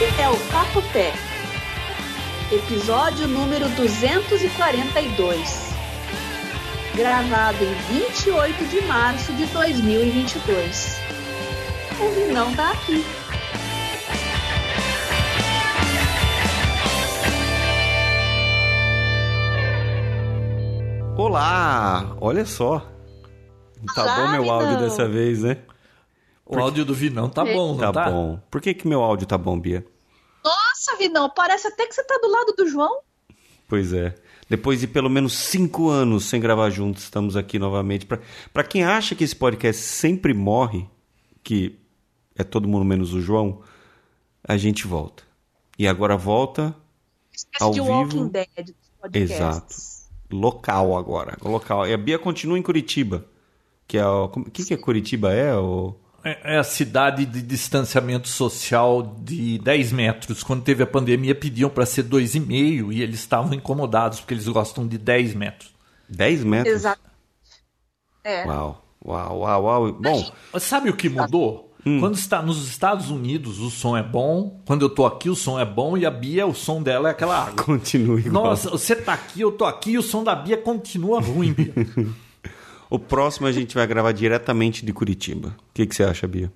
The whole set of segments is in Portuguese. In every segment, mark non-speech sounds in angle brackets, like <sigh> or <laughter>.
Este é o Papo Pé, episódio número 242, gravado em 28 de março de 2022. O Vinão tá aqui. Olá! Olha só. Tá Olá, bom meu Vinão. áudio dessa vez, né? O áudio do Vinão tá bom, Tá, não tá? bom. Por que, que meu áudio tá bom, Bia? Nossa, Vinão, parece até que você tá do lado do João. Pois é. Depois de pelo menos cinco anos sem gravar juntos, estamos aqui novamente. Pra, pra quem acha que esse podcast sempre morre, que é todo mundo menos o João, a gente volta. E agora volta Espécie Ao de vivo. Walking Dead dos podcasts. Exato. local agora. Local. E a Bia continua em Curitiba. Que é O que, que é Curitiba? É o. É é a cidade de distanciamento social de 10 metros. Quando teve a pandemia, pediam para ser 2,5 e eles estavam incomodados porque eles gostam de 10 metros. 10 metros? Exato. É. Uau, uau, uau, uau. Bom, Mas Sabe o que mudou? Quando está nos Estados Unidos, o som é bom. Quando eu tô aqui, o som é bom. E a Bia, o som dela é aquela água. <laughs> continue igual. Nossa, você tá aqui, eu tô aqui e o som da Bia continua ruim, Bia. <laughs> O próximo a gente vai gravar diretamente de Curitiba. O que, que você acha, Bia?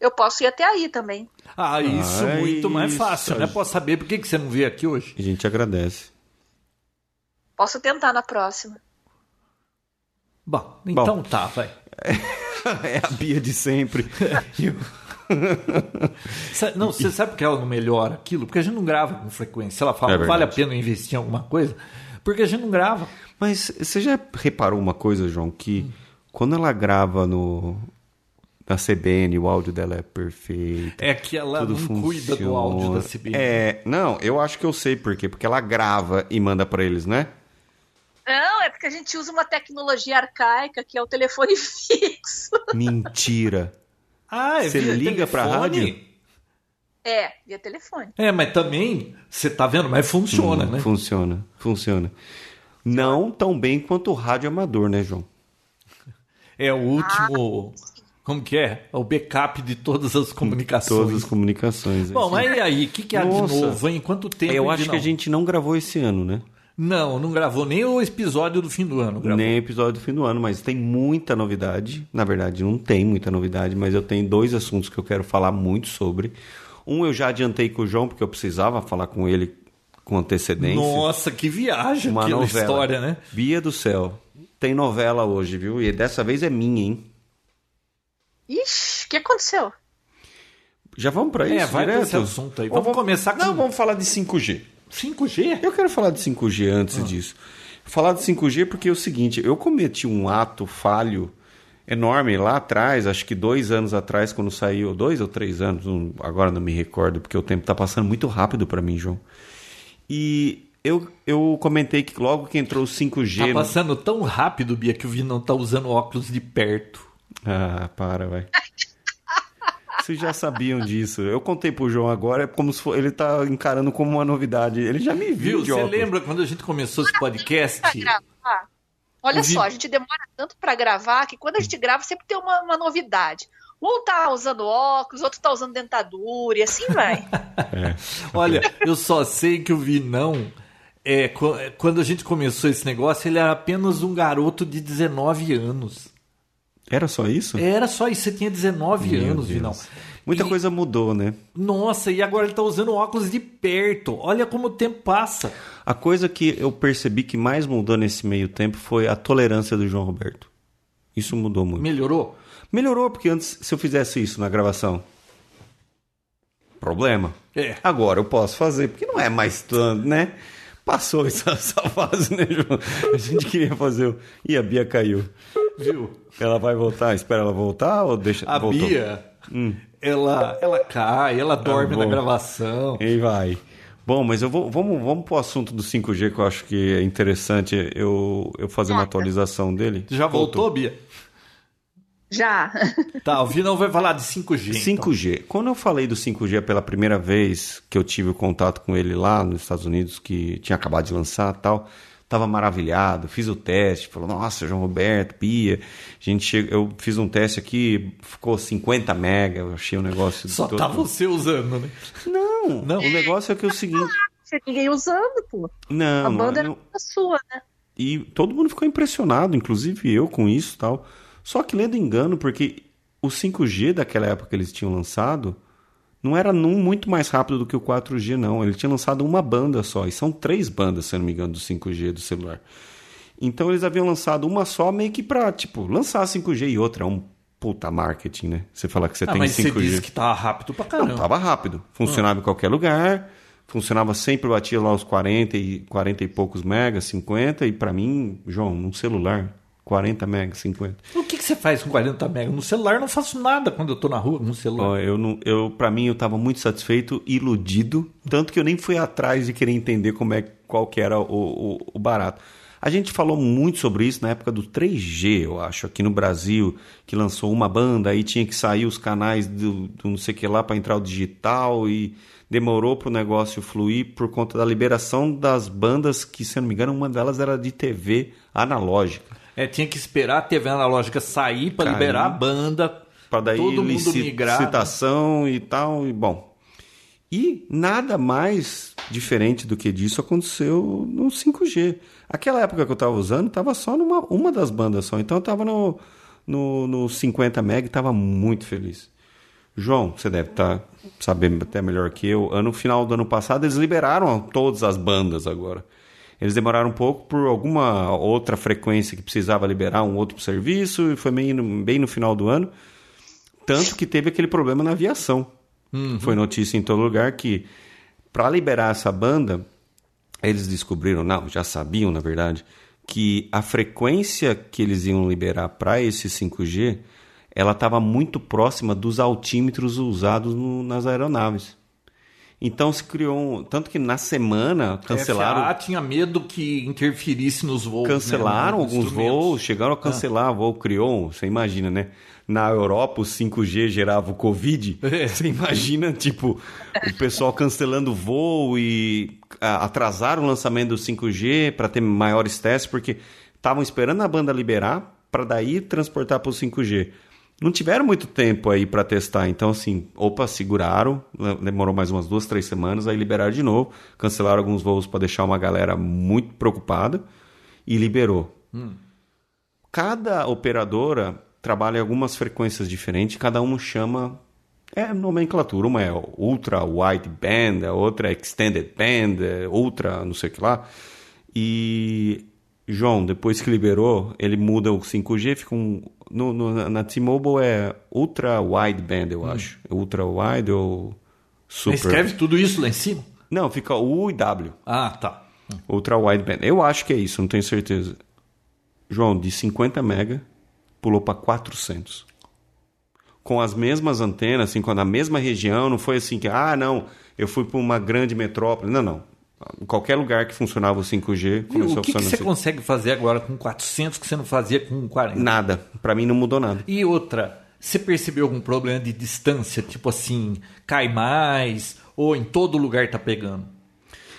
Eu posso ir até aí também. Ah, isso Ah, muito mais isso. fácil, né? Posso saber por que que você não veio aqui hoje? A gente agradece. Posso tentar na próxima. Bom, então tá, vai. <laughs> é a Bia de sempre. <laughs> Não, você sabe por que ela não melhora aquilo? Porque a gente não grava com frequência. Ela fala, É "Não vale a pena investir em alguma coisa? Porque a gente não grava. Mas você já reparou uma coisa, João? Que quando ela grava no na CBN, o áudio dela é perfeito. É que ela tudo não funciona. cuida do áudio da CBN. É, não, eu acho que eu sei por quê. Porque ela grava e manda pra eles, né? Não, é porque a gente usa uma tecnologia arcaica que é o telefone <laughs> fixo. Mentira. Ah, é Você via liga pra telefone? rádio? É, via telefone. É, mas também, você tá vendo? Mas funciona, Hum, né? Funciona, funciona. Não tão bem quanto o rádio amador, né, João? É o último... Como que é? É o backup de todas as comunicações. Todas as comunicações. Bom, mas e aí? O que, que há de Nossa. novo, hein? Quanto tempo? Eu hein, acho que a gente não gravou esse ano, né? Não, não gravou nem o episódio do fim do ano. Gravou. Nem episódio do fim do ano, mas tem muita novidade. Na verdade, não tem muita novidade, mas eu tenho dois assuntos que eu quero falar muito sobre. Um eu já adiantei com o João, porque eu precisava falar com ele com antecedência. Nossa, que viagem Uma aquela novela. história, né? Bia do céu. Tem novela hoje, viu? E dessa vez é minha, hein? Ixi, o que aconteceu? Já vamos pra isso? É, vai direto? esse assunto aí. Ou Vamos começar com- Não, vamos falar de 5G. 5G? Eu quero falar de 5G antes disso. Falar de 5G porque é o seguinte, eu cometi um ato falho enorme lá atrás, acho que dois anos atrás, quando saiu, dois ou três anos, agora não me recordo, porque o tempo tá passando muito rápido para mim, João. E eu, eu comentei que logo que entrou o 5G... Tá no- passando tão rápido, Bia, que o Vinão tá usando óculos de perto. Ah, para, vai. Vocês já sabiam disso. Eu contei pro João agora, é como se for, ele tá encarando como uma novidade. Ele já me viu, Viu? de Você óculos. lembra quando a gente começou esse podcast? Gravar. Olha só, a gente demora tanto pra gravar que quando a gente grava sempre tem uma, uma novidade. Um tá usando óculos, outro tá usando dentadura e assim vai. <laughs> Olha, eu só sei que o Vinão, é, é, quando a gente começou esse negócio, ele era apenas um garoto de 19 anos. Era só isso? Era só isso, você tinha 19 Meu anos, Deus. Vinão. Muita E- coisa mudou, né? Nossa, e agora ele tá usando óculos de perto. Olha como o tempo passa. A coisa que eu percebi que mais mudou nesse meio tempo foi a tolerância do João Roberto. Isso mudou muito. Melhorou? Melhorou, porque antes, se eu fizesse isso na gravação, problema. É. Agora eu posso fazer, porque não é mais tanto, né? Passou <laughs> essa, essa fase, né, João? A gente queria fazer o... E a Bia caiu. Viu? Ela vai voltar? Espera ela voltar ou deixa... A voltou? Bia, ela, ela cai, ela dorme Hum. bom. na gravação. E vai. Bom, mas eu vou, vamos, vamos pro assunto do 5G, que eu acho que é interessante eu, eu fazer uma atualização dele. Já voltou, Bia? Já. Tá, o Vinão vai falar de 5G. então. 5G. Quando eu falei do 5G pela primeira vez que eu tive o contato com ele lá nos Estados Unidos, que tinha acabado de lançar e tal, Tava maravilhado, fiz o teste, falou, nossa, João Roberto, Pia, a gente chega, eu fiz um teste aqui, ficou 50 mega, eu achei o um negócio... Só todo... tá você usando, né? Não, <laughs> não, o negócio é que é o seguinte... Ninguém usando, pô. Não, A banda não, era sua, né? E todo mundo ficou impressionado, inclusive eu com isso e tal. Só que lendo engano, porque o 5G daquela época que eles tinham lançado não era num muito mais rápido do que o 4G, não. Ele tinha lançado uma banda só. E são três bandas, se não me engano, do 5G do celular. Então eles haviam lançado uma só meio que pra, tipo, lançar 5G e outra. É um puta marketing, né? Você falar que você Ah, tem mas 5G. você disse que tava rápido pra caramba. Não, tava rápido. Funcionava em qualquer lugar. Funcionava sempre, batia lá os 40 e, 40 e poucos megas, 50. E pra mim, João, num celular, 40 megas, 50. O que, que você faz com 40 mega? No celular eu não faço nada quando eu tô na rua no celular. Eu eu, pra mim, eu tava muito satisfeito, iludido. Tanto que eu nem fui atrás de querer entender como é, qual que era o, o, o barato. A gente falou muito sobre isso na época do 3G, eu acho, aqui no Brasil, que lançou uma banda, aí tinha que sair os canais do, do não sei que lá para entrar o digital e demorou para o negócio fluir por conta da liberação das bandas, que se não me engano, uma delas era de TV analógica. É, tinha que esperar a TV analógica sair Cair. liberar a banda. Para daí todo mundo migrar. licitação e tal, e bom. E nada mais diferente do que disso aconteceu no 5G. Aquela época que eu estava usando, estava só numa uma das bandas só. Então eu estava no, no, no 50 MB e estava muito feliz. João, você deve estar sabendo até melhor que eu. Ano final do ano passado, eles liberaram todas as bandas agora. Eles demoraram um pouco por alguma outra frequência que precisava liberar um outro serviço, e foi bem no, bem no final do ano. Tanto que teve aquele problema na aviação. Foi notícia em todo lugar que, para liberar essa banda, eles descobriram, não, já sabiam na verdade, que a frequência que eles iam liberar para esse 5G, ela estava muito próxima dos altímetros usados no- nas aeronaves. Então se criou um, tanto que na semana cancelaram FAA tinha medo que interferisse nos voos. cancelaram né, alguns voos, chegaram a cancelar voo criou, você imagina, né? Na Europa o 5G gerava o Covid. <laughs> É. Você imagina, tipo, o pessoal cancelando voo e ah, atrasaram o lançamento do 5G para ter maiores testes porque estavam esperando a banda liberar para daí transportar para o 5G. Não tiveram muito tempo aí para testar, então assim, opa, seguraram, demorou mais umas duas, três semanas, aí liberaram de novo, cancelaram alguns voos para deixar uma galera muito preocupada e liberou. Cada operadora trabalha em algumas frequências diferentes, cada uma chama é nomenclatura, uma é ultra wide band, a outra é extended band, é ultra não sei o que lá. E João, depois que liberou, ele muda o 5G, fica um no, no- na T-Mobile é ultra wide band, eu acho. Ultra wide ou super. Escreve tudo isso lá em cima? Não, fica U e W. Ah, tá. Ultra wideband. Eu acho que é isso, não tenho certeza. João, de 50 mega pulou para 400. Com as mesmas antenas, assim, com- na mesma região, não foi assim que, ah, não, eu fui para uma grande metrópole. Não, não. Qualquer lugar que funcionava o 5G, E começou o que, que você assim. consegue fazer agora com 400 que você não fazia com 40? Nada. Para mim não mudou nada. E outra, você percebeu algum problema de distância? Tipo assim, cai mais? Ou em todo lugar tá pegando?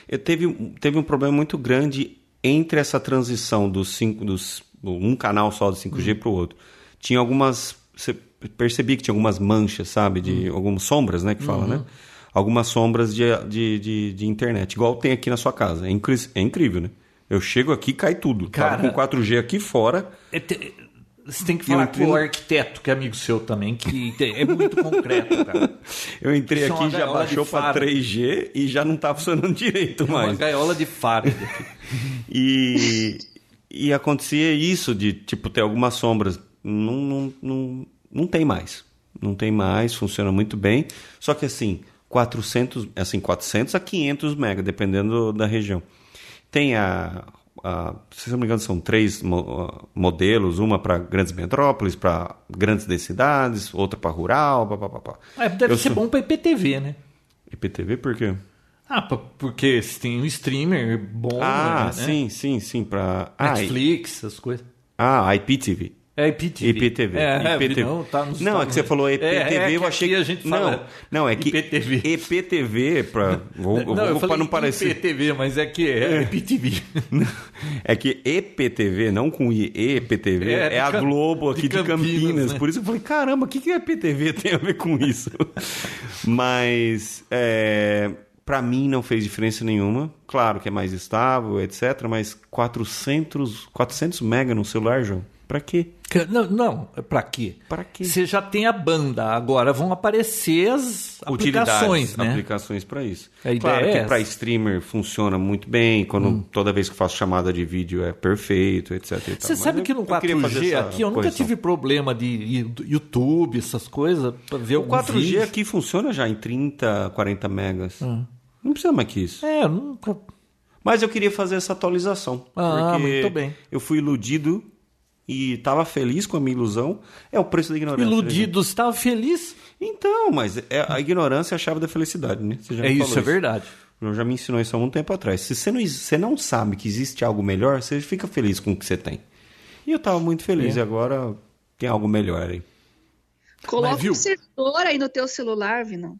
Eu teve, teve um problema muito grande entre essa transição dos cinco, dos um canal só do 5G para o outro. Tinha algumas, você percebi que tinha algumas manchas, sabe, de algumas sombras, né, que fala, né? Algumas sombras de, de, de, de internet, igual tem aqui na sua casa. É, incri- é incrível, né? Eu chego aqui cai tudo. Cara- Tava com 4G aqui fora. É te- Você tem que falar entrei com o arquiteto, que é amigo seu também, que é muito concreto, cara. <laughs> Eu entrei é aqui uma já baixou para faro. 3G e já não tá funcionando <laughs> direito É uma mais. gaiola de faro. <laughs> E, e acontecia isso de, tipo, ter algumas sombras. Não, não, não, não tem mais. Não tem mais, funciona muito bem. Só que assim, 400, assim, 400 a 500 mega, dependendo da região. Tem a, a se não me engano, são três mo- modelos, uma para grandes metrópoles, para grandes densidades, outra para rural, papapá. Ah, deve Eu ser sou- bom pra IPTV, né? IPTV por quê? Ah, porque se tem um streamer bom, Ah, né? sim, sim, sim, para... Ah, Netflix, essas coisas. ah, IPTV. É IPTV. IPTV. É, IPTV. Não, tá nos não, é que você falou IPTV, é, é eu que achei aqui a gente não, fala não, é que IPTV. IPTV para vou, Não, vou, eu falei não parecer IPTV, mas é que é, IPTV. É que EPTV, não com I, EPTV, É, é, a Globo aqui de de Campinas. Campinas, né? Por isso eu falei, caramba, o que, que EPTV tem a ver com isso? Mas, é, para mim não fez diferença nenhuma. Claro que é mais estável, etc. Mas 400, 400 mega no celular, João? Pra quê? Que- Não, não, pra quê? Pra quê? Você já tem a banda, agora vão aparecer as aplicações, Utilidades, né? aplicações para isso. A ideia claro é que para streamer funciona muito bem, quando Hum. toda vez que eu faço chamada de vídeo é perfeito, etc. Você sabe que no eu queria fazer 4G essa aqui eu nunca correção. tive problema de YouTube, essas coisas, pra ver O algum 4G vídeo. aqui funciona já em 30, 40 megas. Não precisa mais que isso. É, eu nunca. Mas eu queria fazer essa atualização. Ah, muito bem. Eu fui iludido e estava feliz com a minha ilusão. É o preço da ignorância. né, Iludido, estava feliz. Então, mas é- a ignorância é a chave da felicidade, né? Você já É isso, falou é verdade. O João já me ensinou isso há um tempo atrás. Se você não, você não sabe que existe algo melhor, você fica feliz com o que você tem. E eu estava muito feliz. É. E agora tem algo melhor aí. Coloca um servidor aí no teu celular, Vinão.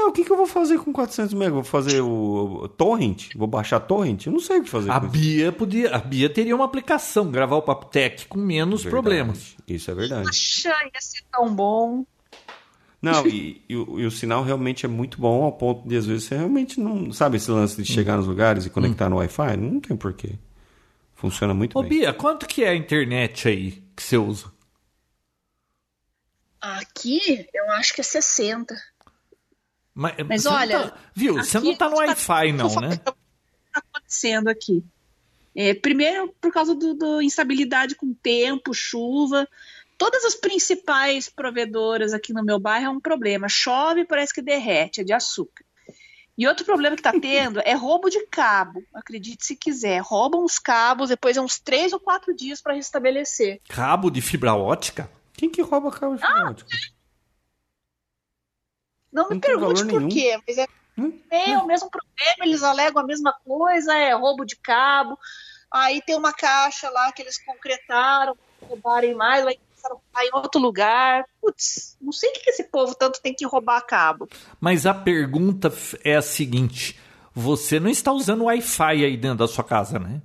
Não, o que, que eu vou fazer com 400 MB? Vou fazer o, o torrent? Vou baixar torrent? Eu não sei o que fazer A com isso. Bia podia, a Bia teria uma aplicação, gravar o Papo Tech com menos Verdade. problemas. Isso é verdade. Poxa, ia ser tão bom. Não, <laughs> e, e o, e o sinal realmente é muito bom ao ponto de, às vezes, você realmente não... Sabe esse lance de chegar nos lugares e conectar no Wi-Fi? Não tem porquê. Funciona muito Ô bem. Bia, quanto que é a internet aí que você usa? Aqui, eu acho que é 60. Mas, Mas você não olha, tá- viu, você não tá no está- Wi-Fi não, Vou né? falar o que está acontecendo aqui. É, primeiro, por causa do instabilidade com tempo, chuva. Todas as principais provedoras aqui no meu bairro é um problema. Chove, parece que derrete, é de açúcar. E outro problema que está tendo é roubo de cabo. Acredite se quiser. Roubam os cabos, depois é uns três ou quatro dias para restabelecer. Cabo de fibra ótica? Quem que rouba cabo de fibra ótica? Não me Não pergunte por nenhum. quê, mas é, Hum? é o mesmo problema, eles alegam a mesma coisa, é roubo de cabo. Aí tem uma caixa lá que eles concretaram, roubarem mais, aí começaram a roubar em outro lugar. Putz, não sei o que esse povo tanto tem que roubar cabo. Mas a pergunta é a seguinte: você não está usando Wi-Fi aí dentro da sua casa, né?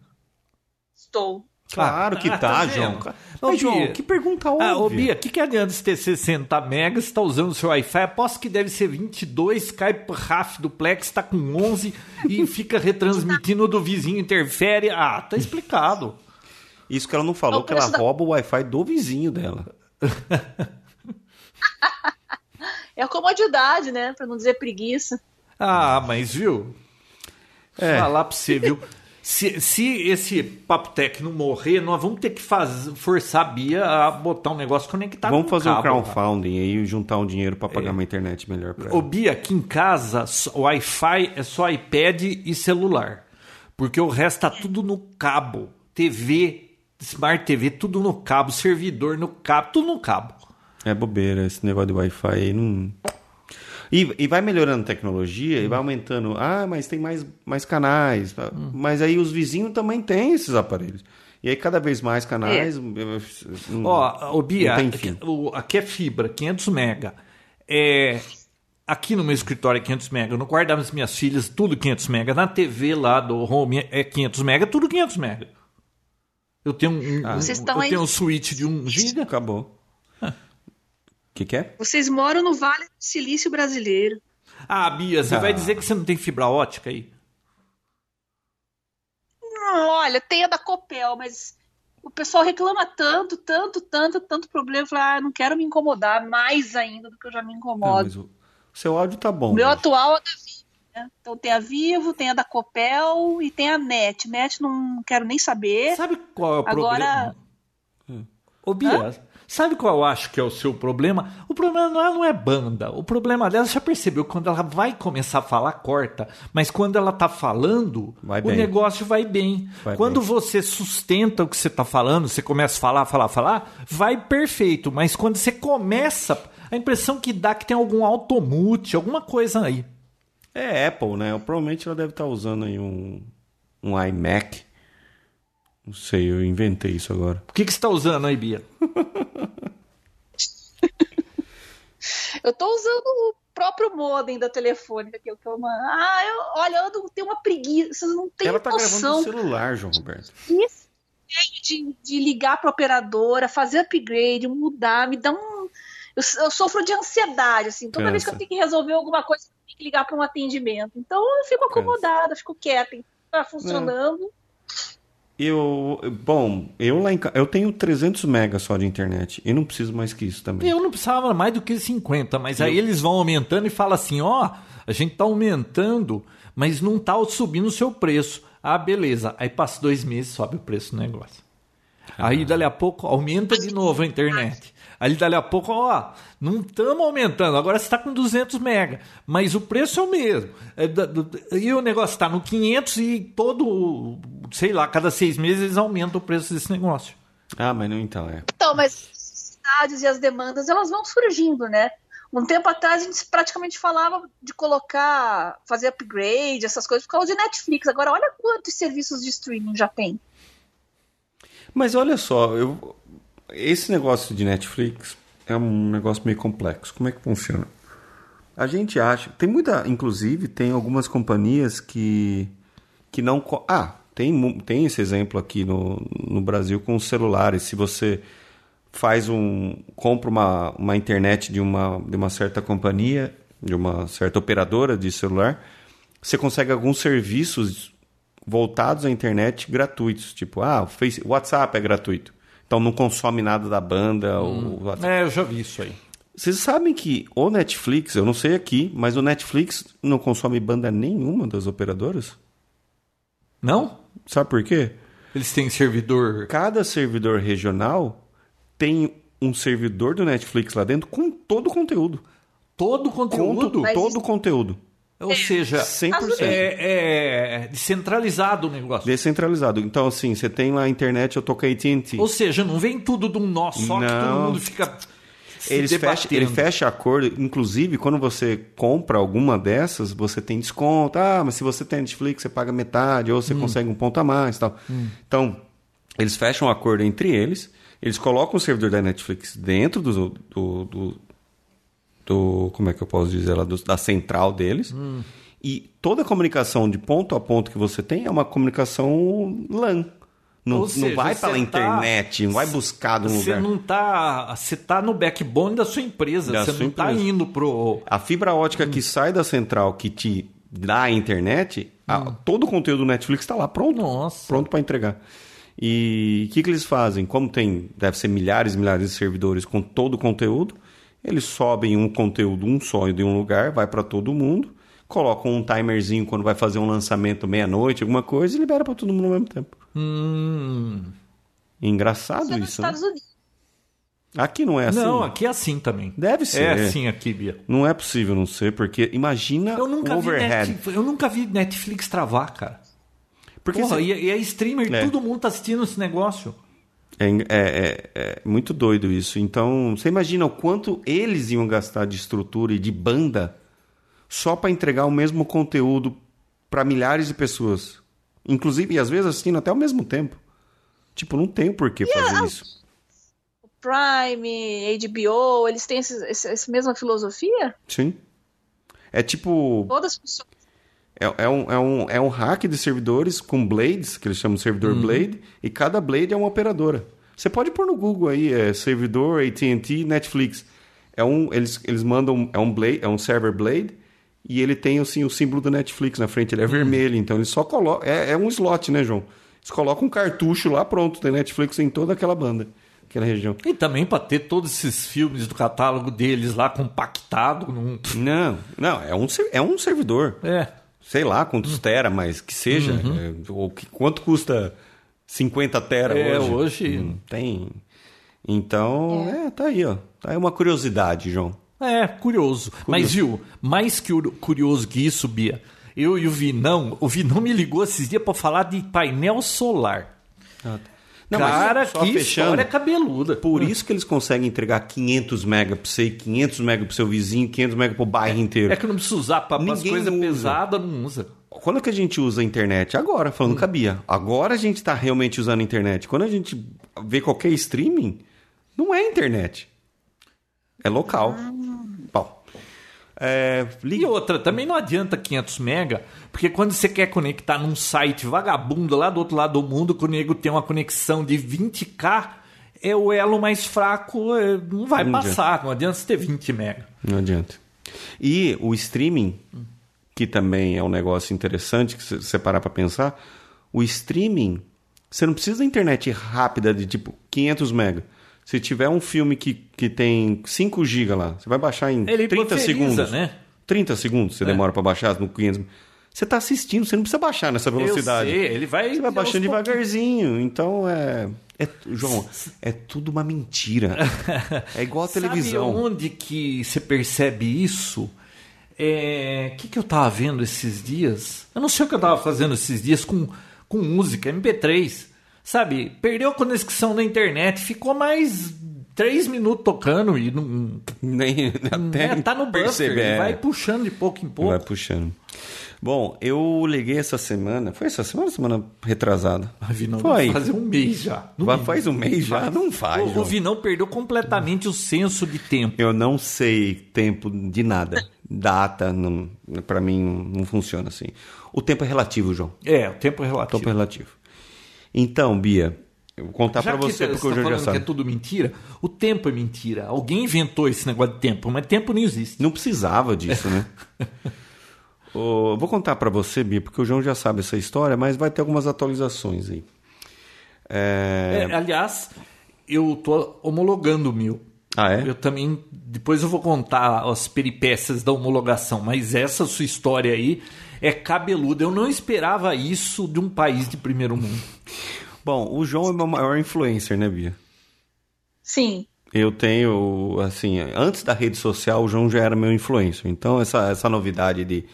Estou. Claro que Ah, tá, tá João. vendo? Mas, João, Bia. que pergunta óbvia. Ah, ô Bia, o que, que adianta você ter 60 megas, está usando o seu Wi-Fi? Aposto que deve ser 22, cai RAF duplex, está com 11 e <laughs> fica retransmitindo do vizinho, interfere. Ah, tá explicado. Isso que ela não falou, que ela da- rouba o Wi-Fi do vizinho dela. <laughs> É a comodidade, né? Pra não dizer preguiça. Ah, mas viu? É. Falar pra você, viu? <laughs> Se, se esse Papo não morrer, nós vamos ter que faz, forçar a Bia a botar um negócio conectado Vamos fazer um cabo, lá. crowdfunding aí e juntar um dinheiro pra pagar uma internet melhor pra Ô ela. Bia, aqui em casa, o Wi-Fi é só iPad e celular. Porque o resto tá tudo no cabo. TV, Smart TV, tudo no cabo. Servidor no cabo, tudo no cabo. É bobeira, esse negócio de Wi-Fi aí não. E, e vai melhorando a tecnologia e vai aumentando. Ah, mas tem mais, mais canais. Mas aí os vizinhos também têm esses aparelhos. E aí cada vez mais canais. não- Ó, ô Bia, não tem aqui, fim. o- aqui é fibra, 500 mega. É, aqui no meu escritório é 500 mega. No quarto das minhas filhas, tudo 500 mega. Na TV lá do home é 500 mega, tudo 500 mega. Eu tenho um, um- Vocês estão eu aí- tenho um switch de 1 giga. Acabou. O que, que é? Vocês moram no Vale do Silício Brasileiro. Ah, Bia, você Ah. vai dizer que você não tem fibra ótica aí? Hum, olha, tem a da Copel, mas o pessoal reclama tanto, tanto, tanto, tanto problema. Eu ah, não quero me incomodar mais ainda do que eu já me Não, incomodo. mas o, seu áudio tá bom. O meu né? atual é da Vivo, né? Então tem a Vivo, tem a da Copel e tem a NET. NET não quero nem saber. Sabe qual é o Agora- problema? Ô, Bia, sabe qual eu acho que é o seu problema? O problema não é, não é banda. O problema dela, você já percebeu, quando ela vai começar a falar, corta. Mas quando ela tá falando, o negócio vai bem. Vai quando bem. você sustenta o que você tá falando, você começa a falar, falar, falar, vai perfeito. Mas quando você começa, a impressão que dá é que tem algum automute, alguma coisa aí. É Apple, né? Provavelmente ela deve estar usando aí um, um iMac. Não sei, eu inventei isso agora. O que, que você está usando aí, Bia? <laughs> eu estou usando o próprio modem da telefônica que eu, que eu Ah, eu, olha, eu não tenho uma preguiça, vocês não tem Ela tá noção. gravando no celular, João Roberto. Isso de, de ligar para operadora, fazer upgrade, mudar, me dá um. Eu, eu sofro de ansiedade, assim. Toda Cansa. vez que eu tenho que resolver alguma coisa, eu tenho que ligar para um atendimento. Então eu fico acomodada, fico quieta, tá funcionando. Eu, bom, eu lá em eu tenho 300 megas só de internet e não preciso mais que isso também. Eu não precisava mais do que 50, mas aí eles vão aumentando e falam assim: ó, a gente tá aumentando, mas não tá subindo o seu preço. Ah, beleza. Aí passa dois meses, sobe o preço do negócio. Aí dali a pouco aumenta de novo a internet. Aí dali a pouco, ó, não estamos aumentando, agora você está com 200 mega, mas o preço é o mesmo. É E o negócio está no 500 e todo, sei lá, cada seis meses eles aumentam o preço desse negócio. Ah, mas não então é. Então, mas as necessidades e as demandas, elas vão surgindo, né? Um tempo atrás a gente praticamente falava de colocar, fazer upgrade, essas coisas, por causa de Netflix. Agora, olha quantos serviços de streaming já tem. Mas olha só, eu, esse negócio de Netflix é um negócio meio complexo. Como é que funciona? A gente acha, tem muita, inclusive, tem algumas companhias que que não, ah, tem tem esse exemplo aqui no, no Brasil com os celulares. Se você faz um compra uma, uma internet de uma de uma certa companhia, de uma certa operadora de celular, você consegue alguns serviços voltados à internet gratuitos, tipo, ah, o Face, WhatsApp é gratuito. Então não consome nada da banda. O WhatsApp. É, eu já vi isso aí. Vocês sabem que o Netflix, eu não sei aqui, mas o Netflix não consome banda nenhuma das operadoras? Não? Sabe por quê? Eles têm servidor. Cada servidor regional tem um servidor do Netflix lá dentro com todo o conteúdo. Todo o Com conteúdo. Mas todo o conteúdo. Ou seja, 100%. é, é descentralizado o negócio. Descentralizado. Então, assim, você tem lá a internet, eu tô com a AT&T. Ou seja, não vem tudo de um nó só que todo Não. mundo fica. Eles fecham, ele fecha acordo, inclusive quando você compra alguma dessas, você tem desconto. Ah, mas se você tem Netflix, você paga metade, ou você Hum. consegue um ponto a mais tal. Então, eles fecham um acordo entre eles, eles colocam o servidor da Netflix dentro do. do, do- do- como é que eu posso dizer lá? Do- da central deles. Hum. E toda a comunicação de ponto a ponto que você tem é uma comunicação LAN. Não, Ou não seja, vai pela tá- internet, não vai buscar de um Você lugar. não tá. Você tá no backbone da sua empresa. Da você sua não tá empresa. indo pro. A fibra ótica que sai da central que te dá a internet, a- todo o conteúdo do Netflix está lá pronto. Nossa. Pronto para entregar. E o que, que eles fazem? Como tem, deve ser milhares e milhares de servidores com todo o conteúdo, eles sobem um conteúdo, um só de um lugar, vai para todo mundo, colocam um timerzinho quando vai fazer um lançamento meia-noite, alguma coisa, e libera para todo mundo ao mesmo tempo. Hum. Engraçado Isso é nos isso. né? Unidos. Aqui não é assim. Não, aqui é assim também. Deve ser. É assim aqui, Bia. Não é possível não ser, porque imagina Eu nunca, o vi overhead. Netflix, eu nunca vi Netflix travar, cara. Porque Porra, você- e, e é streamer, É. todo mundo tá assistindo esse negócio. É, é- é- é muito doido isso. Então, você imagina o quanto eles iam gastar de estrutura e de banda só para entregar o mesmo conteúdo para milhares de pessoas. Inclusive, e às vezes assistindo até ao mesmo tempo. Tipo, não tem por que fazer isso. O Prime, HBO, eles têm esse, esse- essa mesma filosofia? Sim. É tipo. Todas funcionam. É, é um, é, um, é um hack de servidores com blades, que eles chamam de servidor Blade, e cada blade é uma operadora. Você pode pôr no Google aí, é servidor AT&T Netflix. É um, eles, eles mandam, é um blade, é um server blade, e ele tem assim, o símbolo do Netflix na frente, ele é vermelho, então eles só colocam, é, é um slot, né, João? Eles colocam um cartucho lá, pronto, tem Netflix em toda aquela banda, aquela região. E também para ter todos esses filmes do catálogo deles lá compactado. Num... Não, não, é um, é um servidor. É. sei lá quantos tera, mas que seja. é, ou que, quanto custa 50 tera É, hoje? hoje- Não tem. Então, é. tá aí, ó. Tá aí uma curiosidade, João. É, curioso. Mas viu, mais que o- curioso que isso, Bia, eu e o Vinão, o Vinão me ligou esses dias para falar de painel solar. Não, mas Cara, só que fechando. história cabeluda. Por isso que eles conseguem entregar 500 mega pra você, 500 mega pro seu vizinho, 500 mega pro bairro inteiro. É que não precisa usar para as Ninguém coisas pesadas, não usa. Quando que a gente usa a internet? Agora, falando Hum. com a Bia. Agora a gente está realmente usando a internet. Quando a gente vê qualquer streaming, não é internet. É local. Bom. É, E outra, também não adianta 500 mega, porque quando você quer conectar num site vagabundo lá do outro lado do mundo, que o nego tem uma conexão de 20k, é o elo mais fraco, é, não vai Não passar, não adianta você ter 20 mega. Não adianta. E o streaming, que também é um negócio interessante, que se você parar para pensar, o streaming, você não precisa da internet rápida de tipo 500 mega. Se tiver um filme que, que tem 5 GB lá, você vai baixar em Ele 30 pulveriza, segundos. né? 30 segundos você É. demora para baixar no 500. Você tá assistindo, você não precisa baixar nessa velocidade. Eu sei, ele vai, Você vai baixando devagarzinho. Então é, é. João, é tudo uma mentira. <laughs> É igual a televisão. Sabe onde que você percebe isso? É, O que, que eu tava vendo esses dias? Eu não sei o que eu tava fazendo esses dias com, com música, MP3. Sabe? Perdeu a conexão na internet, ficou mais três minutos tocando e não. Nem <laughs> até é, tá no buffer, perceber, é. vai puxando de pouco em pouco. Vai puxando. Bom, eu liguei essa semana. Foi essa semana ou semana retrasada? O Vinão Foi. fazer um mês já. Vai- faz um mês já? Não faz, O, o. Vinão perdeu completamente o senso de tempo. Eu não sei tempo de nada. Data, não, para mim, não funciona assim. O tempo é relativo, João. É, o tempo é O relativo. tempo é relativo. Então, Bia, eu vou contar que você, você porque o está João já falando que sabe. é tudo mentira, o tempo é mentira. Alguém inventou esse negócio de tempo, mas tempo não existe. Não precisava disso, né? <laughs> Eu vou contar pra você, Bia, porque o João já sabe essa história, mas vai ter algumas atualizações aí. É... É, aliás, eu tô homologando o meu. Ah, é? Eu também. Depois eu vou contar as peripécias da homologação, mas essa sua história aí é cabeluda. Eu não esperava isso de um país de primeiro mundo. Bom, o João é meu maior influencer, né, Bia? Sim. Eu tenho, assim, antes da rede social, o João já era meu influencer. Então, essa, essa novidade de,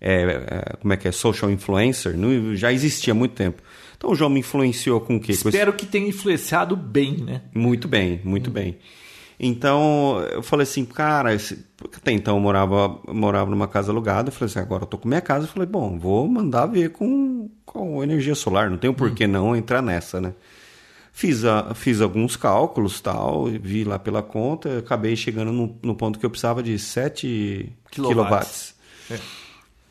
é, é, como é que é, social influencer, não- já existia há muito tempo. Então, o João me influenciou com o quê? Com esse- Espero que tenha influenciado bem, né? Muito bem, muito bem. Então, eu falei assim, cara, esse- até então eu morava, morava numa casa alugada, eu falei assim, agora eu tô com minha casa, eu falei, bom, vou mandar ver com, com energia solar, não tem por que não entrar nessa, né? Fiz, a, fiz alguns cálculos, tal, vi lá pela conta, acabei chegando no, no ponto que eu precisava de 7 Quilowatts. É.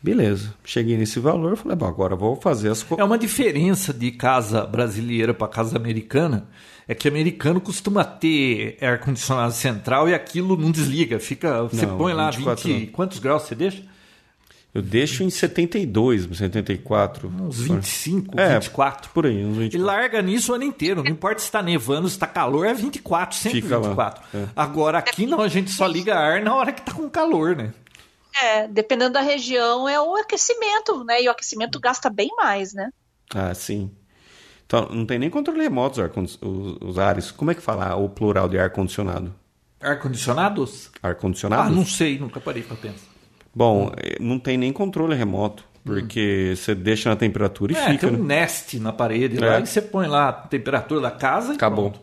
Beleza, cheguei nesse valor, falei, bom, agora eu vou fazer as É uma diferença de casa brasileira para casa americana. É que americano costuma ter ar-condicionado central e aquilo não desliga. Fica, você Não, põe lá 24 20. não. Quantos graus você deixa? Eu deixo em 72, 74. Uns 25, É, 24. Por aí, uns 24. Ele larga nisso o ano inteiro. Não importa se está nevando, se está calor, é 24, sempre Fica lá, 24. é. Agora aqui não, a gente só liga ar na hora que tá com calor, né? É, dependendo da região, é o aquecimento, né? E o aquecimento gasta bem mais, né? Ah, sim. Então, não tem nem controle remoto os, os, os ares. Como é que fala o plural de ar-condicionado? Ar-condicionados? Ar-condicionado? Ah, não sei, nunca parei para pensar. Bom, eh, não tem nem controle remoto. Porque você deixa na temperatura e É, fica. tem um né? Nest na parede É. lá e você põe lá a temperatura da casa e Acabou. pronto.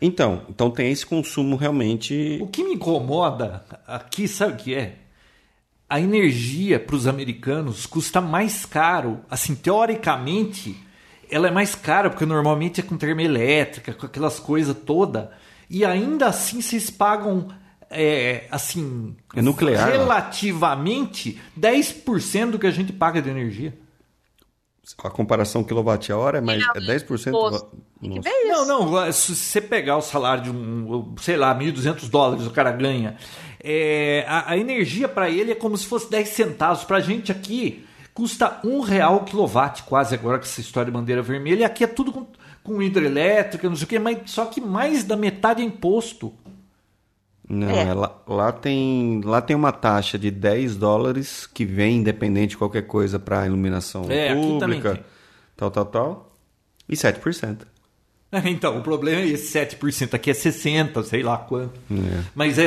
Então, então tem esse consumo realmente. O que me incomoda aqui, sabe o que é? A energia para os americanos custa mais caro. Assim, teoricamente, ela é mais cara, porque normalmente é com termoelétrica, com aquelas coisas todas. E ainda assim vocês pagam, é, assim, É nuclear, né? relativamente 10% do que a gente paga de energia. A comparação quilowatt-hora é, mais, é 10%. Posto. Nossa. É. Não, não, se você pegar o salário de um, sei lá, 1.200 dólares o cara ganha, é, a, a energia para ele é como se fosse 10 centavos. Para a gente aqui custa um real o quilowatt quase agora com essa história de bandeira vermelha. E aqui é tudo com, com hidrelétrica, não sei o quê, mas só que mais da metade é imposto. Não, É. é lá, lá tem, lá tem uma taxa de 10 dólares que vem independente de qualquer coisa para iluminação É, aqui também pública, tal, tal, tal. E 7%. <laughs> Então, o problema é esse 7%, aqui é 60%, sei lá quanto. É. Mas é,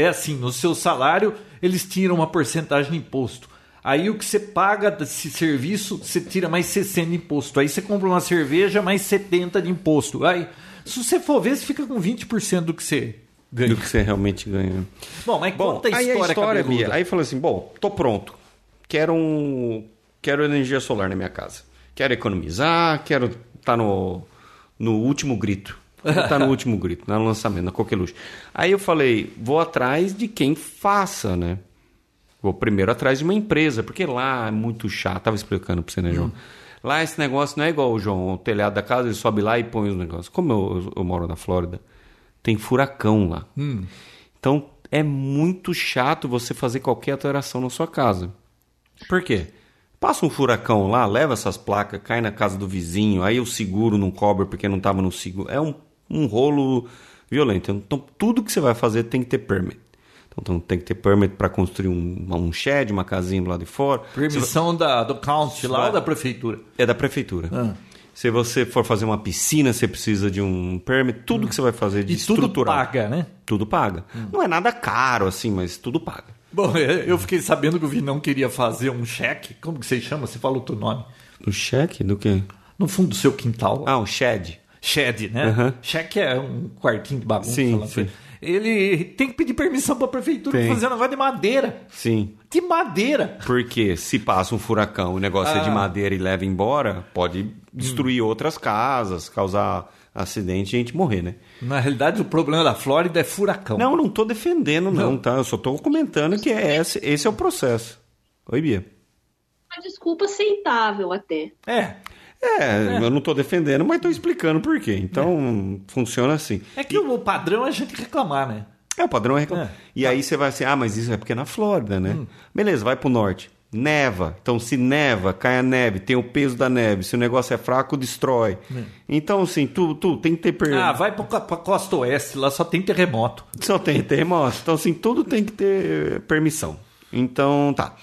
é assim, no seu salário eles tiram uma porcentagem de imposto. Aí o que você paga desse serviço, você tira mais 60 de imposto. Aí você compra uma cerveja, mais 70 de imposto. Aí, se você for ver, você fica com 20% do que você ganha. Do que você realmente ganha. Bom, mas Bom, conta a aí história, a história. Bia, aí falou assim, bom, tô pronto. Quero um quero energia solar na minha casa. Quero economizar, quero estar tá no, no último grito. Tá no <laughs> último grito, no lançamento, na coqueluche. Aí eu falei, vou atrás de quem faça, né? Vou primeiro atrás de uma empresa, porque lá é muito chato. Tava explicando para você, né, João? Hum. Lá esse negócio não é igual o João, o telhado da casa, ele sobe lá e põe os negócios. Como eu, eu, moro na Flórida, tem furacão lá. Hum. Então é muito chato você fazer qualquer alteração na sua casa. Por quê? Passa um furacão lá, leva essas placas, cai na casa do vizinho, aí o seguro não cobre porque não estava no seguro. É um, um rolo violento. Então tudo que você vai fazer tem que ter permit. Então tem que ter permit para construir um, um shed, uma casinha do lado de fora. Permissão da, do county lá ou da prefeitura? É da prefeitura. Ah. Se você for fazer uma piscina, você precisa de um permit. Tudo hum. que você vai fazer de e estrutural. tudo paga, né? Tudo paga. Hum. Não é nada caro assim, mas tudo paga. Bom, <laughs> eu fiquei sabendo que o Vinão queria fazer um cheque. Como que você chama? Você fala o teu nome. O cheque do quê? No fundo do seu quintal. Ah, um shed. Shed, né? Uhum. Cheque é um quartinho de bagunça. Sim, sim ele tem que pedir permissão para a prefeitura para fazer um negócio de madeira. Sim. De madeira. Porque se passa um furacão, o negócio ah. é de ah. madeira e leva embora, pode destruir hum. outras casas, causar acidente e a gente morrer, né? Na realidade, o problema da Flórida é furacão. Não, não estou defendendo, não, não, tá? Eu só estou comentando que é esse, esse é o processo. Oi, Bia. Uma desculpa aceitável até. É. É, é, eu não estou defendendo, mas estou explicando por quê. Então, é. funciona assim. É que e... o padrão é a gente reclamar, né? É, o padrão é reclamar. É. E aí você vai assim, ah, mas isso é porque é na Flórida, né? Hum. Beleza, vai para o norte. Neva. Então, se neva, cai a neve, tem o peso da neve. Se o negócio é fraco, destrói. É. Então, assim, tu, tu tem que ter... Per... Ah, vai para a costa oeste, lá só tem terremoto. Só tem terremoto. Então, assim, tudo tem que ter permissão. Então, tá.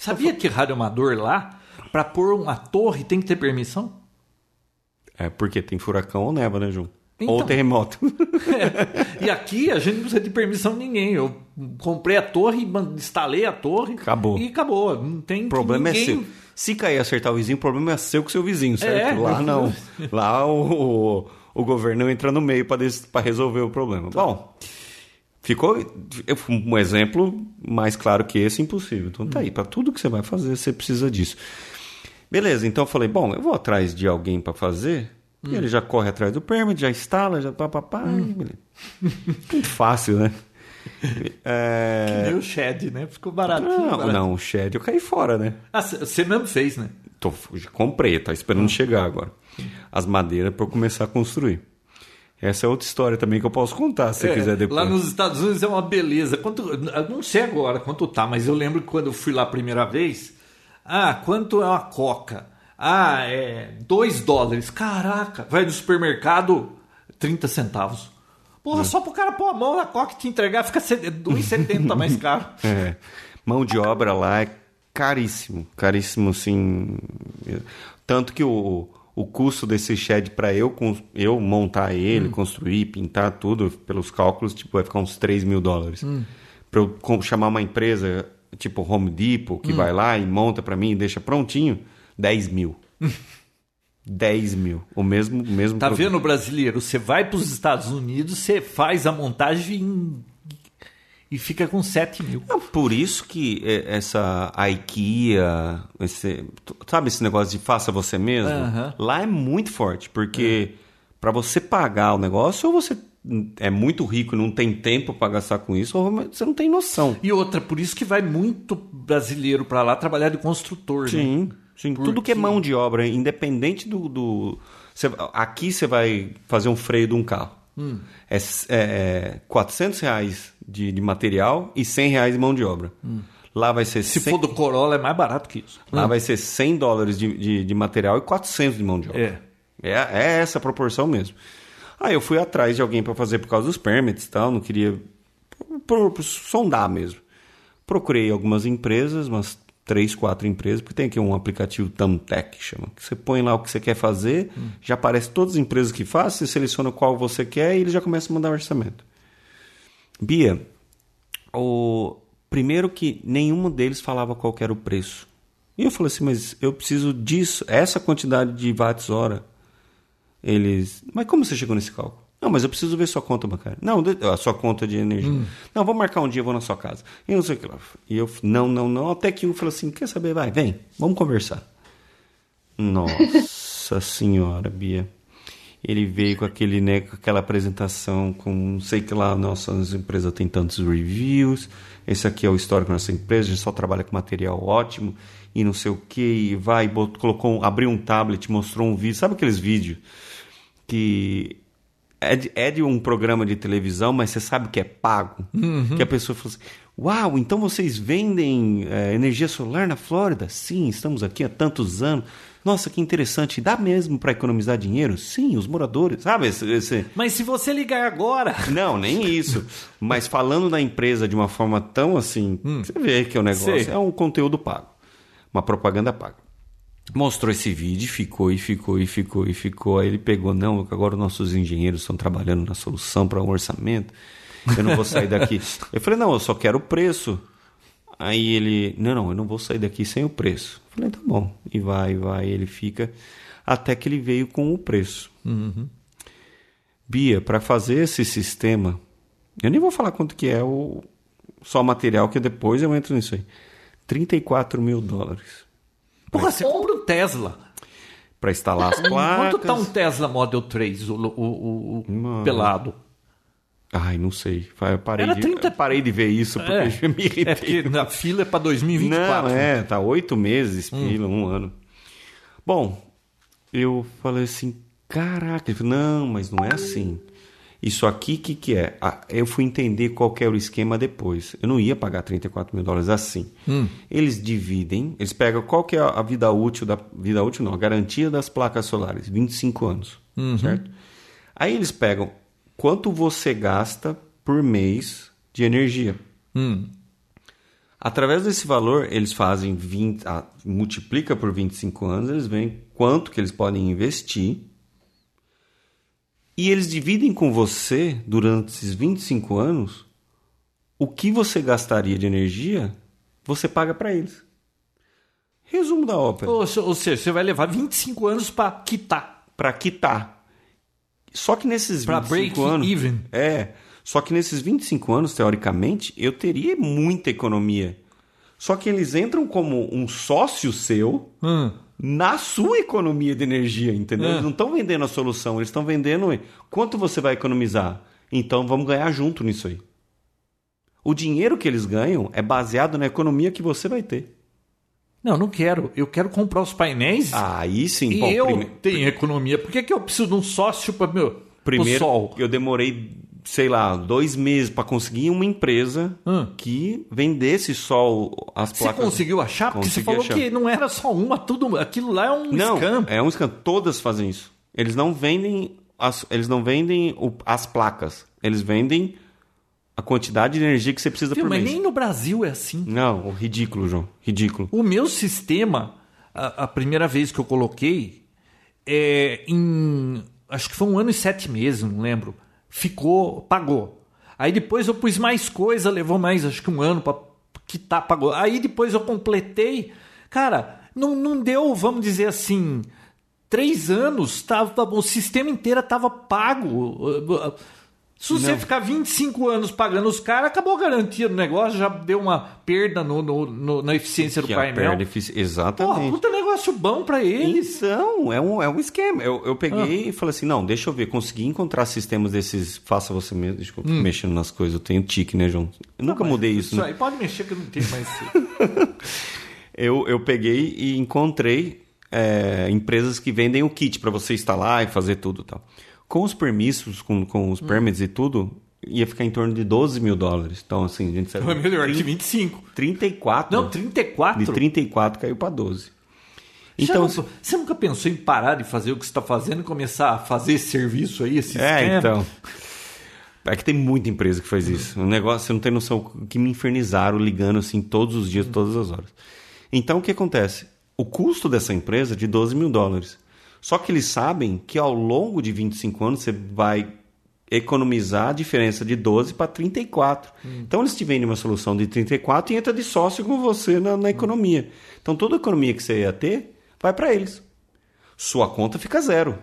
Sabia que rádio amador lá para pôr uma torre tem que ter permissão? É porque tem furacão ou neva, né, João? Então, ou terremoto. <laughs> É. E aqui a gente não precisa de permissão de ninguém. Eu comprei a torre, instalei a torre. Acabou. E acabou. Não tem O problema ninguém... é seu. Se cair acertar o vizinho, o problema é seu com o seu vizinho, certo? É, Lá não. Lá o, o, o governo entra no meio para resolver o problema. Tá. Bom, ficou um exemplo mais claro que esse, impossível. Então tá aí. Para tudo que você vai fazer, você precisa disso. Beleza, então eu falei, bom, eu vou atrás de alguém para fazer. Hum. E ele já corre atrás do permit, já instala, já papapá. Hum. Muito fácil, né? É... <laughs> Que nem o Shed, né? Ficou baratinho. Não, baratinho. não, o Shed eu caí fora, né? Ah, você mesmo fez, né? Tô, comprei, tá esperando hum. chegar agora. As madeiras para eu começar a construir. Essa é outra história também que eu posso contar, se é, quiser depois. Lá nos Estados Unidos é uma beleza. Quanto, não sei agora quanto tá, mas eu lembro que quando eu fui lá a primeira vez, ah, quanto é uma coca? Ah, é 2 dólares. Caraca, vai no supermercado, 30 centavos. Porra, hum. só pro cara pôr a mão na coca e te entregar fica 2,70 mais <laughs> caro. É. Mão de obra lá é caríssimo. Caríssimo, assim. Tanto que o, o custo desse shed para eu, eu montar ele, hum. construir, pintar tudo, pelos cálculos, tipo, vai ficar uns 3 mil dólares. Hum. Para eu chamar uma empresa tipo Home Depot, que hum. vai lá e monta para mim e deixa prontinho, 10 mil. <laughs> 10 mil. O mesmo, o mesmo Tá produto. vendo, brasileiro? Você vai para os Estados Unidos, você faz a montagem e fica com 7 mil. É por isso que é, essa IKEA, esse, sabe esse negócio de faça você mesmo? Lá é muito forte, porque uh para você pagar o negócio, ou você é muito rico e não tem tempo para gastar com isso, você não tem noção. E outra, por isso que vai muito brasileiro para lá trabalhar de construtor, sim, né? Sim, Porque... tudo que é mão de obra, independente do... do você, aqui você vai fazer um freio de um carro. Hum. É, é 400 reais de, de, material e 100 reais de mão de obra. Hum. Lá vai ser... Se 100... for do Corolla é mais barato que isso. Lá hum. vai ser 100 dólares de, de, de, material e 400 de mão de obra. É. É, é essa proporção mesmo. Aí eu fui atrás de alguém para fazer por causa dos permits e tal, não queria por, por, sondar mesmo. Procurei algumas empresas, umas três, quatro empresas, porque tem aqui um aplicativo Tamtec, chama, que você põe lá o que você quer fazer, hum. já aparece todas as empresas que fazem, você seleciona qual você quer e ele já começa a mandar orçamento. Bia, o primeiro que nenhum deles falava qual era o preço. E eu falei assim, mas eu preciso disso, essa quantidade de watts hora eles. Mas como você chegou nesse cálculo? Não, mas eu preciso ver sua conta bancária. Não, a sua conta de energia. Não, vou marcar um dia, vou na sua casa. E não sei o que lá. E eu, não, não, não. Até que um falou assim: quer saber? Vai, vem, vamos conversar. Nossa <laughs> senhora, Bia. Ele veio com aquele, né, com aquela apresentação com não sei que lá, nossa empresa tem tantos reviews. Esse aqui é o histórico da nossa empresa, a gente só trabalha com material ótimo e não sei o que. E vai, botou, colocou, abriu um tablet, mostrou um vídeo. Sabe aqueles vídeos que é de, é de um programa de televisão, mas você sabe que é pago? Que a pessoa fala assim: Uau, então vocês vendem é, energia solar na Flórida? Sim, estamos aqui há tantos anos. Nossa, que interessante. Dá mesmo para economizar dinheiro? Sim, os moradores. Sabe esse- esse... Mas se você ligar agora. <laughs> Não, nem isso. Mas falando da empresa de uma forma tão assim, você vê que o negócio Hum. Sei. é um conteúdo pago, uma propaganda paga. Mostrou esse vídeo, ficou e ficou e ficou e ficou. Aí ele pegou, não, agora os nossos engenheiros estão trabalhando na solução para um orçamento. Eu não vou sair daqui. <laughs> Eu falei, não, eu só quero o preço. Aí ele, não, não, eu não vou sair daqui sem o preço. Eu falei, tá bom. E vai, vai, ele fica. Até que ele veio com o preço. Bia, para fazer esse sistema, eu nem vou falar quanto que é o só o material, que depois eu entro nisso aí. 34 mil dólares. Porra, você compra um Tesla. Para instalar as placas. Quanto tá um Tesla Model 3, o, o, o- pelado? Ai, não sei. Eu parei, Era de, 30 eu parei de ver isso porque É, <laughs> me irritei. é porque na fila é pra 2024. Não, é, tá oito meses, fila, um ano. Bom, eu falei assim, caraca, não, mas não é assim. Isso aqui, o que, que é? Ah, eu fui entender qual que era o esquema depois. Eu não ia pagar 34 mil dólares assim. Eles dividem, eles pegam qual que é a vida útil da vida útil não, a garantia das placas solares, 25 anos, certo? Aí eles pegam quanto você gasta por mês de energia. Hum. Através desse valor, eles fazem 20, ah, multiplica por 25 anos, eles veem quanto que eles podem investir. E eles dividem com você, durante esses 25 anos, o que você gastaria de energia, você paga para eles. Resumo da ópera. Ou, se- ou seja, você vai levar 25 anos pra quitar. Para quitar. Só que nesses Pra 25 break anos. even. É. Só que nesses 25 anos, teoricamente, eu teria muita economia. Só que eles entram como um sócio seu Hum. Na sua economia de energia, entendeu? É. Eles não estão vendendo a solução, eles estão vendendo quanto você vai economizar. Então vamos ganhar junto nisso aí. O dinheiro que eles ganham é baseado na economia que você vai ter. Não, não quero. Eu quero comprar os painéis Aí sim, e bom, eu prime- tenho economia. Por que, que eu preciso de um sócio para meu Primeiro, pro sol? eu demorei, sei lá, dois meses para conseguir uma empresa Hum. que vendesse só as Você placas. conseguiu achar? Porque você falou achar. que não era só uma, tudo. Aquilo lá é um Não, scam. é um scam. Todas fazem isso. Eles não vendem as, eles não vendem o- as placas. Eles vendem a quantidade de energia que você precisa Viu, por mas mês. nem no Brasil é assim. Não, ridículo, João. Ridículo. O meu sistema, a, a primeira vez que eu coloquei, é, em. Acho que foi um ano e sete meses, não lembro. Ficou, pagou. Aí depois eu pus mais coisa, levou mais, acho que um ano para quitar, pagou. Aí depois eu completei. Cara, não, não deu, vamos dizer assim, três anos, tava, o sistema inteiro estava pago. Se você Não. ficar 25 anos pagando os caras, acabou a garantia do negócio, já deu uma perda no, no- no- na eficiência do Que a painel. perda Porra, Exatamente. puta negócio bom pra eles. Então, é um, é um esquema. Eu, eu peguei Ah. e falei assim: não, deixa eu ver, consegui encontrar sistemas desses. Faça você mesmo. Eu Hum. mexendo nas coisas. Eu tenho tique, né, João? Eu nunca mudei isso. Isso né? aí, pode mexer que eu não tenho mais. <laughs> Eu, eu peguei e encontrei é, empresas que vendem o kit para você instalar e fazer tudo e tal. Com os permissos, com, com Hum. os permits e tudo, ia ficar em torno de 12 mil dólares. Então, assim, a gente sabe. é melhor que 25. 34. Não, 34. De 34 caiu para 12. Então, Então, você nunca pensou em parar de fazer o que você está fazendo e começar a fazer esse serviço aí, esse É, esquema? então. É que tem muita empresa que faz isso. O negócio, você não tem noção que me infernizaram ligando assim todos os dias, todas as horas. Então o que acontece? O custo dessa empresa é de 12 mil dólares. Só que eles sabem que ao longo de 25 anos você vai economizar a diferença de 12 para 34. Então eles te vendem uma solução de 34 e entra de sócio com você na, na economia. Então toda a economia que você ia ter vai para eles. Sua conta fica zero.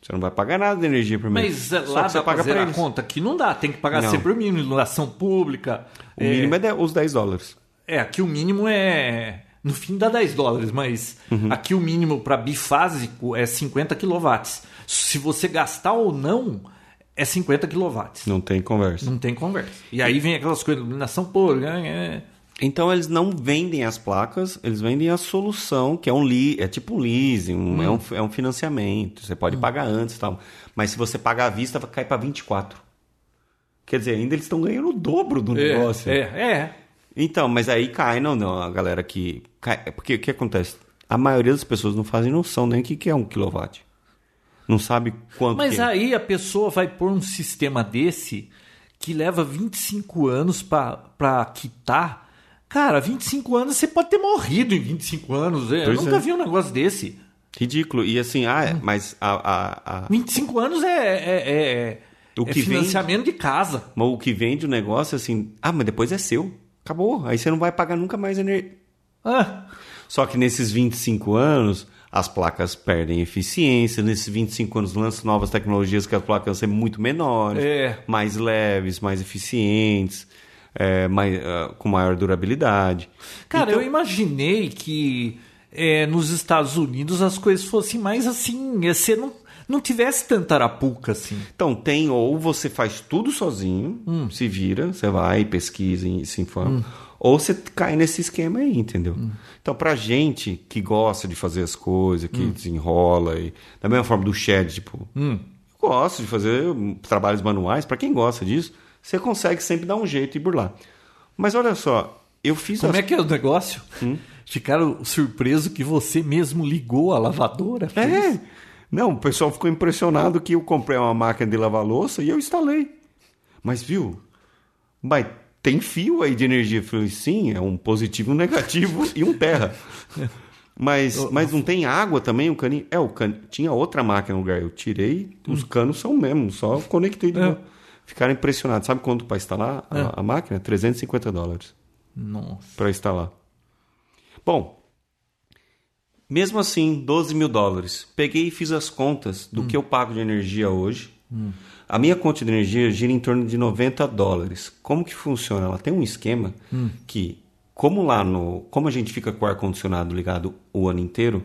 Você não vai pagar nada de energia por mês. Mas Só lá que você paga pra a conta. Aqui não dá, tem que pagar Não. sempre o mínimo, iluminação pública. O mínimo é de- os 10 dólares. É, aqui o mínimo é. No fim dá 10 dólares, mas Uhum. aqui o mínimo para bifásico é 50 kW. Se você gastar ou não, é 50 kW. Não tem conversa. Não tem conversa. E aí vem aquelas coisas, iluminação pública. é- Então eles não vendem as placas, eles vendem a solução, que é um li é tipo um leasing, um- é, um, é um financiamento. Você pode pagar antes e tal. Mas se você pagar à vista, vai cair para 24. Quer dizer, ainda eles estão ganhando o dobro do É, negócio. é, é. Então, mas aí cai, não, não, a galera que. É porque o que acontece? A maioria das pessoas não fazem noção nem o que é um quilowatt. Não sabe quanto Mas é. aí a pessoa vai pôr um sistema desse que leva 25 anos para quitar. Cara, 25 anos você pode ter morrido em 25 anos. é. Eu Pois nunca é. vi um negócio desse. Ridículo. E assim, ah, é, mas a, a, a- 25 anos é, é, é, O é que vem- financiamento de casa. mas o que vende o negócio é assim, ah, mas depois é seu. Acabou. Aí você não vai pagar nunca mais energia. Ah, Só que nesses 25 anos, as placas perdem eficiência. Nesses 25 anos lançam novas tecnologias que as placas vão ser muito menores, É. mais leves, mais eficientes, é, mais, ah, com maior durabilidade. cara, Então- eu imaginei que é, nos Estados Unidos as coisas fossem mais assim. Você não, não tivesse tanta arapuca assim. Então, tem ou você faz tudo sozinho, se vira, você vai, pesquisa e se informa, ou você cai nesse esquema aí, entendeu? Então, pra gente que gosta de fazer as coisas, que desenrola, e, da mesma forma do Shed, tipo, eu gosto de fazer hum, trabalhos manuais, pra quem gosta disso, você consegue sempre dar um jeito e burlar. Mas olha só, eu fiz Como as- é que é o negócio? Ficaram surpreso que você mesmo ligou a lavadora. É. Não, o pessoal ficou impressionado que eu comprei uma máquina de lavar louça e eu instalei. Mas viu? Mas tem fio aí de energia. Eu falei, sim, é um positivo, um negativo e um terra. Mas, mas não tem água também, o caninho? É, o can... tinha outra máquina no lugar. Eu tirei, os canos são mesmo, só conectei de novo. Ficaram impressionados. Sabe quanto para instalar a, a máquina? 350 dólares Nossa. para instalar. Bom, mesmo assim, 12 mil dólares. Peguei e fiz as contas do que eu pago de energia hoje. A minha conta de energia gira em torno de 90 dólares. Como que funciona? Ela tem um esquema que, como lá no. Como a gente fica com o ar-condicionado ligado o ano inteiro,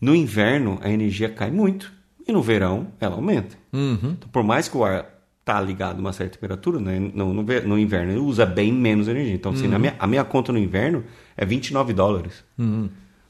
no inverno a energia cai muito. E no verão ela aumenta. Então, por mais que o ar tá ligado a uma certa temperatura, né? no, no, no inverno ele usa bem menos energia. Então, assim, na minha, a minha conta no inverno é 29 dólares.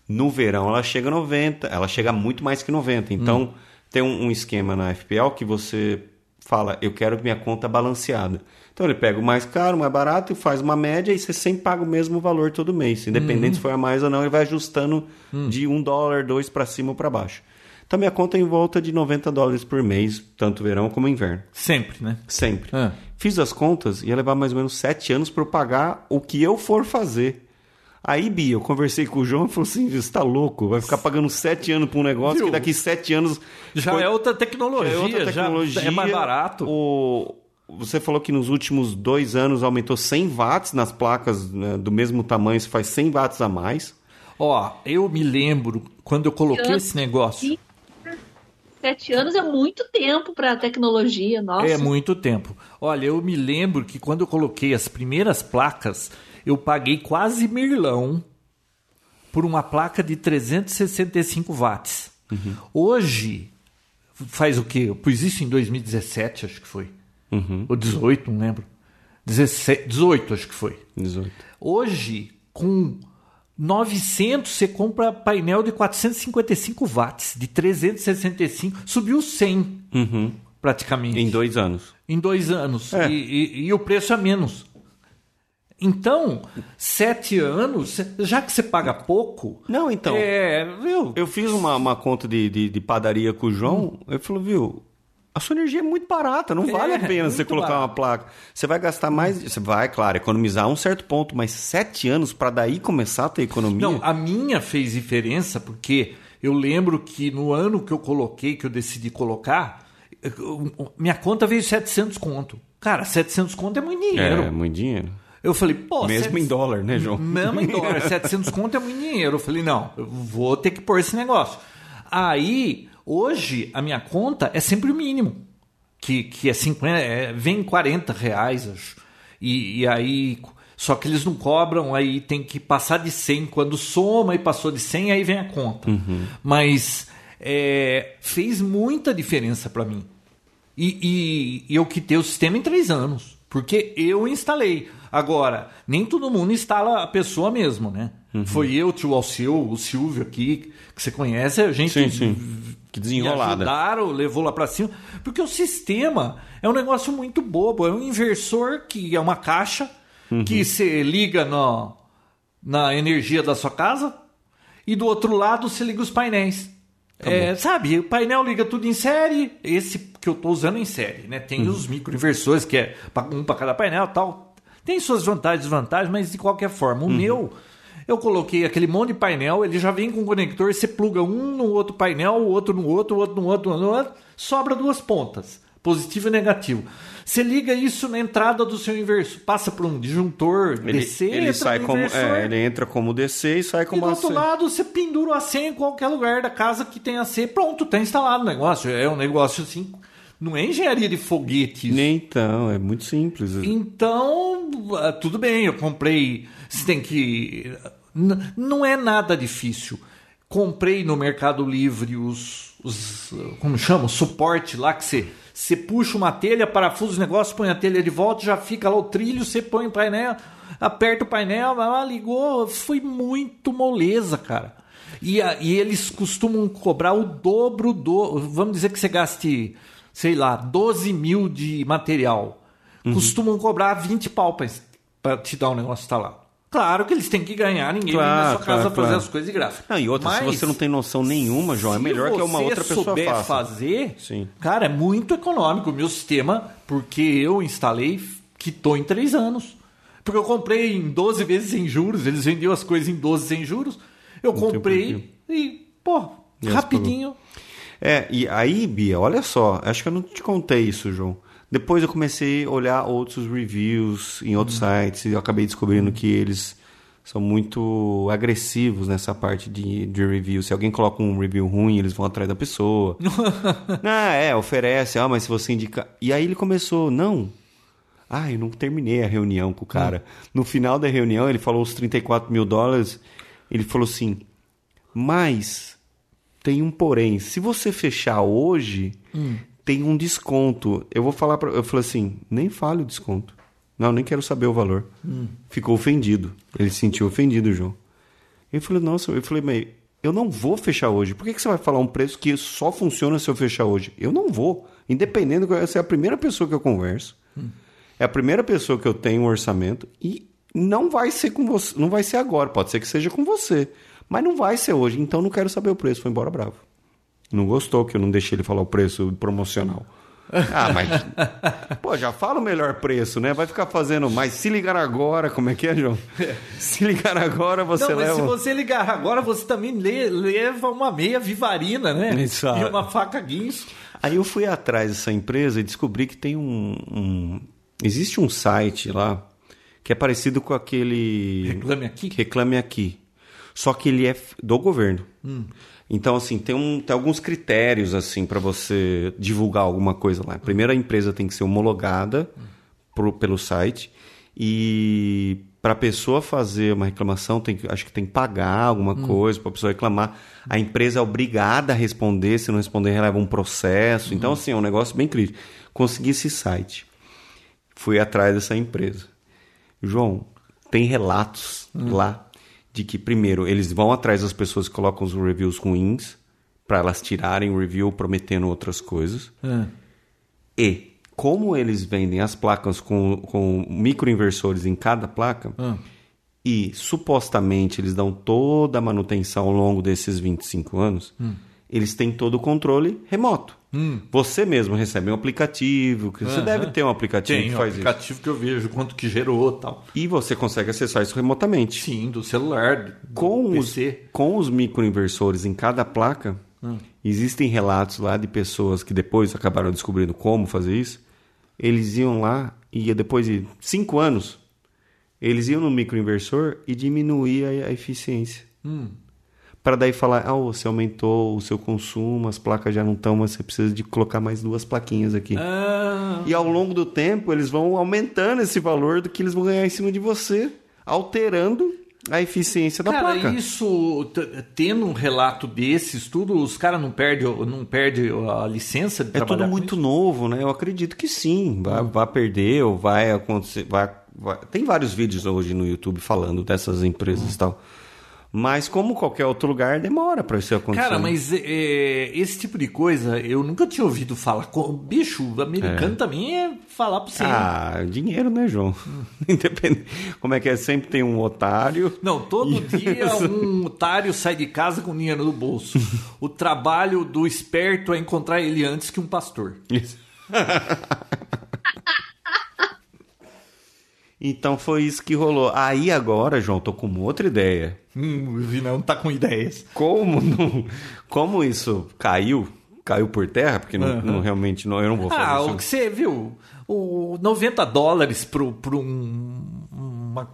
No verão ela chega a 90, ela chega muito mais que 90. Então, tem um, um esquema na FPL que você fala, eu quero minha conta balanceada. Então ele pega o mais caro, o mais barato e faz uma média e você sempre paga o mesmo valor todo mês. Independente se foi a mais ou não, ele vai ajustando de um dólar, dois para cima ou para baixo. Então minha conta é em volta de 90 dólares por mês, tanto verão como inverno. Sempre, né? Sempre. Ah. Fiz as contas, ia levar mais ou menos sete anos para eu pagar o que eu for fazer. Aí, Bia, eu conversei com o João e falou assim: você tá louco? Vai ficar pagando sete anos para um negócio Viu? que daqui sete anos. Já Foi- é outra tecnologia, é outra tecnologia. já é mais barato. O... Você falou que nos últimos dois anos aumentou 100 watts nas placas né, do mesmo tamanho, você faz 100 watts a mais. Ó, eu me lembro quando eu coloquei esse negócio. Sete anos é muito tempo para tecnologia, nossa. É muito tempo. Olha, eu me lembro que quando eu coloquei as primeiras placas, eu paguei quase mirlão por uma placa de 365 watts. Hoje, faz o quê? Eu pus isso em 2017, acho que foi. Ou 18, não lembro. 17, 18, acho que foi. 18. Hoje, com 900, você compra painel de 455 watts, de 365, subiu 100 praticamente. Em dois anos. Em dois anos. É. E, e- e o preço é menos. Então, sete anos, já que você paga pouco. Não, então. É, viu? Eu fiz uma, uma conta de, de, de padaria com o João. Ele falou, viu? A sua energia é muito barata, não É, vale a pena você colocar barato. uma placa. Você vai gastar mais. Você vai, claro, economizar um certo ponto, mas sete anos para daí começar a ter economia. Não, a minha fez diferença porque eu lembro que no ano que eu coloquei, que eu decidi colocar, eu- minha conta veio 700 conto. Cara, 700 conto é muito dinheiro. é muito dinheiro. Eu falei, pô, Mesmo 700 em dólar, né, João? Mesmo em dólar, <laughs> 700 conto é muito dinheiro. Eu falei, não, eu vou ter que pôr esse negócio. Aí, Hoje, a minha conta é sempre o mínimo. Que, que é 50, é, vem 40 reais, acho. E, e aí. Só que eles não cobram, aí tem que passar de 100. Quando soma e passou de 100, aí vem a conta. Uhum. Mas é, fez muita diferença para mim. E, e, e eu quitei o sistema em três anos. Porque eu instalei. Agora, nem todo mundo instala a pessoa mesmo, né? Uhum. Foi eu, tio Alceu, o Silvio aqui, que você conhece, a gente Sim, sim. Que desenrolada. me ajudaram, levou lá para cima. Porque o sistema é um negócio muito bobo. É um inversor que é uma caixa Uhum. que você liga no, na energia da sua casa e do outro lado você liga os painéis. É, sabe, o painel liga tudo em série, esse que eu estou usando em série, né? Tem Uhum. os microinversores, que é um para cada painel e tal. Tem suas vantagens e desvantagens, mas de qualquer forma, o Uhum. meu, eu coloquei aquele monte de painel, ele já vem com conector, você pluga um no outro painel, o outro no outro, o outro no outro, no outro, sobra duas pontas, positivo e negativo. Você liga isso na entrada do seu inversor, passa por um disjuntor Ele, DC, ele entra sai como. É, ele entra como DC e sai e como do outro AC. lado, você pendura o AC em qualquer lugar da casa que tenha AC. Pronto, tá instalado o negócio. É um negócio assim. Não é engenharia de foguete isso. Nem Então, é muito simples. Então, ah, tudo bem, eu comprei. Você tem que. Não é nada difícil. Comprei no Mercado Livre os. os como chama? O suporte lá que você. Você puxa uma telha, parafusa os negócios, põe a telha de volta, já fica lá o trilho, você põe o painel, aperta o painel, vai lá, ligou. Foi muito moleza, cara. E, e eles costumam cobrar o dobro do. Vamos dizer que você gaste, sei lá, 12 mil de material. Uhum. Costumam cobrar 20 pau para te dar um negócio instalado. Claro que eles têm que ganhar, ninguém vem na Claro, sua casa claro, fazer claro. as coisas de graça. Não, e outra, se Mas, você não tem noção nenhuma, João, é se melhor que uma você outra pessoa souber faça. fazer, Sim. cara, é muito econômico o meu sistema, porque eu instalei, quitou em 3 anos. Porque eu comprei em 12 vezes sem juros, eles vendiam as coisas em 12 sem juros. Eu tem comprei e, pô, rapidinho. É, e aí, Bia, olha só, acho que eu não te contei isso, João. Depois eu comecei a olhar outros reviews em outros sites e eu acabei descobrindo que eles são muito agressivos nessa parte de, de review. Se alguém coloca um review ruim, eles vão atrás da pessoa. <laughs> ah, é, oferece, ah, mas se você indicar. E aí ele começou, não. Ah, eu não terminei a reunião com o cara. No final da reunião, ele falou os 34 mil dólares. Ele falou assim: mas tem um porém. Se você fechar hoje, tem um desconto. Eu vou falar para. Eu falei assim: nem fale o desconto. Não, nem quero saber o valor. Ficou ofendido. Ele se sentiu ofendido, João. Eu falei: nossa, eu falei, mas eu não vou fechar hoje. Por que, que você vai falar um preço que só funciona se eu fechar hoje? Eu não vou. Independente, você é a primeira pessoa que eu converso. É a primeira pessoa que eu tenho um orçamento e não vai ser com você, não vai ser agora, pode ser que seja com você, mas não vai ser hoje, então não quero saber o preço, foi embora bravo. Não gostou que eu não deixei ele falar o preço promocional. Ah, mas <laughs> pô, já fala o melhor preço, né? Vai ficar fazendo, mas se ligar agora, como é que é, João? Se ligar agora, você Não, mas leva se você ligar agora, você também le- leva uma meia vivarina, né? Exato. E uma faca guinso. Aí eu fui atrás dessa empresa e descobri que tem um, um- Existe um site lá que é parecido com aquele. Reclame Aqui? Reclame Aqui. Só que ele é do governo. Então, assim, tem, um, tem alguns critérios assim para você divulgar alguma coisa lá. Primeiro, a empresa tem que ser homologada pro- pelo site. E para a pessoa fazer uma reclamação, tem que, acho que tem que pagar alguma coisa para a pessoa reclamar. A empresa é obrigada a responder, se não responder, releva um processo. Então, assim, é um negócio bem crítico. Consegui esse site. Fui atrás dessa empresa. João, tem relatos lá de que, primeiro, eles vão atrás das pessoas que colocam os reviews ruins para elas tirarem o review prometendo outras coisas. E como eles vendem as placas com, com microinversores em cada placa, e supostamente eles dão toda a manutenção ao longo desses 25 anos, eles têm todo o controle remoto. Você mesmo recebe um aplicativo, que você Aham. deve ter um aplicativo Tem que um faz isso. aplicativo que eu vejo quanto que gerou e tal. E você consegue acessar isso remotamente. Sim, do celular, do Com os, PC. com os microinversores em cada placa, existem relatos lá de pessoas que depois acabaram descobrindo como fazer isso. Eles iam lá e depois de cinco anos, eles iam no microinversor e diminuía a eficiência. Para daí falar, ah, você aumentou o seu consumo, as placas já não estão, mas você precisa de colocar mais duas plaquinhas aqui. Ah, E ao longo do tempo, eles vão aumentando esse valor do que eles vão ganhar em cima de você, alterando a eficiência da cara, placa. isso, t- tendo um relato desses, tudo, os caras não perdem não perde a licença de É tudo trabalhar com muito isso? novo, né? Eu acredito que sim. Vai, vai perder ou vai acontecer. Vai, vai- Tem vários vídeos hoje no YouTube falando dessas empresas e tal. Mas como qualquer outro lugar, demora para isso acontecer. Cara, mas é, esse tipo de coisa eu nunca tinha ouvido falar. Com- Bicho, o americano também é falar pra você. Ah, dinheiro, né, João? <laughs> Independente. Como é que é? Sempre tem um otário. Não, todo <laughs> dia um otário sai de casa com dinheiro no bolso. <laughs> O trabalho do esperto é encontrar ele antes que um pastor. Isso. então foi isso que rolou. Aí agora, João, tô com uma outra ideia. Hum, o Vinão tá com ideias. Como não, como isso caiu, caiu por terra, porque não, Aham. não- realmente não, eu não vou fazer Ah, isso. o que você viu? O 90 dólares pro, pro um uma-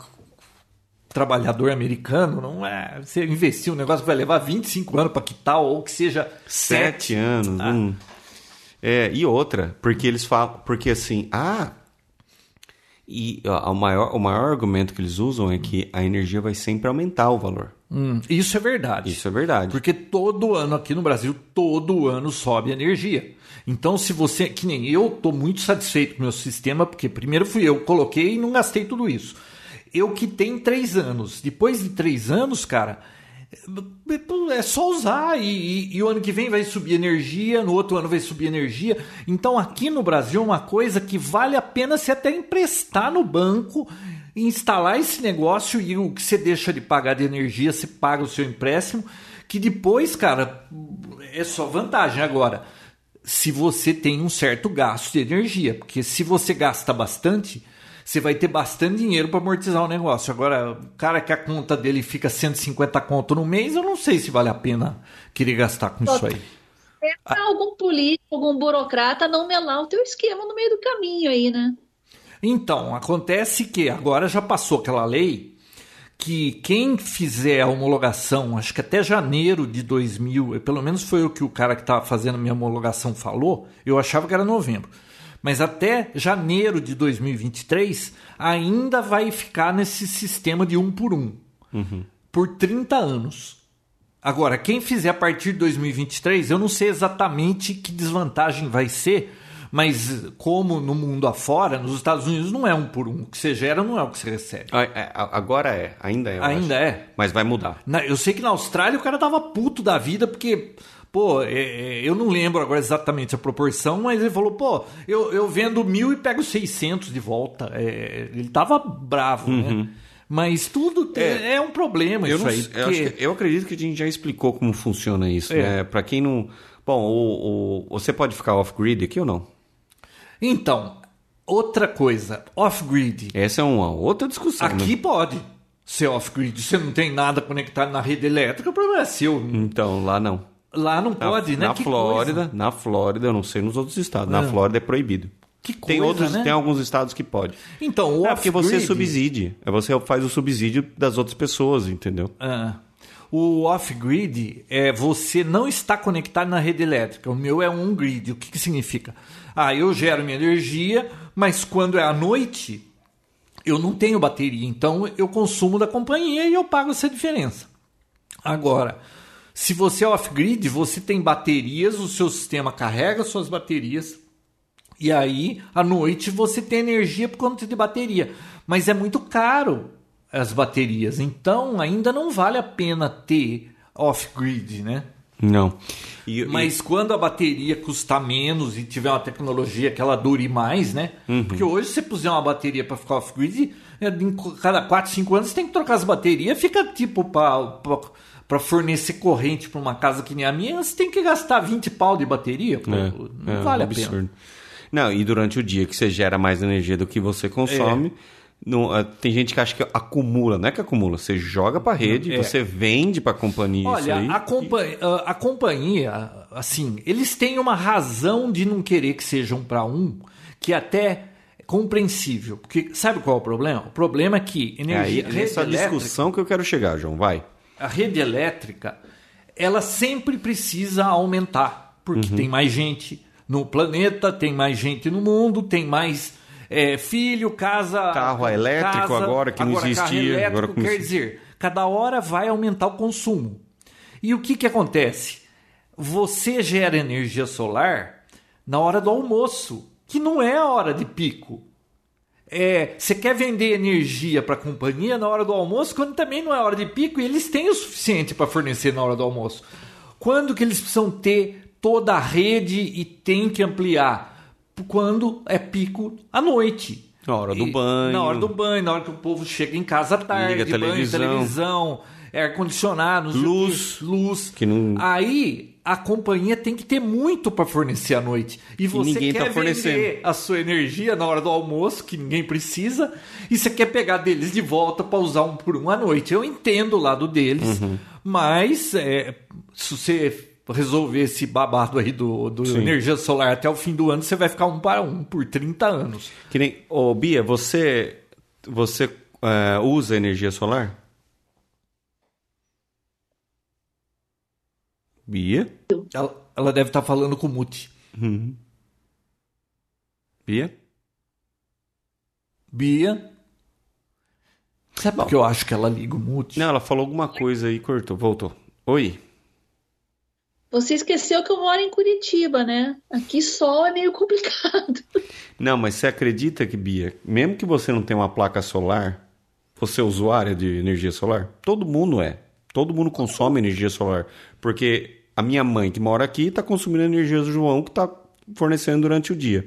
trabalhador americano, não é? Você investir um negócio que vai levar 25 anos para quitar, ou que seja Sete anos. Ah. hum. É, e outra, porque eles falam. Porque assim, ah. E o maior, o maior argumento que eles usam é que a energia vai sempre aumentar o valor. Hum, isso é verdade. Isso é verdade. Porque todo ano aqui no Brasil, todo ano sobe a energia. Então, se você, que nem eu, estou muito satisfeito com o meu sistema, porque primeiro fui eu que coloquei e não gastei tudo isso. Eu que tenho três anos. Depois de três anos, cara, é só usar. E, e- e o ano que vem vai subir energia, no outro ano vai subir energia. Então, aqui no Brasil, é uma coisa que vale a pena você até emprestar no banco instalar esse negócio e o que você deixa de pagar de energia, você paga o seu empréstimo, que depois, cara, é só vantagem. Agora, se você tem um certo gasto de energia, porque se você gasta bastante, você vai ter bastante dinheiro para amortizar o negócio. Agora, o cara que a conta dele fica 150 conto no mês, eu não sei se vale a pena querer gastar com isso aí. É pra algum político, algum burocrata não melar o teu esquema no meio do caminho aí, né? Então, acontece que agora já passou aquela lei que quem fizer a homologação, acho que até janeiro de 2000, pelo menos foi o que o cara que estava fazendo a minha homologação falou, eu achava que era novembro. Mas até janeiro de 2023 ainda vai ficar nesse sistema de um por um, por 30 anos. Agora, quem fizer a partir de 2023, eu não sei exatamente que desvantagem vai ser, mas como no mundo afora, nos Estados Unidos não é um por um. O que você gera não é o que você recebe. Ah, é, Agora é, ainda é. Ainda acho. é. Mas vai mudar. Eu sei que na Austrália o cara tava puto da vida, porque, pô, é, é, eu não lembro agora exatamente a proporção, mas ele falou, pô, eu, eu vendo mil e pego 600 de volta. É, ele tava bravo, né? Mas tudo te- É. é, um problema Eu, isso não aí. eu, porque- acho que- eu acredito que a gente já explicou como funciona isso, É. né? Pra quem não. Bom, o, o- você pode ficar off-grid aqui ou não? Então, outra coisa, off-grid. Essa é uma outra discussão. Aqui né? pode ser off-grid. Você não tem nada conectado na rede elétrica, o problema é seu. Então, lá não. Lá não Na- pode, né? Na Que Flórida, coisa. na Flórida, eu não sei nos outros estados. Na Ah. Flórida é proibido. Que Tem coisa, outros, né? tem alguns estados que pode. Então, o É porque você subside. É você faz o subsídio das outras pessoas, entendeu? Ah, o off-grid é você não está conectado na rede elétrica. O meu é um grid. O que, que significa? Ah, eu gero minha energia, mas quando é à noite, eu não tenho bateria. Então eu consumo da companhia e eu pago essa diferença. Agora, se você é off-grid, você tem baterias, o seu sistema carrega suas baterias. E aí, à noite, você tem energia por conta de bateria. Mas é muito caro as baterias. Então, ainda não vale a pena ter off-grid, né? Não. E, Mas quando a bateria custar menos e tiver uma tecnologia que ela dure mais, né? Uhum. Porque hoje, se você puser uma bateria para ficar off-grid, é, cada 4, 5 anos você tem que trocar as baterias. Fica tipo para fornecer corrente para uma casa que nem a minha, você tem que gastar 20 pau de bateria. Pô, É, não é vale um a pena. absurdo. Não, e durante o dia que você gera mais energia do que você consome, não, ah, tem gente que acha que acumula, não é que acumula, você joga pra rede, É. você vende pra companhia isso Olha, aí. a, compa a- a companhia, assim, eles têm uma razão de não querer que sejam para um, que é até compreensível. Porque sabe qual é o problema? O problema é que É energia. aí, rede nessa elétrica- discussão que eu quero chegar, João, vai. A rede elétrica, ela sempre precisa aumentar, porque tem mais gente no planeta, tem mais gente no mundo, tem mais é, filho, casa. Carro elétrico casa, agora que não carro existia, elétrico, agora quer começou. dizer, cada hora vai aumentar o consumo. E o que, que acontece? Você gera energia solar na hora do almoço, que não é a hora de pico. É, você quer vender energia para a companhia na hora do almoço, quando também não é hora de pico e eles têm o suficiente para fornecer na hora do almoço. Quando que eles precisam ter toda a rede e tem que ampliar? Quando é pico à noite. Na hora do E- banho. Na hora do banho, na hora que o povo chega em casa à tarde, Liga a banho, televisão. televisão, ar-condicionado, Luz. quê, luz. Que não- Aí a companhia tem que ter muito para fornecer à noite. E você ninguém quer tá fornecendo. a sua energia na hora do almoço, que ninguém precisa, e você quer pegar deles de volta para usar um por um à noite. Eu entendo o lado deles, Uhum. mas é, se você resolver esse babado aí do, do Sim. energia solar até o fim do ano, você vai ficar um para um por 30 anos. Que nem. Ô, Bia, você. Você é, usa energia solar? Bia? Ela, ela deve estar falando com o Muti. Bia? Bia. Sabe por que eu acho que ela liga o Muti? Não, ela falou alguma coisa aí, cortou, voltou. Oi. Você esqueceu que eu moro em Curitiba, né? Aqui sol é meio complicado. <laughs> Não, mas você acredita que, Bia, mesmo que você não tenha uma placa solar, você é usuária de energia solar? Todo mundo é. Todo mundo consome energia solar. Porque a minha mãe, que mora aqui, está consumindo a energia do João, que está fornecendo durante o dia.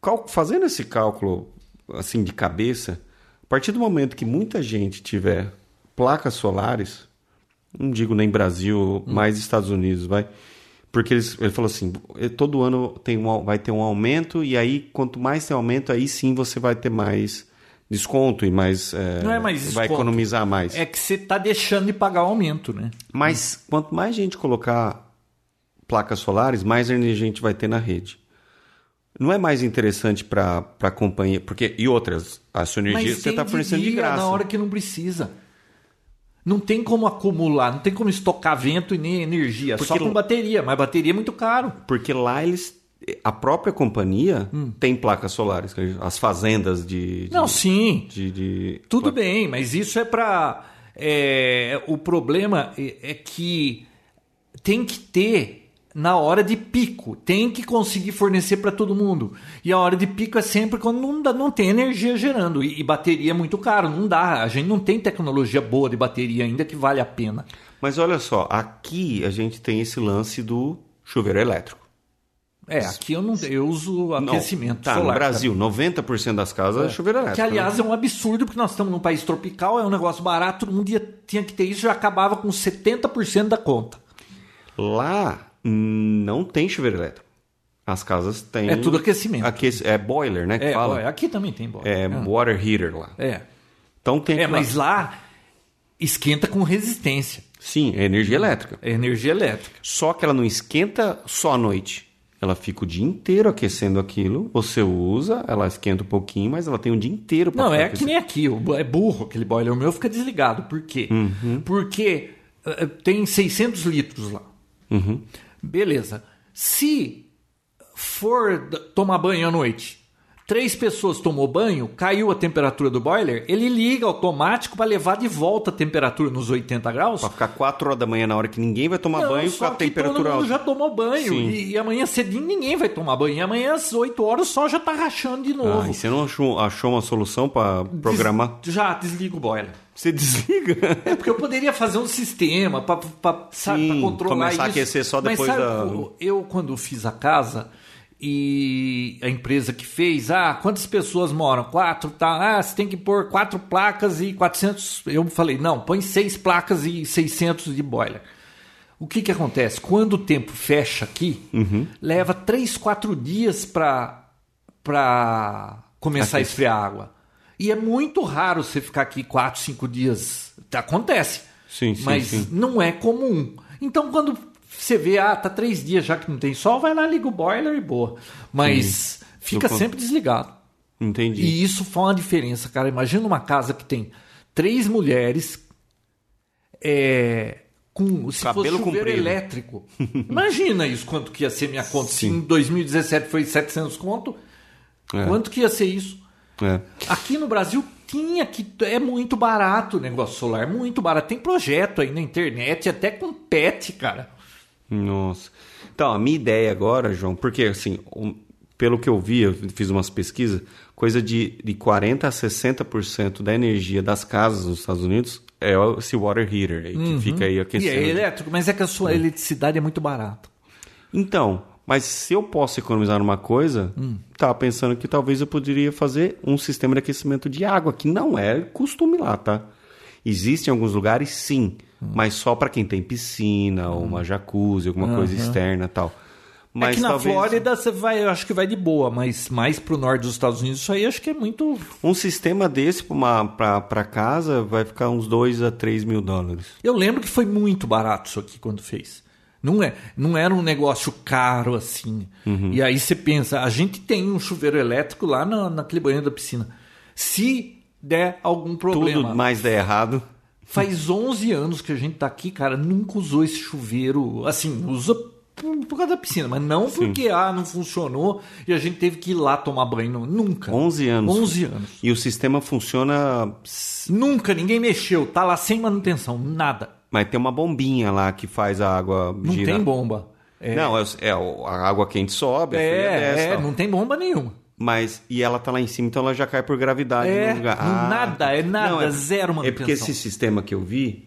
Cal- Fazendo esse cálculo, assim, de cabeça, a partir do momento que muita gente tiver placas solares, não digo nem Brasil, mais Estados Unidos, vai. Porque eles, ele falou assim, todo ano tem um, vai ter um aumento e aí quanto mais tem aumento, aí sim você vai ter mais desconto e mais eh, Não é mais vai desconto. economizar mais. É que você tá deixando de pagar o aumento, né? Mas quanto mais gente colocar placas solares, mais energia a gente vai ter na rede. Não é mais interessante para a companhia, porque e outras, a sua energia Mas você está fornecendo de graça. na hora que não precisa. Não tem como acumular, não tem como estocar vento e nem energia. Só Porque com l- bateria, mas bateria é muito caro. Porque lá eles. A própria companhia tem placas solares, as fazendas de. de Não, sim. de- de- Tudo bem, mas isso é para. o problema é, é que tem que ter na hora de pico, tem que conseguir fornecer para todo mundo. E a hora de pico é sempre quando não, dá, não tem energia gerando. E, e bateria é muito caro, não dá. A gente não tem tecnologia boa de bateria ainda que vale a pena. Mas olha só, aqui a gente tem esse lance do chuveiro elétrico. É, aqui eu não eu uso Não, aquecimento tá, solar. no Brasil, 90% das casas é, chuveiro Que, elétrico. aliás, né? é um absurdo, porque nós estamos num país tropical, é um negócio barato, todo mundo ia- tinha que ter isso, já acabava com 70% da conta. Lá não tem chuveiro elétrico. As casas têm. É tudo aquecimento. Aquece- é boiler, né? Que É, fala. ó, aqui também tem bola. É water heater lá. É. Então tem. É, que- mas lá esquenta com resistência. Sim, é energia elétrica. É energia elétrica. Só que ela não esquenta só à noite. Ela fica o dia inteiro aquecendo aquilo. Você usa, ela esquenta um pouquinho, mas ela tem o dia inteiro para Não, é que nem aqui. É burro aquele boiler. O meu fica desligado. Por quê? Uhum. Porque eh, tem 600 litros lá. Uhum. Beleza. Se for tomar banho à noite, três pessoas tomou banho, caiu a temperatura do boiler, ele liga automático para levar de volta a temperatura nos 80 graus. Pra ficar 4 horas da manhã na hora que ninguém vai tomar Não, banho só com a temperatura alta. já tomou banho. E, e amanhã cedinho ninguém vai tomar banho. E amanhã às 8 horas o sol já tá rachando de novo. Ah, e você não achou, achou uma solução para programar? Des- Já desliga o boiler. Você desliga. É porque eu poderia fazer um sistema para controlar começar isso. a aquecer só Mas depois sabe, da- Eu, quando fiz a casa e a empresa que fez, ah, quantas pessoas moram? Quatro, tá? Ah, você tem que pôr quatro placas e 400. Eu falei, não, põe seis placas e 600 de boiler. O que que acontece? Quando o tempo fecha aqui, Uhum. leva três, quatro dias para começar a esfriar a água. E é muito raro você ficar aqui quatro, cinco dias. Acontece. Sim, sim, mas sim. não é comum. Então, quando você vê, ah, tá três dias já que não tem sol, vai lá, liga o boiler e boa. Mas fica sempre desligado. Entendi. E isso faz uma diferença, cara. Imagina uma casa que tem três mulheres, é, com se Cabelo fosse chuveiro comprido. elétrico. <laughs> Imagina isso, quanto que ia ser minha conta. Se em 2017 foi 700 conto, É. quanto que ia ser isso? É. Aqui no Brasil tinha que é muito barato o negócio solar, muito barato. Tem projeto aí na internet, até com pet, cara. Nossa. Então, a minha ideia agora, João, porque assim, um- pelo que eu vi, eu fiz umas pesquisas, coisa de, de 40% a 60% da energia das casas nos Estados Unidos é esse water heater aí, que fica aí E aquecendo. é elétrico, mas é que a sua eletricidade é muito barata. Então, mas se eu posso economizar numa coisa, tava pensando que talvez eu poderia fazer um sistema de aquecimento de água, que não é costume lá, tá? Existem alguns lugares, sim, mas só para quem tem piscina ou uma jacuzzi, alguma coisa externa tal. Mas é que na talvez Flórida você vai, eu acho que vai de boa, mas mais pro norte dos Estados Unidos, isso aí acho que é muito. um sistema desse para casa vai ficar uns 2 a 3 mil dólares. Eu lembro que foi muito barato isso aqui quando fez. Não, é, não era um negócio caro assim. Uhum. E aí você pensa, a gente tem um chuveiro elétrico lá na, naquele banheiro da piscina. Se der algum problema. Tudo mais der errado. Faz 11 anos que a gente tá aqui, cara, nunca usou esse chuveiro. Assim, usa por, por causa da piscina, mas não porque ah, não funcionou e a gente teve que ir lá tomar banho. não. Nunca. 11 anos. 11 anos. E o sistema funciona. Nunca, ninguém mexeu. Tá lá sem manutenção, nada. Mas tem uma bombinha lá que faz a água Não girar. tem bomba. É, Não, é, é, a água quente sobe, a fria desce. é, é tal. não tem bomba nenhuma. Mas, e ela tá lá em cima, então ela já cai por gravidade É, no lugar. nada, é nada, Não, zero É porque manutenção. esse sistema que eu vi,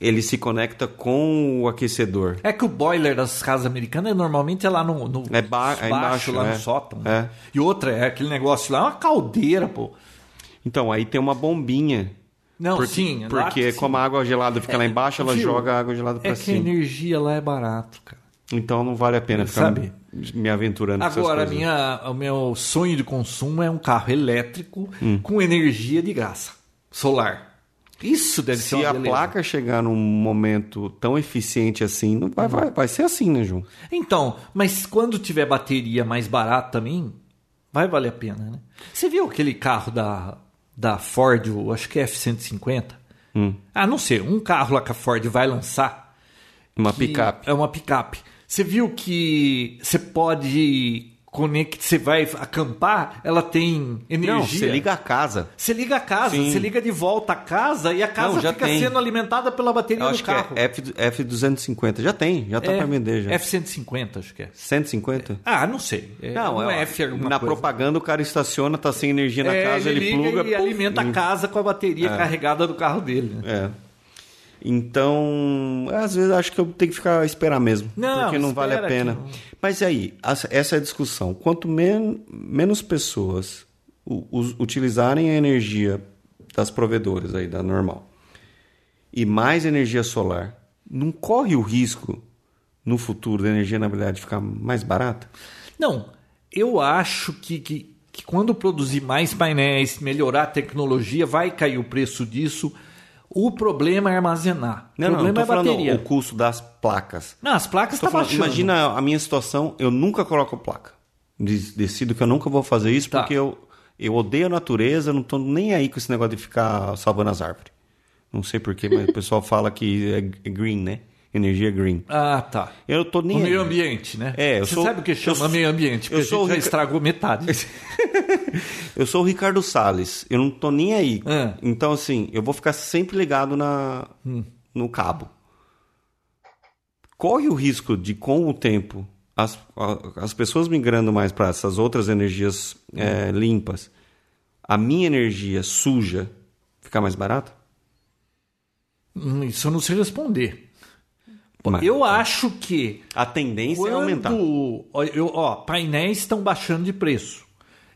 ele se conecta com o aquecedor. É que o boiler das casas americanas normalmente é lá no, no É ba- é embaixo, lá é. no sótão. É. E outra, é aquele negócio lá, é uma caldeira, pô. Então, aí tem uma bombinha. Não, porque, sim. Porque como a água gelada fica lá embaixo, ela viu? joga a água gelada pra É que a cima. energia lá é barato, cara. Então não vale a pena ficar Sabe? Me, aventurando Agora, a minha, o meu sonho de consumo é um carro elétrico Hum. com energia de graça, solar. Isso deve ser Se a beleza. placa chegar num momento tão eficiente assim, não vai, vai, vai ser assim, né, João? Então, mas quando tiver bateria mais barata também, vai valer a pena, né? Você viu aquele carro da, da Ford, o- acho que é F-150? Hum. Ah, não sei, um carro lá que a Ford vai lançar. Uma picape. É uma picape. Você viu que você pode conectar, você vai acampar, ela tem energia. Não, você liga a casa. Você liga a casa, Sim. você liga de volta a casa e a casa Não, já fica tem. sendo alimentada pela bateria Eu do acho que carro. é F, F250. Já tem, já tá É, pra vender já. F-150, acho que é. 150? Ah, não sei. É Não, um é, F na coisa. propaganda o cara estaciona, tá sem energia na É, casa, ele, liga pluga e puf, alimenta a e- casa com a bateria carregada do carro dele. né? É. Então, às vezes acho que eu tenho que ficar esperar mesmo, Não, porque não vale a pena. não- Mas aí, essa é a discussão. Quanto men- menos pessoas utilizarem a energia das provedoras aí da normal e mais energia solar, não corre o risco no futuro da energia na verdade ficar mais barata? Não, eu acho que, que, que quando produzir mais painéis, melhorar a tecnologia, vai cair o preço disso. O problema é armazenar. Não, o não, problema tô é falando bateria. o custo das placas. Não, as placas estão falando, baixando. imagina a minha situação, eu nunca coloco placa. Decido que eu nunca vou fazer isso Tá. porque eu, eu odeio a natureza, não tô nem aí com esse negócio de ficar salvando as árvores. Não sei porquê, mas o pessoal fala que é green, né? Energia green. Ah, tá. Eu tô nem O meio ambiente, né? É, eu Você sou- sabe o que eu chama sou- meio ambiente? eu Porque a sou gente o já estragou metade. <laughs> Eu sou o Ricardo Salles, eu não tô nem aí. É. Então, assim, eu vou ficar sempre ligado na, Hum. no cabo. Corre o risco de, com o tempo, as, a- as pessoas migrando mais para essas outras energias é, limpas, a minha energia suja ficar mais barata? Hum, Isso eu não sei responder. Mas Eu acho que A tendência é aumentar. eu, ó, painéis estão baixando de preço.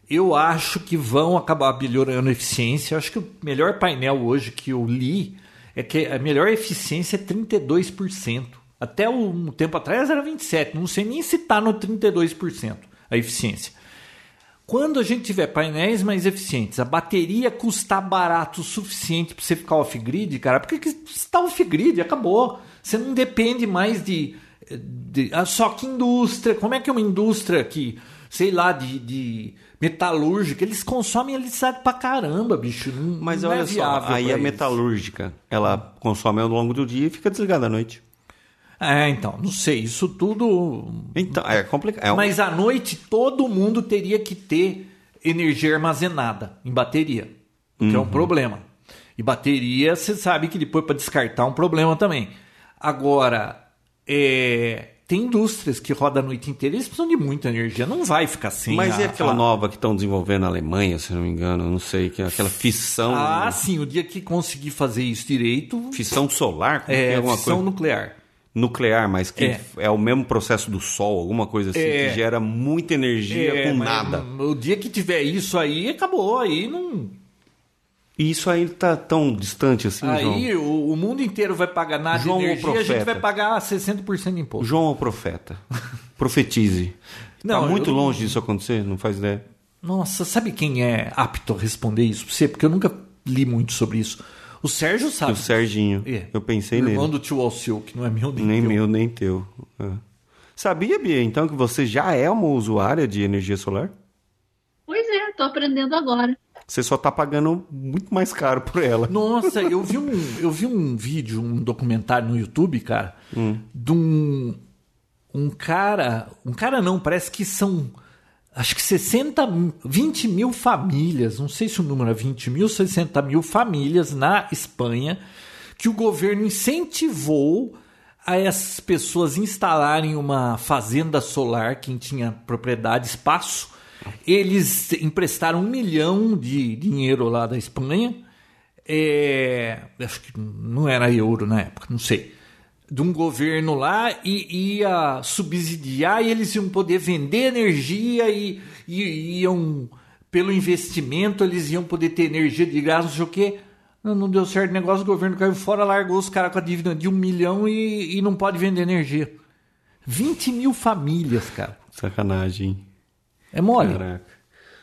Eu acho que vão acabar melhorando a eficiência. Eu acho que o melhor painel hoje que eu li é que a melhor eficiência é 32%. Até um tempo atrás era 27%. Não sei nem se está no 32% a eficiência. Quando a gente tiver painéis mais eficientes, a bateria custar barato o suficiente para você ficar off-grid, cara, porque está off-grid, acabou. Você não depende mais de, de- ah, Só que indústria, como é que é uma indústria que sei lá, de, de metalúrgica, eles consomem eletricidade pra caramba, bicho. Não, Mas não olha é só, aí a eles. metalúrgica, ela consome ao longo do dia e fica desligada à noite. É, então, não sei, isso tudo. Então, é complicado. É um- Mas à noite todo mundo teria que ter energia armazenada em bateria, o que é um problema. E bateria, você sabe que depois para descartar é um problema também. Agora, é, tem indústrias que rodam a noite inteira, eles precisam de muita energia, não vai ficar sem. Mas a- e aquela a- nova que estão desenvolvendo na Alemanha, se não me engano? Não sei, que é aquela fissão. Ah, sim, o dia que conseguir fazer isso direito, Fissão solar? Como que é alguma fissão coisa nuclear. nuclear, mas que É. é. o mesmo processo do Sol, alguma coisa assim, É. que gera muita energia É, com nada. O dia que tiver isso aí, acabou. Aí não. E isso aí tá tão distante assim, João? Aí o, o mundo inteiro vai pagar nada João, de o energia, a gente profeta. vai pagar 60% de imposto. João é o profeta. Profetize. <laughs> Não, tá muito eu- longe disso acontecer, não faz ideia. Nossa, sabe quem é apto a responder isso pra você? Porque eu nunca li muito sobre isso. O Sérgio sabe. O Serginho. É. Eu pensei o nele. irmão do tio Alceu, que não é meu nem, Nem teu. meu, nem teu. É. Sabia, Bia, então, que você já é uma usuária de energia solar? Pois é, tô aprendendo agora. Você só tá pagando muito mais caro por ela. Nossa, eu vi um, eu vi um vídeo, um documentário no YouTube, cara, de um, um cara. Um cara não, parece que são. Acho que 60, mil- 20 mil famílias, não sei se o número é 20 mil, 60 mil famílias na Espanha, que o governo incentivou a essas pessoas instalarem uma fazenda solar, quem tinha propriedade, espaço. Eles emprestaram um milhão de dinheiro lá da Espanha. É, acho que não era euro na época, não sei. De um governo lá e ia subsidiar e eles iam poder vender energia e, e iam, pelo investimento, eles iam poder ter energia de graça, não sei o quê. Não, não deu certo o negócio, o governo caiu fora, largou os caras com a dívida de um milhão e, e não pode vender energia. 20 mil famílias, cara. Sacanagem. É mole. Caraca.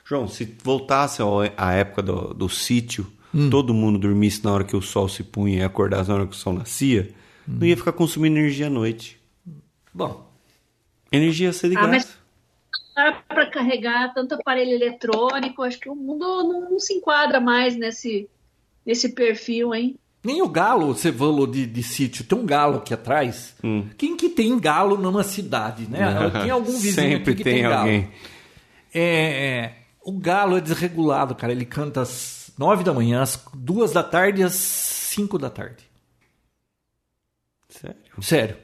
João, se voltasse à época do, do sítio, Hum. todo mundo dormisse na hora que o sol se punha e acordasse na hora que o sol nascia, Hum. não ia ficar consumindo energia à noite. Bom, Energia ia ser de Ah, graça. mas- Dá para carregar tanto aparelho eletrônico, acho que o mundo não, não se enquadra mais nesse, nesse perfil, hein? Nem o galo, você falou de, de sítio, tem um galo aqui atrás. Quem que tem galo numa cidade, né? <laughs> Tem algum vizinho Sempre aqui que tem, tem, galo. alguém. É, o galo é desregulado, cara. Ele canta às nove da manhã, às duas da tarde e às cinco da tarde. Sério? Sério.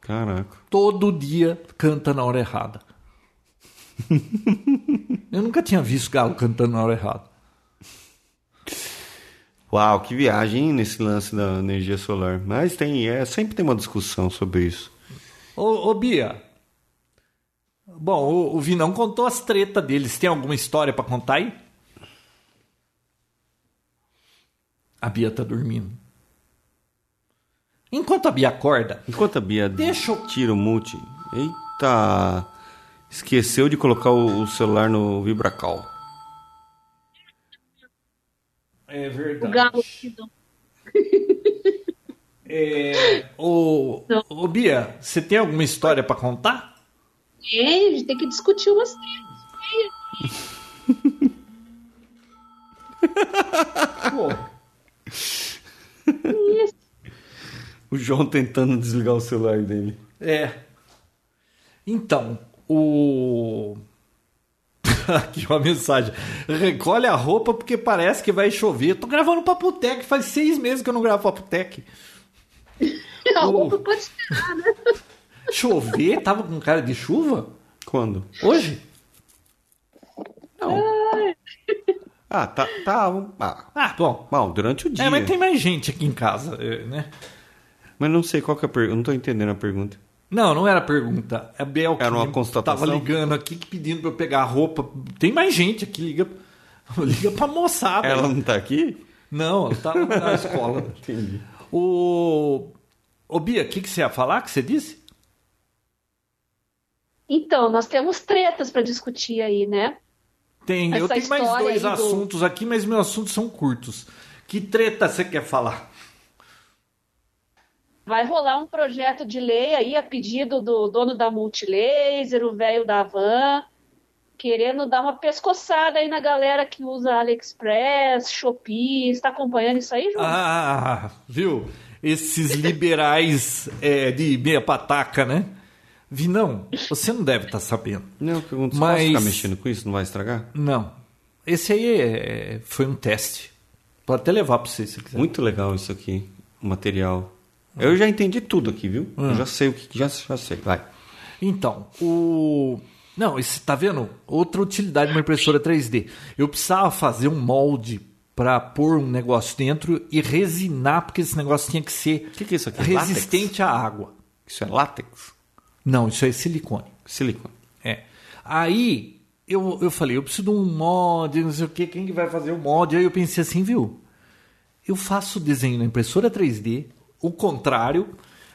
Caraca. Todo dia canta na hora errada. <laughs> Eu nunca tinha visto galo cantando na hora errada. Uau, que viagem hein, nesse lance da energia solar. Mas tem, é, sempre tem uma discussão sobre isso. Ô, ô Bia. Bom, o, o Vinão contou as tretas deles. Tem alguma história pra contar aí? A Bia tá dormindo. Enquanto a Bia acorda, Enquanto a Bia Deixa eu- tira o mute. Eita! Esqueceu de colocar o, o celular no vibracal. É O verdade. galo. É, ô, ô, Bia, você tem alguma história pra contar? É, a gente tem que discutir umas Pô, <laughs> O João tentando desligar o celular dele. é. Então, o. <laughs> Aqui uma mensagem. Recolhe a roupa porque parece que vai chover. Tô gravando Papotec, faz seis meses que eu não gravo Papotec. <laughs> A roupa pode esperar, né? Chover? Tava com cara de chuva? Quando? Hoje? Não. Ah, tá. tá ah, Ah, bom. bom, durante o dia. É, mas tem mais gente aqui em casa, é, né? Mas não sei qual que é a pergunta. Eu não tô entendendo a pergunta. Não, não era pergunta. É Bel que Era uma constatação? Tava ligando aqui pedindo pra eu pegar a roupa. Tem mais gente aqui, liga, <laughs> liga pra moçada. Ela não tá aqui? Não, ela tá na escola. <laughs> Entendi. O... Ô Bia, o que, que você ia falar que você disse? Então, nós temos tretas para discutir aí, né? Tem, eu Essa tenho mais dois do- assuntos aqui, mas meus assuntos são curtos. Que treta você quer falar? Vai rolar um projeto de lei aí a pedido do dono da Multilaser, o velho da Van, querendo dar uma pescoçada aí na galera que usa AliExpress, Shopee. Está acompanhando isso aí, João? Ah, viu? Esses liberais é, de meia pataca, né? Vinão, você não deve estar sabendo. Não, eu pergunto, Mas- posso ficar mexendo com isso? Não vai estragar? Não. Esse aí é- foi um teste. Pode até levar para você se quiser. Muito legal isso aqui, o material. Eu já entendi tudo aqui, viu? Eu já sei o que. Já, já sei. Vai. Então, o. Não, esse, tá vendo? Outra utilidade de uma impressora 3D. Eu precisava fazer um molde para pôr um negócio dentro e resinar, porque esse negócio tinha que ser que, que é aqui? resistente à água. Látex? Isso é látex? Não, isso é silicone. Silicone. É. Aí eu, eu falei, eu preciso de um mod, não sei o que, quem que vai fazer o mod? Aí eu pensei assim, viu? Eu faço o desenho na impressora 3D, o contrário,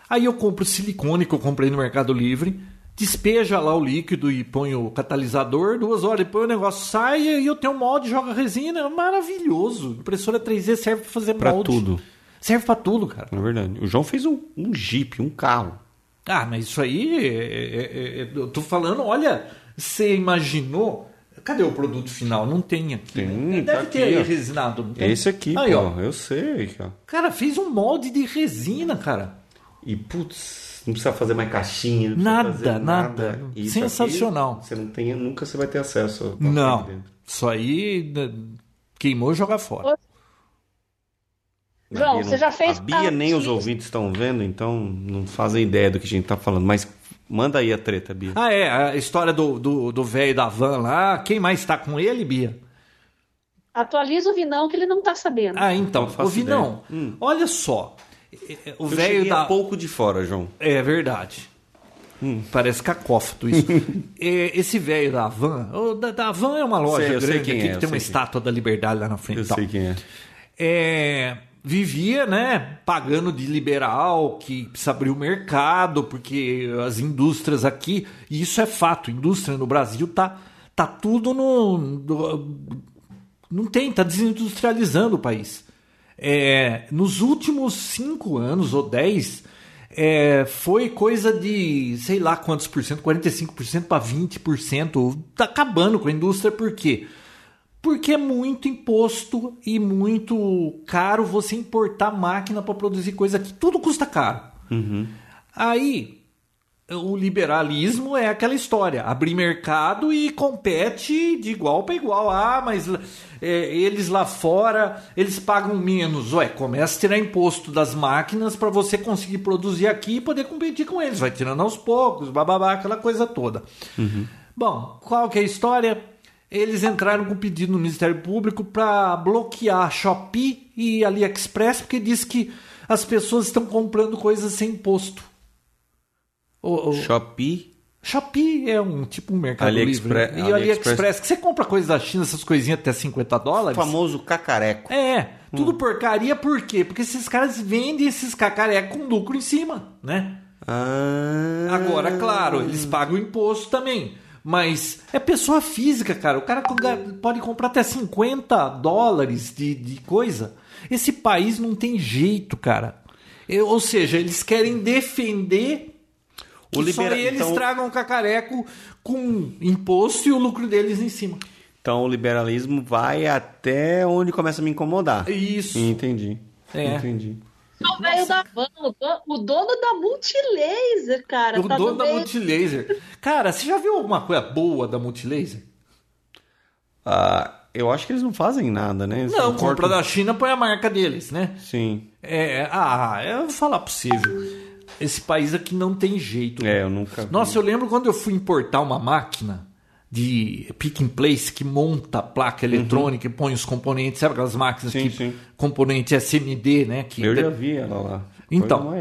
aí eu compro silicone que eu comprei no Mercado Livre, despeja lá o líquido e põe o catalisador, duas horas depois o negócio sai e eu tenho molde, joga resina, maravilhoso. Impressora 3D serve para fazer Pra molde. tudo. Serve para tudo, cara. Na verdade. O João fez um, um Jeep, um carro. Ah, mas isso aí, é- é- é- eu tô falando, olha, você imaginou? Cadê o produto final? Não tem aqui. Tem, né? tá Deve ter aqui, aí ó. resinado. Não tem? Esse aqui, aí, pô. ó. Eu sei, ó. Cara, fez um molde de resina, cara. E, putz, não precisa fazer mais caixinha. Nada, fazer nada. Isso Sensacional. aqui, você não tem, nunca você vai ter acesso. Não, isso aí né, queimou jogar fora. João, Bia você não- já fez A Bia nem os ouvintes estão vendo, então não fazem ideia do que a gente tá falando. Mas manda aí a treta, Bia. Ah, é, a história do do do velho da van lá. Quem mais tá com ele, Bia? Atualiza o Vinão que ele não tá sabendo. Ah, então, o Vinão. Hum. olha só. O velho da. pouco de fora, João. É verdade. Hum. Parece cacófato isso. <laughs> Esse velho da Van, o da, da Van é uma loja Sei, eu sei grande quem aqui é, que tem uma é. estátua da liberdade lá na frente. Eu tal. sei quem é. É, vivia, né, pagando de liberal, que precisa abrir o mercado, porque as indústrias aqui, e isso é fato, indústria no Brasil tá, tá tudo no, não tem, tá desindustrializando o país. É, nos últimos cinco anos ou dez, é, foi coisa de sei lá quantos por cento, 45% para 20%. Tá acabando com a indústria, por quê? Porque é muito imposto e muito caro você importar máquina para produzir coisa aqui. Tudo custa caro. Aí o liberalismo é aquela história: abrir mercado e compete de igual para igual. Ah, mas é, eles lá fora eles pagam menos. Ué, começa a tirar imposto das máquinas para você conseguir produzir aqui e poder competir com eles. Vai tirando aos poucos, bababá, aquela coisa toda. Bom, qual que é a história? Eles entraram com pedido no Ministério Público para bloquear Shopee e AliExpress porque diz que as pessoas estão comprando coisas sem imposto. O, o- Shopee. Shopee é um tipo um mercado AliExpress- livre. E o AliExpress- AliExpress, que você compra coisas da China, essas coisinhas até 50 O dólares. famoso cacareco. É, tudo porcaria, por quê? Porque esses caras vendem esses cacarecos com lucro em cima, né? Ah. Agora, claro, eles pagam imposto também. Mas é pessoa física, cara. O cara pode comprar até 50 dólares de, de coisa. Esse país não tem jeito, cara. Eu- ou seja, eles querem defender que O libera- só eles então- tragam cacareco com imposto e o lucro deles em cima. Então o liberalismo vai até onde começa a me incomodar. Isso. Entendi. É. Entendi. O velho da van, o dono, o dono da Multilaser, cara. O tá dono no da meio- Multilaser. Cara, você já viu alguma coisa boa da Multilaser? Ah, eu acho que eles não fazem nada, né? Eles Não, compra da China, põe a marca deles, né? Sim. É, ah, eu vou falar viu? Esse país aqui não tem jeito. É, eu nunca. vi. Nossa, eu lembro quando eu fui importar uma máquina de pick and place que monta a placa eletrônica e põe os componentes, sabe aquelas máquinas Sim, que sim. componente SMD, né? Que Eu já vi ela lá. Então,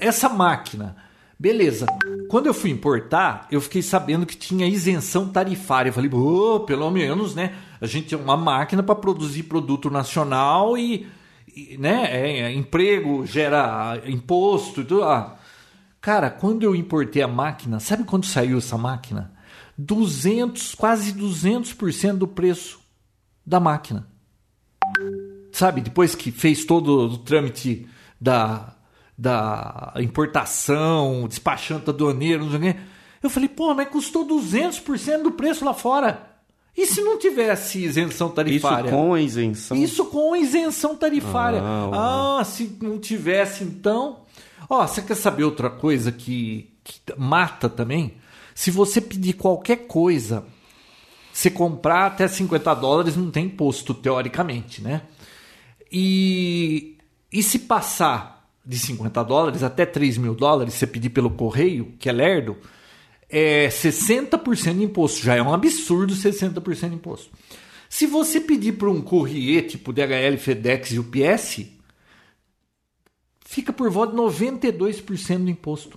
essa máquina, beleza. Quando eu fui importar, eu fiquei sabendo que tinha isenção tarifária. Eu falei, "Ô, pelo menos, né? A gente tem uma máquina para produzir produto nacional e, e, né? é, é, emprego gera imposto e tudo. Ah, cara, quando eu importei a máquina, sabe quando saiu essa máquina? 200, quase 200% do preço da máquina sabe, depois que fez todo o trâmite da, da importação, despachante aduaneiro, não sei o quê, eu falei, pô, mas custou 200% do preço lá fora. E se não tivesse isenção Isso tarifária? com a isenção. Isso com isenção tarifária. Ah, Ah, se não tivesse, então. Ó, você quer saber outra coisa que, que mata também? Se você pedir qualquer coisa, você comprar até 50 dólares, não tem imposto, teoricamente, né? E, e se passar de 50 dólares até 3 mil dólares, você pedir pelo correio, que é lerdo, é 60% de imposto. Já é um absurdo 60% de imposto. Se você pedir para um courrier tipo DHL, FedEx e UPS, fica por volta de 92% do imposto.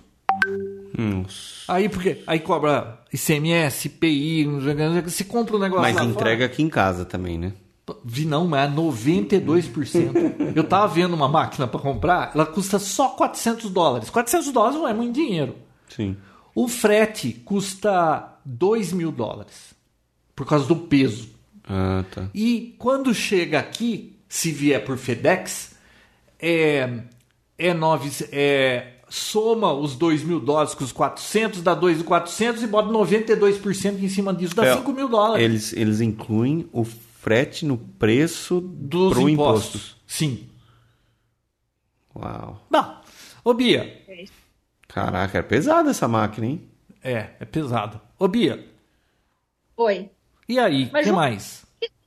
Nossa. Aí porque aí cobra ICMS, que, você compra um negócio Mas entrega aqui em casa também, né? fora, vi não, mas é 92%. <laughs> Eu tava vendo uma máquina para comprar, ela custa só 400 dólares. 400 dólares não é muito dinheiro. Sim. O frete custa 2 mil dólares por causa do peso. Ah, tá. E quando chega aqui, se vier por FedEx, é, é, nove, é soma os 2 mil dólares com os 400, dá 2.400 e bota 92% em cima disso, dá É, 5 mil dólares Eles, eles incluem o frete no preço dos impostos. imposto. Sim. Uau. Bom, ô Bia, Caraca, é pesada essa máquina, hein? é, é pesado. Ô Bia, Oi. e aí, o que mais?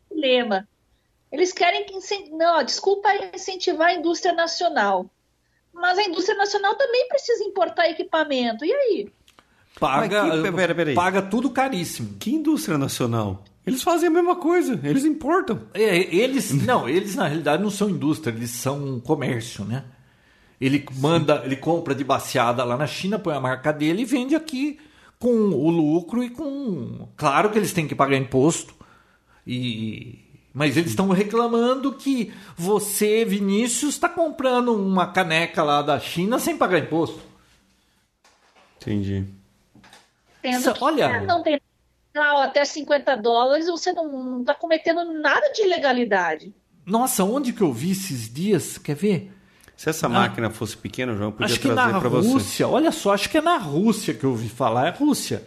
Problema. Eles querem que incen- não, desculpa incentivar a indústria nacional. Mas a indústria nacional também precisa importar equipamento. E aí? Paga, que- pera, pera aí. paga tudo caríssimo. Que indústria nacional? Eles fazem a mesma coisa, eles importam. É, eles não, eles na realidade não são indústria, eles são um comércio, né? Ele manda, ele compra de baseada lá na China, põe a marca dele e vende aqui com o lucro e com, claro que eles têm que pagar imposto. E mas eles estão reclamando que você, Vinícius, está comprando uma caneca lá da China sem pagar imposto. Entendi. Que olha- não tem ah, até 50 dólares, você não está cometendo nada de ilegalidade. Nossa, onde que eu vi esses dias? Quer ver? Se essa máquina fosse pequena, João podia Acho que trazer na para você. Rússia, olha só, acho que é na Rússia que eu ouvi falar, é Rússia.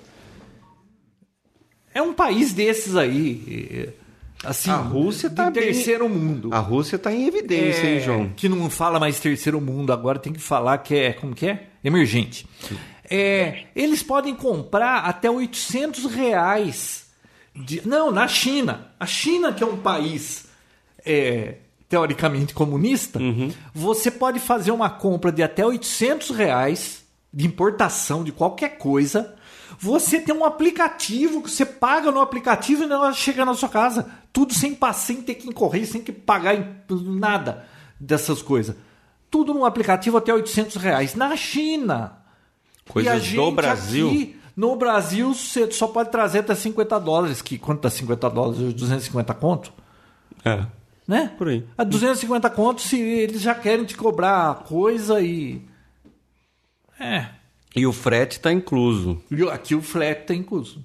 É um país desses aí, eh, assim, A Rússia tá bem- terceiro mundo. A Rússia está em evidência, É, hein, João? Que não fala mais terceiro mundo, agora tem que falar que é, como que é? Emergente. É, eles podem comprar até 800 reais. de- não, na China. A China, que é um país é, teoricamente comunista, você pode fazer uma compra de até 800 reais de importação de qualquer coisa. Você tem um aplicativo que você paga no aplicativo e negócio chega na sua casa. Tudo sem passar, sem ter que correr, sem ter que pagar nada dessas coisas. Tudo no aplicativo até 800 reais. Na China. Coisas do Brasil. aqui, no Brasil, você só pode trazer até 50 dólares. Que quanto tá 50 dólares? 250 conto? É. Né? Por aí. A 250 conto se eles já querem te cobrar coisa e. É. E o frete está incluso. E aqui o frete tá incluso.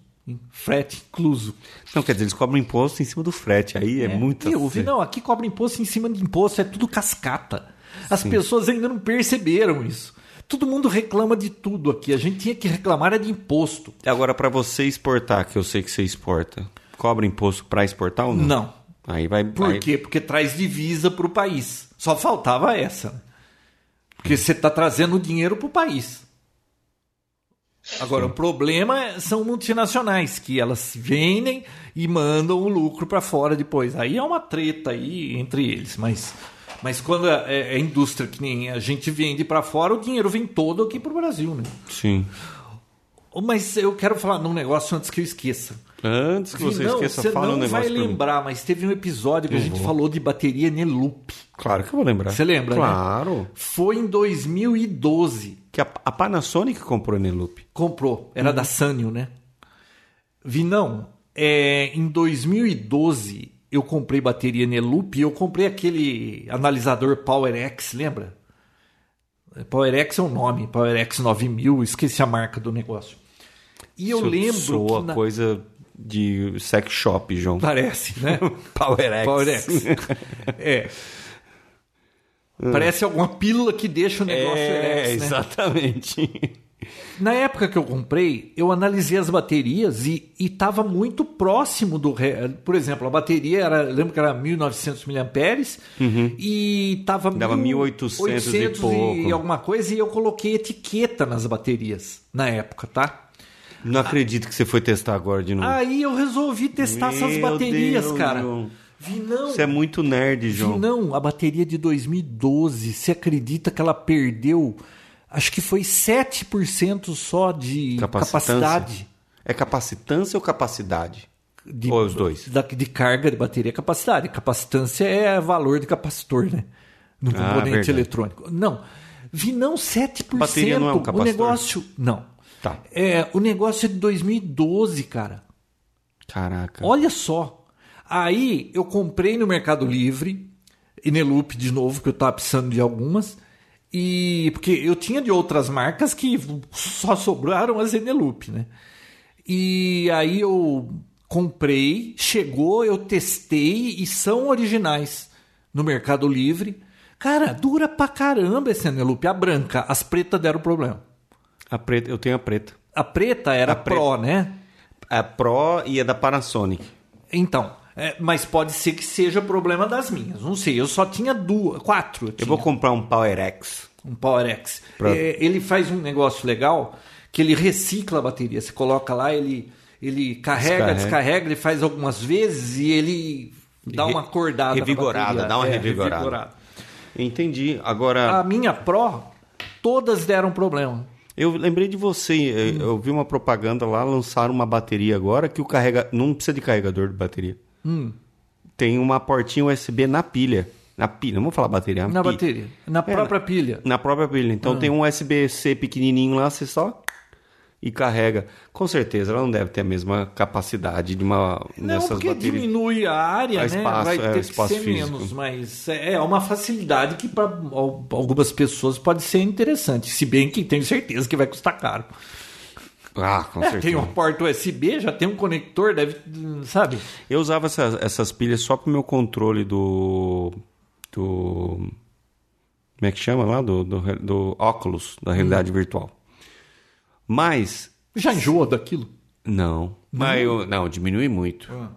Frete incluso. Não, quer dizer, eles cobram imposto em cima do frete. Aí é, muito. E eu ouvi, não, aqui cobra imposto em cima de imposto, é tudo cascata. As pessoas ainda não perceberam isso. Todo mundo reclama de tudo aqui. A gente tinha que reclamar é de imposto. Agora, para você exportar, que eu sei que você exporta, cobra imposto para exportar ou não? Não. Aí vai. Por aí- quê? Porque traz divisa para o país. Só faltava essa. Porque você está trazendo dinheiro para o país. Agora, o problema é- são multinacionais, que elas vendem e mandam o lucro para fora depois. Aí é uma treta aí entre eles. Mas, mas quando é, é indústria que nem a gente vende para fora, o dinheiro vem todo aqui para o Brasil. Né? Sim. Mas eu quero falar num negócio antes que eu esqueça. Antes que você não, esqueça, você fala não um negócio vai pra mim. lembrar, mas teve um episódio que a Não gente vou. falou de bateria Neloop. Claro que eu vou lembrar. Você lembra, né? Claro. Foi em 2012. Que a, a Panasonic comprou a Eneloop. Comprou. Era Uhum. da Sanyo, né? Vinão, é, em 2012 eu comprei bateria Neloop e eu comprei aquele analisador PowerX, lembra? PowerX é o nome, PowerX 9000, esqueci a marca do negócio. E eu Isso lembro soa que na- coisa de sex shop, João. Parece, né? <laughs> PowerX. PowerX. <laughs> é. Parece alguma pílula que deixa o negócio É, erex, né? exatamente. Na época que eu comprei, eu analisei as baterias e estava muito próximo do. Por exemplo, a bateria era. eu Lembro que era 1900 mAh e estava. Uhum. Dava 1800 e pouco. e alguma coisa e eu coloquei etiqueta nas baterias na época, tá? Não acredito que você foi testar agora de novo. Aí eu resolvi testar essas Meu baterias, Deus, cara. João. Vi não. Você é muito nerd, João. Vi não, a bateria de 2012, você acredita que ela perdeu, acho que foi 7% só de capacidade É capacitância ou capacidade? de, Ou os dois? da- de carga de bateria é capacidade. Capacitância é valor de capacitor, né? No Ah, componente verdade. eletrônico. Não, vi não 7%. Bateria não é um o capacitor? negócio, não. Tá. É, o negócio é de 2012, cara. Caraca. Olha só. Aí eu comprei no Mercado Livre, Eneloop de novo, que eu tava precisando de algumas. E porque eu tinha de outras marcas que só sobraram as Eneloop, né? E aí eu comprei, chegou, eu testei e são originais no Mercado Livre. Cara, dura pra caramba esse Eneloop. A branca, as pretas deram problema. A preta, eu tenho a preta. A preta era A preta. Pro, né? A Pro e a da Panasonic. Então, é, mas pode ser que seja problema das minhas. Não sei, eu só tinha duas, quatro. Eu tinha. vou comprar um PowerX. um PowerX. Pra- É, ele faz um negócio legal que ele recicla a bateria. Você coloca lá, ele ele carrega, Descarrega. descarrega, ele faz algumas vezes e ele dá uma acordada. revigorada, dá uma É, revigorada. Entendi. Agora, A minha Pro, todas deram problema. eu lembrei de você. Eu vi uma propaganda lá, lançaram uma bateria agora que o carrega. Não precisa de carregador de bateria. Hum. Tem uma portinha USB na pilha. Na pilha, não vou falar bateria. Na bateria. Na É, própria pilha. Na própria pilha. Ah. Então tem um USB-C pequenininho lá, você só e carrega. Com certeza, ela não deve ter a mesma capacidade de uma Não, dessas porque baterias. diminui a área, A né? espaço, Vai é, ter espaço que ser físico. menos, mas é uma facilidade que para algumas pessoas pode ser interessante. Se bem que tenho certeza que vai custar caro. Ah, com É, certeza. tem uma porta USB, já tem um conector, deve, sabe? Eu usava essas, essas pilhas só pro meu controle do. do. Como é que chama lá? Do, do, do óculos, da realidade Hum. virtual. Mas. Já enjoa daquilo. Não. Mas eu, não, diminui muito. Ah.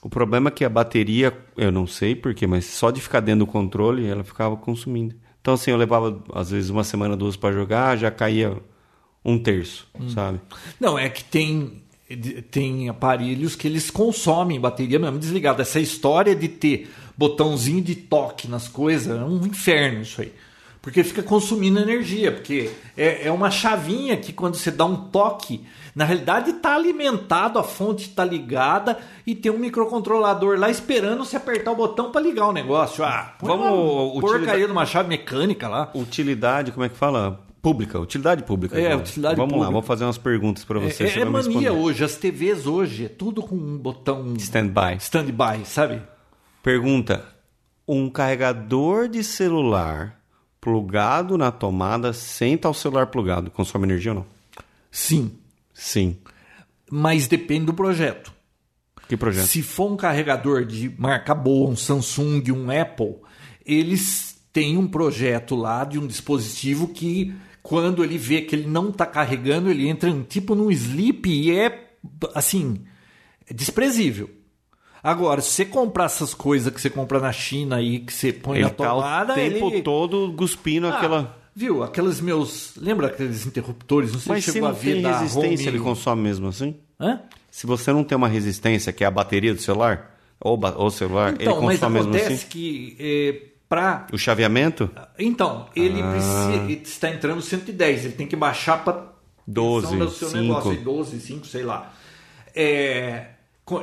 O problema é que a bateria, eu não sei porquê, mas só de ficar dentro do controle, ela ficava consumindo. Então, assim, eu levava, às vezes, uma semana, duas para jogar, já caía um terço, Hum. sabe? Não, é que tem, tem aparelhos que eles consomem bateria mesmo desligada. Essa história de ter botãozinho de toque nas coisas é um inferno isso aí. Porque fica consumindo energia, porque é, é uma chavinha que quando você dá um toque, na realidade está alimentado, a fonte está ligada e tem um microcontrolador lá esperando você apertar o botão para ligar o negócio. Ah, Vamos uma porcaria numa chave mecânica lá. Utilidade, como é que fala? Pública, utilidade pública. É, João. utilidade Vamos lá, pública. vou fazer umas perguntas para você. É, você é vai me mania responder. hoje, as TVs hoje, é tudo com um botão Stand-by. stand-by, sabe? Pergunta: um carregador de celular plugado na tomada sem estar o celular plugado consome energia ou não? Sim, Sim. mas depende do projeto. Que projeto? Se for um carregador de marca boa, um Samsung, um Apple, eles têm um projeto lá de um dispositivo que quando ele vê que ele não está carregando, ele entra em, tipo num sleep e é assim, é desprezível. Agora, se você comprar essas coisas que você compra na China aí, que você põe Ele na tá tomada, o tempo ele... todo cuspindo Ah, aquela. Viu? Aqueles meus. Lembra aqueles interruptores? Não sei Mas se chegou a ver da resistência, Home... ele consome mesmo assim? Hã? Se você não tem uma resistência, que é a bateria do celular, ou ou celular, ele Então, mas consome mesmo acontece assim? que é, para. O chaveamento? Então, ele Ah. precisa. Está entrando 110, ele tem que baixar para 12, do seu 5. negócio, aí, 12, 5, sei lá. É,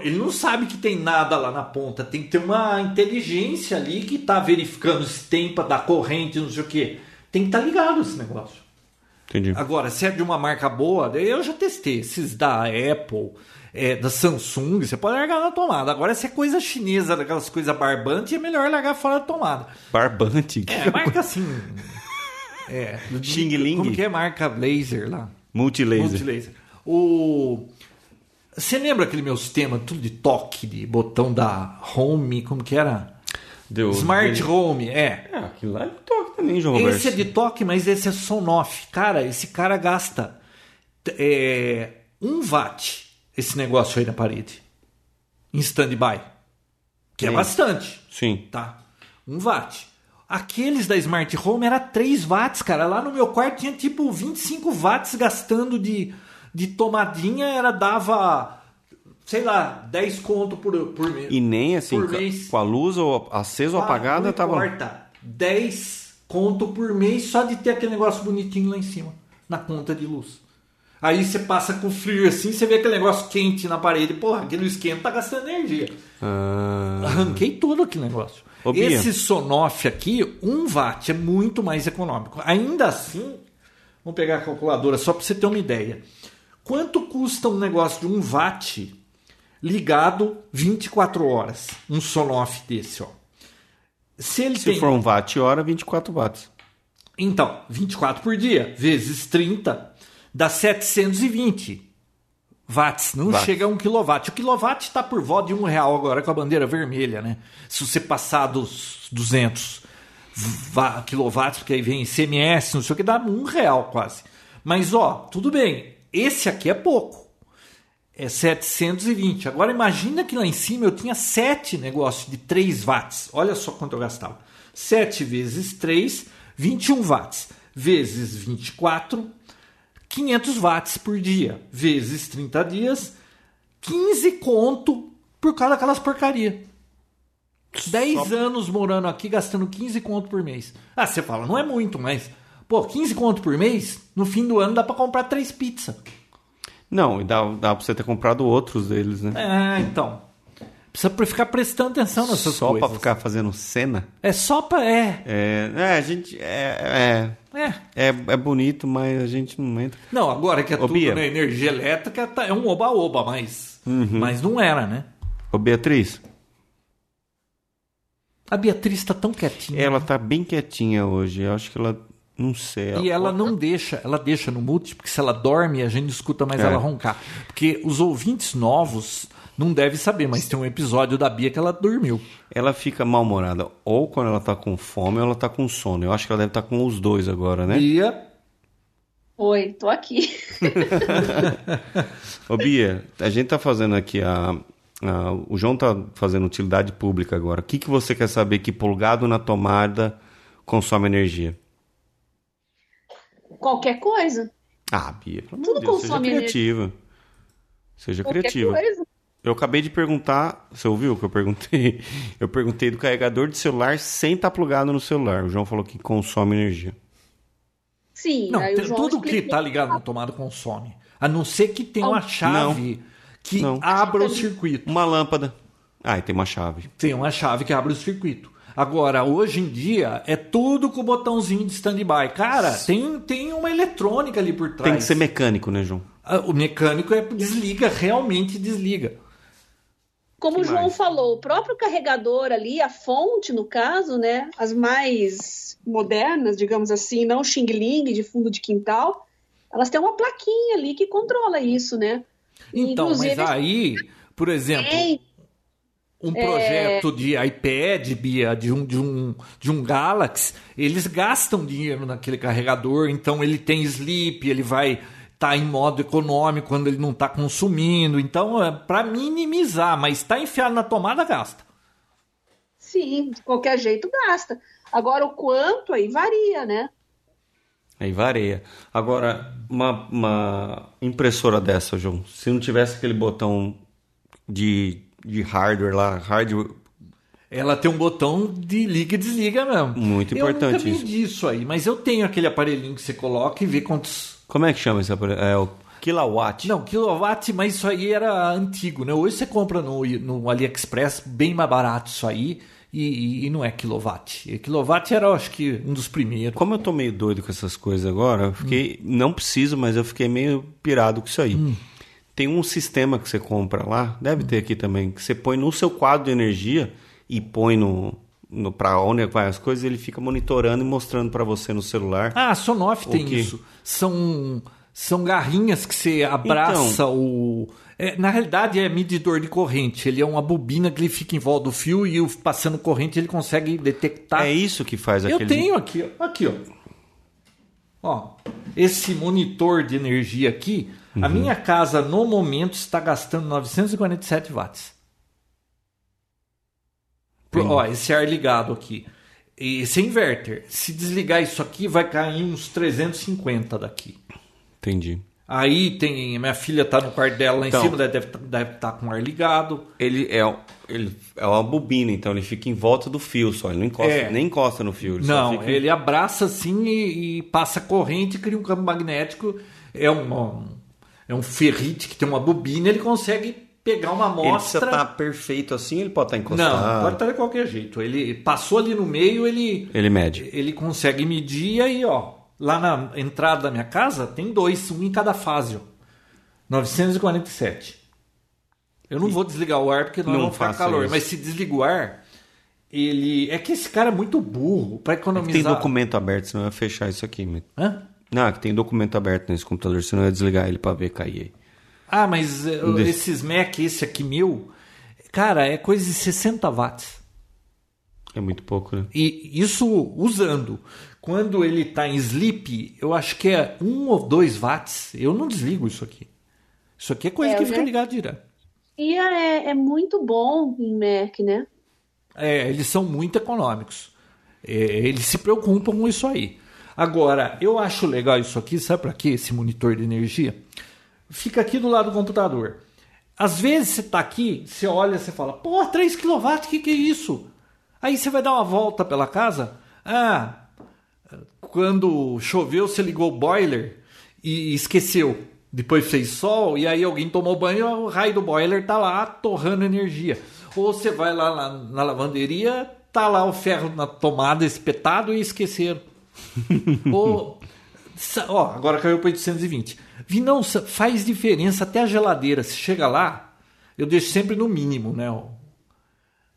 ele não sabe que tem nada lá na ponta, tem que ter uma inteligência ali que está verificando se tem para dar corrente, não sei o quê. Tem que estar ligado esse negócio. Entendi. Agora, se é de uma marca boa, eu já testei. Esses da Apple, é, da Samsung, você pode largar na tomada. Agora, se é coisa chinesa, daquelas coisas barbantes, é melhor largar fora da tomada. Barbante. É, marca assim. É. <laughs> Xing Ling? Como que é marca laser lá? Multilaser. Multilaser. O. Você lembra aquele meu sistema, tudo de toque, de botão da Home, como que era? Deu- Smart dele- Home, é. É, aquilo lá é de toque também, João Roberto. Esse é de toque, mas esse é Sonoff. Cara, esse cara gasta é, um watt esse negócio aí na parede. Em stand-by. Que é Sim. bastante. Sim. Tá? Um watt. Aqueles da Smart Home era 3 watts, cara. Lá no meu quarto tinha tipo 25 watts gastando de, de tomadinha. Era dava, sei lá, 10 conto por, por mês. E nem assim, mês. com a luz ou acesa ou Ah, apagada, não tava. importa. 10 conto por mês só de ter aquele negócio bonitinho lá em cima, na conta de luz. Aí você passa com frio assim, você vê aquele negócio quente na parede. Porra, aquele esquenta tá gastando energia. Ah, Arranquei todo aquele negócio. Ô. Esse Sonoff aqui, 1 watt, é muito mais econômico. Ainda assim, vamos pegar a calculadora só para você ter uma ideia. Quanto custa um negócio de 1 watt ligado 24 horas? Um Sonoff desse, ó. Se ele se tem for um watt hora, 24 watts. então, 24 por dia, vezes 30, dá 720 watts. Não Watts. chega a 1 kW. O quilowatt está por volta de um real agora com a bandeira vermelha, né? Se você passar dos 200 va- quilowatts, porque aí vem ICMS, não sei o que, dá um real quase. Mas, ó, tudo bem. Esse aqui é pouco. É 720. Agora imagina que lá em cima eu tinha 7 negócios de 3 watts. Olha só quanto eu gastava. 7 vezes 3, 21 watts. Vezes 24, 500 watts por dia. Vezes 30 dias, 15 conto por causa daquelas porcaria. 10 anos morando aqui, gastando 15 conto por mês. Ah, você fala, não é muito, mas... Pô, 15 conto por mês, no fim do ano dá pra comprar 3 pizzas. Não, e dá, dá pra você ter comprado outros deles, né? É, então. Precisa pre- ficar prestando atenção nessas Só coisas. pra ficar fazendo cena. É só pra. É. É, é, a gente. É, É. é, é, é bonito, mas a gente não entra. Não, agora que é Ô, tudo Bia. né, energia elétrica, tá- é um oba-oba, mas. Uhum. Mas não era, né? Ô, Beatriz, A Beatriz tá tão quietinha. ela tá bem quietinha hoje. Eu acho que ela. Não sei. E ela não deixa, ela deixa no mute, porque se ela dorme, a gente não escuta mais É. ela roncar. Porque os ouvintes novos não devem saber, mas tem um episódio da Bia que ela dormiu. Ela fica mal-humorada. Ou quando ela tá com fome, ou ela tá com sono. Eu acho que ela deve estar com os dois agora, né? Bia, Oi, tô aqui. <laughs> Ô, Bia, a gente tá fazendo aqui a. a- o João tá fazendo utilidade pública agora. O que, que você quer saber que plugado na tomada consome energia? Qualquer coisa. Ah, Bia, pelo amor Tudo de Deus, seja consome energia. criativa. Seja Qualquer criativa. coisa. Eu acabei de perguntar, você ouviu o que eu perguntei? <laughs> Eu perguntei do carregador de celular sem estar plugado no celular. O João falou que consome energia. Sim, não, aí o tem- João tudo que explicou. tá ligado na tomada consome. A não ser que tenha uma chave que Não. abra o circuito. Uma lâmpada. Ah, e tem uma chave. Tem uma chave que abre o circuito. Agora, hoje em dia, é tudo com o botãozinho de stand-by. Cara, tem, tem uma eletrônica ali por trás. Tem que ser mecânico, né, João? Ah, O mecânico é desliga, realmente desliga. Como o João mais? falou, o próprio carregador ali, a fonte, no caso, né? As mais modernas, digamos assim, não Xing Ling de fundo de quintal, elas têm uma plaquinha ali que controla isso, né? Então, Inclusive, mas aí, por exemplo, tem- um projeto de iPad, Bia, de um, de, um, de um Galaxy, eles gastam dinheiro naquele carregador, então ele tem sleep, ele vai estar em modo econômico quando ele não está consumindo. Então, é para minimizar, mas está enfiado na tomada, gasta. Sim, de qualquer jeito gasta. Agora, o quanto aí varia, né? Aí varia. Agora, uma, uma impressora dessa, João, se não tivesse aquele botão de, de hardware lá, hardware. Ela tem um botão de liga e desliga mesmo. Muito eu importante nunca isso. vi isso aí, mas eu tenho aquele aparelhinho que você coloca e vê quantos Como é que chama esse aparelho? É o kilowatt. Não, kilowatt, mas isso aí era antigo, né? Hoje você compra no, no AliExpress bem mais barato isso aí e, e- e não é kilowatt. E kilowatt era, acho que, um dos primeiros. Como eu tô meio doido com essas coisas agora, eu fiquei. Não preciso, mas eu fiquei meio pirado com isso aí. Tem um sistema que você compra lá, deve ter aqui também, que você põe no seu quadro de energia e põe no. no para onde vai as coisas, ele fica monitorando e mostrando para você no celular. Ah, a Sonoff tem quê? isso. São, são garrinhas que você abraça Então. o. É, na realidade é medidor de corrente. Ele é uma bobina que ele fica em volta do fio e passando corrente ele consegue detectar. É isso que faz Eu aquele. tenho aqui, aqui, ó. Ó, esse monitor de energia aqui, a Uhum. minha casa no momento está gastando 947 watts. Pro- Ó, esse ar ligado aqui. Esse inverter. Se desligar isso aqui, vai cair uns 350 daqui. Entendi. Aí tem. Minha filha tá no quarto dela lá Então. em cima, deve estar deve tá com o ar ligado. Ele é, ele é uma bobina, então ele fica em volta do fio só. Ele não encosta, É. nem encosta no fio. Ele Não, fica... ele abraça assim e, e passa corrente, cria um campo magnético. É um, é um ferrite que tem uma bobina, ele consegue pegar uma Ele precisa amostra. estar perfeito assim, ele pode estar encostado. Não, pode estar de qualquer jeito. Ele passou ali no meio, ele, Ele mede. ele consegue medir e aí, ó. Lá na entrada da minha casa tem dois, um em cada fase, ó. 947. Eu não vou desligar o ar porque não, Não ficar calor. isso. Mas se desliga o ar, ele. É que esse cara é muito burro para economizar. Tem documento aberto, senão eu ia fechar isso aqui. Hã? Não, que tem documento aberto nesse computador, senão eu ia desligar ele pra ver cair aí. Ah, mas eh, Desse- esses Mac, esse aqui meu, cara, é coisa de 60 watts. É muito pouco, né? E isso usando. Quando ele está em sleep, eu acho que é 1 ou 2 watts. Eu não desligo isso aqui. Isso aqui é coisa É, que eu fica já- ligado direto. E é, é muito bom em Mac, né? É, eles são muito econômicos. É, eles se preocupam com isso aí. Agora, eu acho legal isso aqui, sabe para quê? Esse monitor de energia. Fica aqui do lado do computador. Às vezes você tá aqui, você olha, você fala, pô, 3 kW, o que, que é isso? Aí você vai dar uma volta pela casa. Ah, quando choveu, você ligou o boiler e esqueceu. Depois fez sol e aí alguém tomou banho, o raio do boiler tá lá torrando energia. Ou você vai lá na, na lavanderia, tá lá o ferro na tomada espetado e esqueceram. <laughs> Ou, ó, agora caiu para 820. Vi, não, sa- faz diferença até a geladeira. Se chega lá, eu deixo sempre no mínimo, né?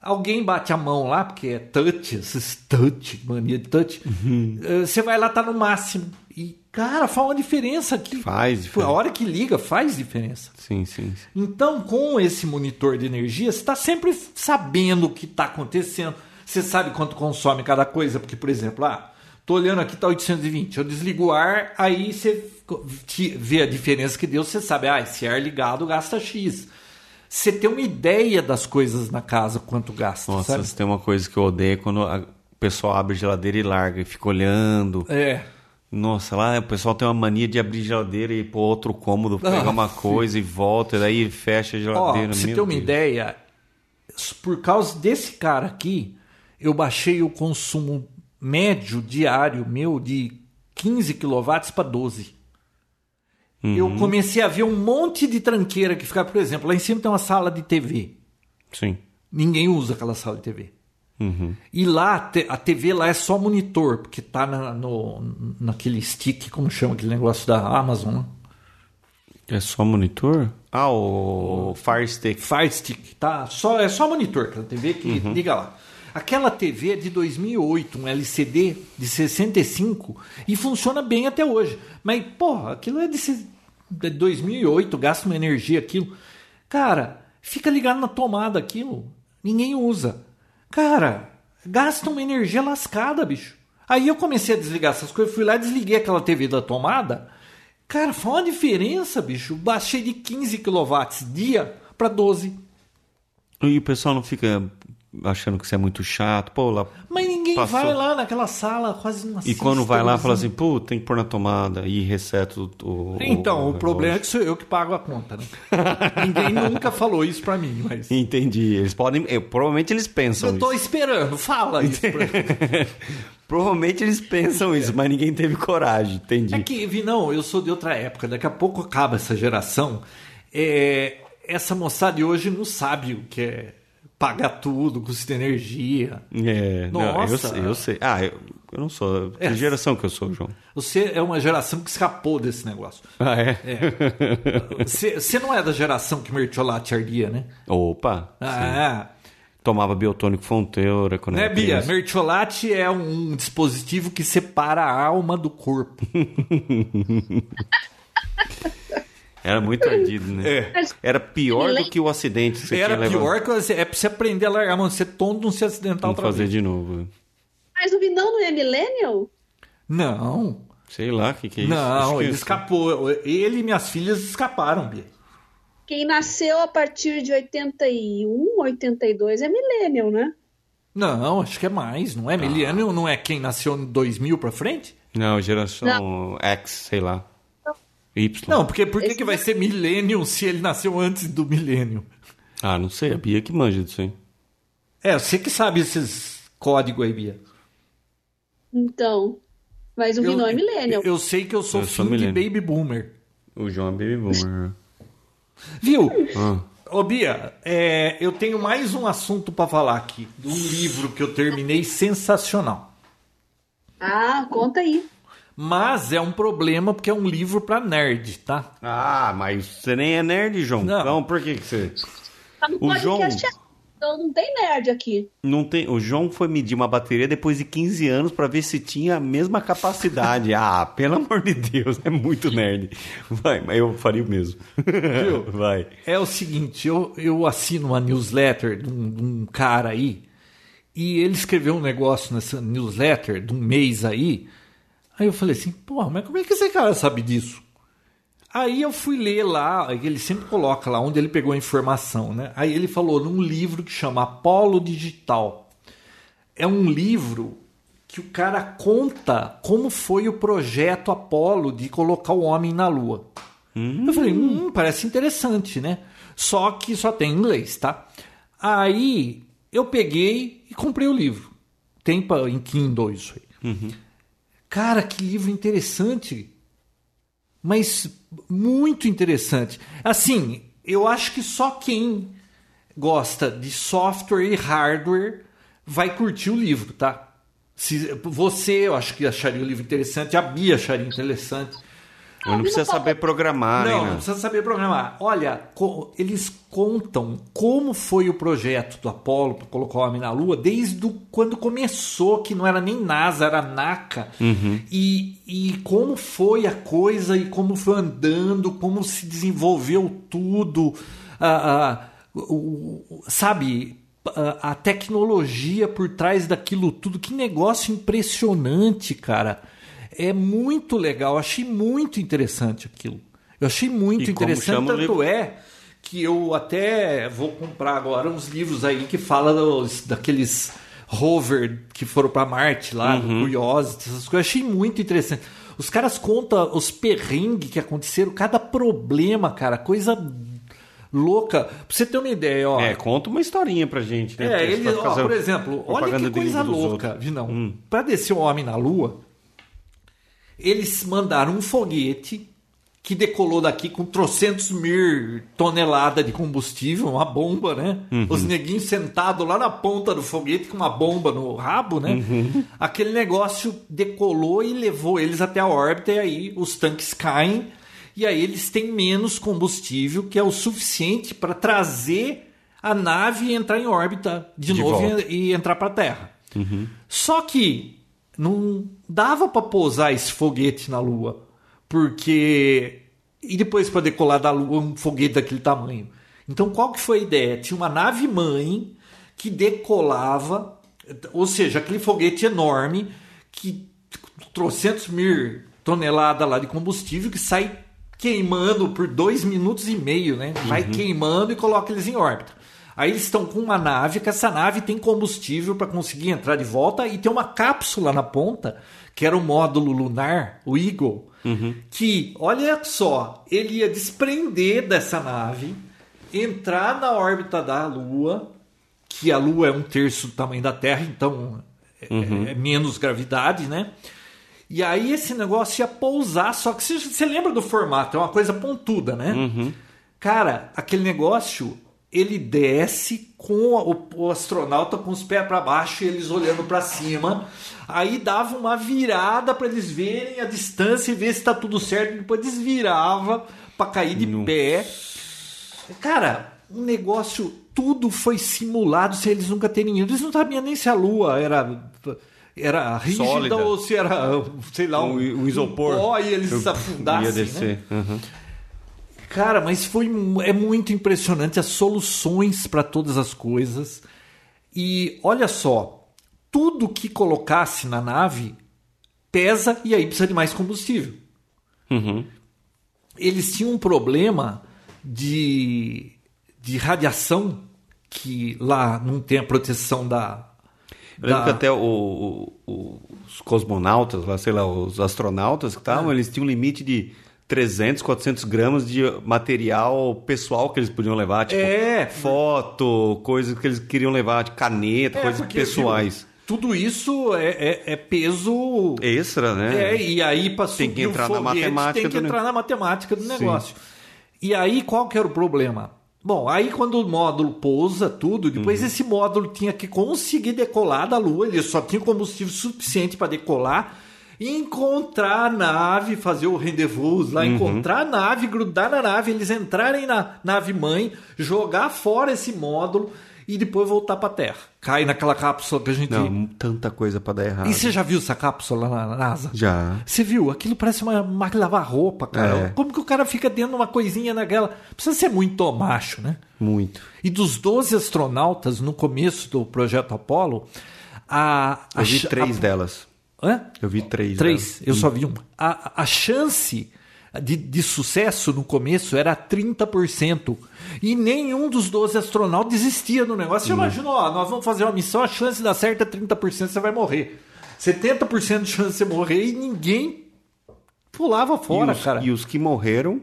Alguém bate a mão lá, porque é touch, esses touch, mania de touch. eh, Você vai lá, tá no máximo. E, cara, faz uma diferença aqui. Faz A diferença. hora que liga, faz diferença. Sim, sim. sim. Então, com esse monitor de energia, você está sempre sabendo o que está acontecendo. Você sabe quanto consome cada coisa, porque, por exemplo, ah, tô olhando aqui, tá 820. Eu desligo o ar, aí você te- vê a diferença que deu, você sabe, ah, esse ar ligado gasta X. Você tem uma ideia das coisas na casa, quanto gasta, Nossa, sabe? tem uma coisa que eu odeio é quando a- o pessoal abre geladeira e larga e fica olhando. É. Nossa, lá o pessoal tem uma mania de abrir geladeira e ir pro outro cômodo, pegar Ah, uma coisa e volta, e daí fecha a Ó, geladeira. pra você ter uma Deus. ideia, por causa desse cara aqui, eu baixei o consumo médio diário meu de 15 kW para 12. Eu Uhum. comecei a ver um monte de tranqueira que fica, por exemplo, lá em cima tem uma sala de TV. Sim. Ninguém usa aquela sala de TV. Uhum. E lá, a TV lá é só monitor, porque tá na, no, naquele stick, como chama aquele negócio da Amazon, né? É só monitor? Ah, o Fire Stick. Fire Stick, tá? Só, é só monitor, aquela TV que liga lá. Aquela TV é de 2008, um LCD de 65 e funciona bem até hoje. Mas, porra, aquilo é de, se- de 2008, gasta uma energia aquilo. Cara, fica ligado na tomada aquilo, ninguém usa. Cara, gasta uma energia lascada, bicho. Aí eu comecei a desligar essas coisas, fui lá desliguei aquela TV da tomada. Cara, faz uma diferença, bicho. Baixei de 15 kW dia para 12. E o pessoal não fica achando que isso é muito chato. Pô, lá. Mas ninguém Passou. vai lá naquela sala quase uma E quando vai lá, fala assim, pô, tem que pôr na tomada e reseta o. o Então, o, problema é relógio. que sou eu que pago a conta, né? <laughs> ninguém nunca falou isso pra mim, mas. Entendi. Eles podem. eu- provavelmente eles pensam Eu tô isso. esperando, fala isso. <laughs> Provavelmente eles pensam isso, mas ninguém teve coragem. Entendi. É que, Vinão, eu sou de outra época, daqui a pouco acaba essa geração. É, essa moçada de hoje não sabe o que é pagar tudo, custo de energia. É, não, eu, Nossa. sei- eu sei. Ah, eu, eu não sou. Que É. geração que eu sou, João? Você é uma geração que escapou desse negócio. Ah, é? Você você não é da geração que mertiolate ardia, né? Opa! Ah, Tomava biotônico Fonteura quando né, Bia? criança. Mertiolate é um dispositivo que separa a alma do corpo. <laughs> Era muito ardido, né? É. Era pior do que o acidente que você Era pior que você, é pra você aprender a largar a mão, você tonto, não se acidentar Vamos outra fazer vez. de novo. Mas o Vinão não é millennial? Não, Sei lá o que, que é isso. Acho não, que ele isso- escapou. Ele e minhas filhas escaparam, Bia. Quem nasceu a partir de 81, 82 é millennial, né? Não, acho que é mais, não é? Millennium não é quem nasceu em 2000 pra frente? Não, geração X, sei lá. Y. Não, porque por que, vai ser Millennium se ele nasceu antes do milênio? Ah, não sei. A Bia que manja disso aí. É, você que sabe esses códigos aí, Bia. Então. Mas o Vinão é millennial. eu sei que eu sou Eu sou filho de millennial. baby boomer. O João é baby boomer. <laughs> Viu? Ah. Ô Bia, é, eu tenho mais um assunto pra falar aqui. De um livro que eu terminei sensacional. Ah, conta aí. Mas é um problema porque é um livro pra nerd, tá? Ah, mas você nem é nerd, João. Não. Então por que, que você. Tá no O João- podcast, então não tem nerd aqui. Não tem... O João foi medir uma bateria depois de 15 anos pra ver se tinha a mesma capacidade. <laughs> ah, pelo amor de Deus, é muito nerd. Vai, mas eu faria o mesmo. <laughs> Vai. É o seguinte, eu, eu assino uma newsletter de um, de um cara aí, e ele escreveu um negócio nessa newsletter de um mês aí. Aí eu falei assim, pô, mas como é que esse cara sabe disso? Aí eu fui ler lá, ele sempre coloca lá onde ele pegou a informação, né? Aí ele falou num livro que chama Apolo Digital. É um livro que o cara conta como foi o projeto Apolo de colocar o homem na Lua. Eu falei, hum, parece interessante, né? Só que só tem em inglês, tá? Aí eu peguei e comprei o livro. Tem em Kindle isso aí. Cara, que livro interessante. Mas muito interessante. Assim, eu acho que só quem gosta de software e hardware vai curtir o livro, tá? Se, você, eu acho que acharia o livro interessante, a Bia acharia interessante. Mas não precisa saber programar, Não, né? não precisa saber programar. Olha, co- eles contam como foi o projeto do Apollo para colocar o homem na Lua desde quando começou, que não era nem NASA, era NACA. E, e como foi a coisa e como foi andando, como se desenvolveu tudo. ah, ah, o- sabe, a, a tecnologia por trás daquilo tudo. Que negócio impressionante, cara. É muito legal, achei muito interessante aquilo. Eu achei muito E interessante, tanto é que eu até vou comprar agora uns livros aí que falam dos- daqueles rover que foram para Marte lá, do Curiosity, essas coisas. Achei muito interessante. Os caras contam os perrengues que aconteceram, cada problema, cara, coisa louca. Pra você ter uma ideia, ó. É, conta uma historinha pra gente, né? É, ele, ó, por exemplo, olha que coisa louca. Vinão. Hum. Para descer o homem na Lua, eles mandaram um foguete que decolou daqui com trocentos mil toneladas de combustível, uma bomba, né? Uhum. Os neguinhos sentados lá na ponta do foguete com uma bomba no rabo, né? Uhum. Aquele negócio decolou e levou eles até a órbita e aí os tanques caem e aí eles têm menos combustível, que é o suficiente para trazer a nave e entrar em órbita de, De novo volta. e, e entrar para a Terra. Só que não dava para pousar esse foguete na Lua, porque e depois para decolar da Lua um foguete daquele tamanho. Então qual que foi a ideia? Tinha uma nave mãe que decolava, ou seja, aquele foguete enorme que trocentos mil toneladas lá de combustível que sai queimando por dois minutos e meio, né? Vai queimando e coloca eles em órbita. Aí eles estão com uma nave, que essa nave tem combustível para conseguir entrar de volta e tem uma cápsula na ponta, que era o módulo lunar, o Eagle, que, olha só, ele ia desprender dessa nave, entrar na órbita da Lua, que a Lua é um terço do tamanho da Terra, então é- é, menos gravidade, né? E aí esse negócio ia pousar, só que você, você lembra do formato, é uma coisa pontuda, né? Cara, aquele negócio, ele desce com o, o astronauta com os pés para baixo e eles olhando para cima. Aí dava uma virada para eles verem a distância e ver se tá tudo certo. Depois desvirava para cair de pé. Cara, um negócio, tudo foi simulado sem eles nunca terem ido. Eles não sabiam nem se a Lua era era rígida Sólida. ou se era, sei lá, um, Um- isopor. um pó e eles Eu se afundassem, Ia né? descer. Uhum. Cara, mas foi é muito impressionante as soluções para todas as coisas. E olha só, tudo que colocasse na nave pesa e aí precisa de mais combustível. Uhum. Eles tinham um problema de, de radiação que lá não tem a proteção da. Eu lembro da- que até o- o- o- os cosmonautas, lá, sei lá, os astronautas que estavam, eles tinham um limite de 300, 400 gramas de material pessoal que eles podiam levar, tipo É. foto, coisas que eles queriam levar, de caneta, É, coisas porque, pessoais. viu, tudo isso é, é- é peso. Extra, né? É, e aí para Tem que entrar na foguete, matemática tem que do entrar ne- na matemática do negócio. E aí qual que era o problema? Bom, aí quando o módulo pousa tudo, depois Uhum. esse módulo tinha que conseguir decolar da Lua, ele só tinha combustível suficiente para decolar, encontrar a nave, fazer o rendezvous Uhum. lá, encontrar a nave, grudar na nave, eles entrarem na nave mãe, jogar fora esse módulo e depois voltar para Terra. Cai naquela cápsula que a gente Não, tanta coisa pra dar errado. e você já viu essa cápsula lá na NASA? Já. Você viu? Aquilo parece uma máquina de lavar roupa, cara. É. Como que o cara fica dentro de uma coisinha naquela? Precisa ser muito macho, né? Muito. E dos 12 astronautas no começo do projeto Apollo, a. a Eu vi cha- três a- delas. Hã? Eu vi três. Três, delas. eu só vi um. A, a chance de, de sucesso no começo era 30%. E nenhum dos 12 astronautas desistia do negócio. Você Hum. imagina, ó, nós vamos fazer uma missão, a chance de dar certo é 30%, você vai morrer. 70% de chance de você morrer e ninguém pulava fora, e os, cara. E os que morreram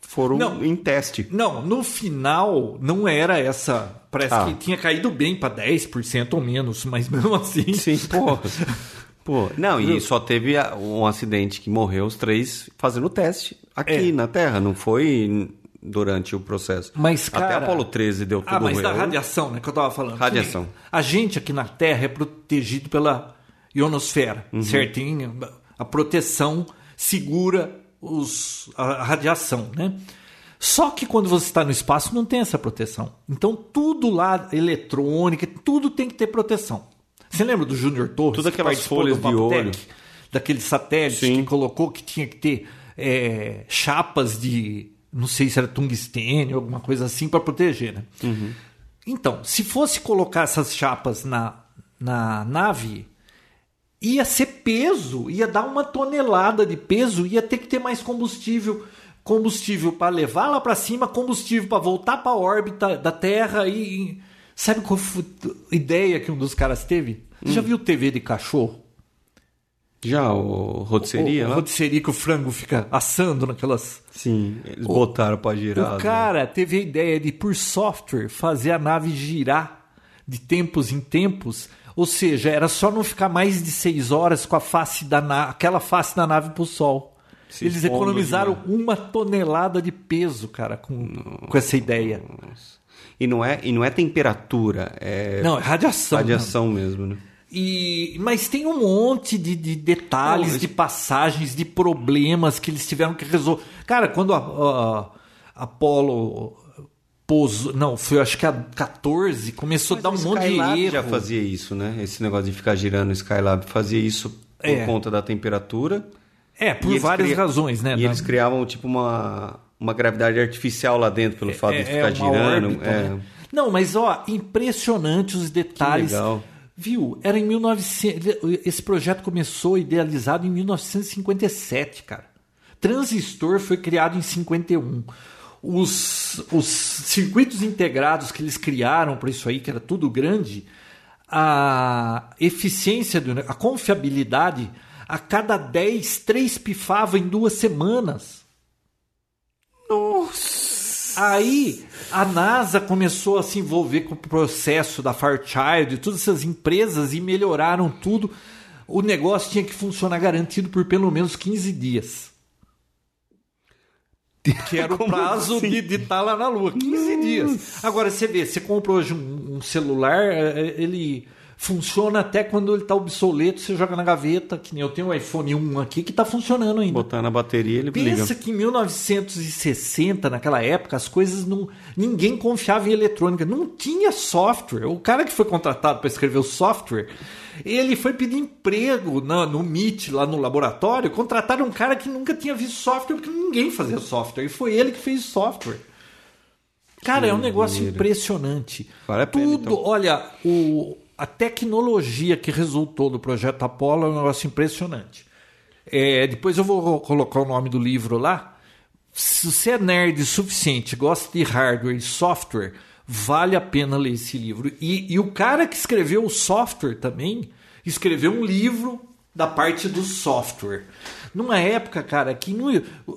foram Não. em teste. Não, no final não era essa. Parece Ah. que tinha caído bem para 10% ou menos, mas mesmo assim. Sim, pô. <laughs> Pô, não, e só teve um acidente que morreu os três fazendo o teste aqui É. na Terra, não foi durante o processo. Mas, Até cara- Apolo 13 deu tudo Ah, mas da radiação, né? Que eu tava falando. Radiação. A gente aqui na Terra é protegido pela ionosfera, Uhum. certo? Tem a proteção segura os, a, a radiação, né? Só que quando você está no espaço não tem essa proteção. Então tudo lá, eletrônica, tudo tem que ter proteção. Você lembra do Júnior Torres? Que aquelas folhas de olho. Daquele satélite Sim. que colocou que tinha que ter é, chapas de, não sei se era tungstênio, alguma coisa assim, para proteger, né? Então, se fosse colocar essas chapas na, na nave, ia ser peso, ia dar uma tonelada de peso, ia ter que ter mais combustível. Combustível para levar lá para cima, combustível para voltar para a órbita da Terra e. Sabe qual foi a ideia que um dos caras teve? Você já viu TV de cachorro? Já o rotisseria o, lá? rotisseria que o frango fica assando naquelas. Sim, eles botaram pra girar. O né? cara teve a ideia de, por software, fazer a nave girar de tempos em tempos. Ou seja, era só não ficar mais de seis horas com a face da na... aquela face da nave pro sol. Se Eles economizaram demais. uma tonelada de peso, cara, com, com essa ideia. E não é, e não é temperatura, é Não, é radiação. né? radiação mesmo, né? E, mas tem um monte de, de detalhes, Não, de passagens, de problemas que eles tiveram que resolver. Cara, quando a, a Apollo pousou. Não, foi acho que a 14, começou a dar um monte de erro. já fazia isso, né? Esse negócio de ficar girando o Skylab fazia isso por É. conta da temperatura. É, por várias cria- razões, né? E eles criavam tipo uma, uma gravidade artificial lá dentro pelo fato de ficar uma girando. órbita, é. né? Não, mas ó, impressionante os detalhes. legal. Viu? Era em 1900. Esse projeto começou idealizado em 1957, cara. Transistor foi criado em 51. Os, os circuitos integrados que eles criaram para isso aí, que era tudo grande, a eficiência, do, a confiabilidade, a cada 10, 3 pifava em duas semanas. Aí a NASA começou a se envolver com o processo da Fairchild e todas essas empresas e melhoraram tudo. O negócio tinha que funcionar garantido por pelo menos 15 dias. Que era o <laughs> Como prazo assim? de estar lá na Lua. 15 dias. Agora você vê, você compra hoje um, um celular, eh, ele Funciona até quando ele está obsoleto, você joga na gaveta, que nem eu tenho o iPhone 1 aqui que está funcionando ainda. Botar na bateria ele Pensa liga. que em 1960, naquela época, as coisas não. Ninguém confiava em eletrônica. Não tinha software. O cara que foi contratado para escrever o software, ele foi pedir emprego na- no MIT, lá no laboratório. Contrataram um cara que nunca tinha visto software, porque ninguém fazia software. E foi ele que fez o software. Cara, é um negócio impressionante. Vale a pena, Tudo, então. olha, o, a tecnologia que resultou do projeto Apollo é um negócio impressionante. É, depois eu vou colocar o nome do livro lá. Se você é nerd o suficiente, gosta de hardware e software, vale a pena ler esse livro. E, e o cara que escreveu o software também escreveu um livro da parte do software. Numa época, cara, que não.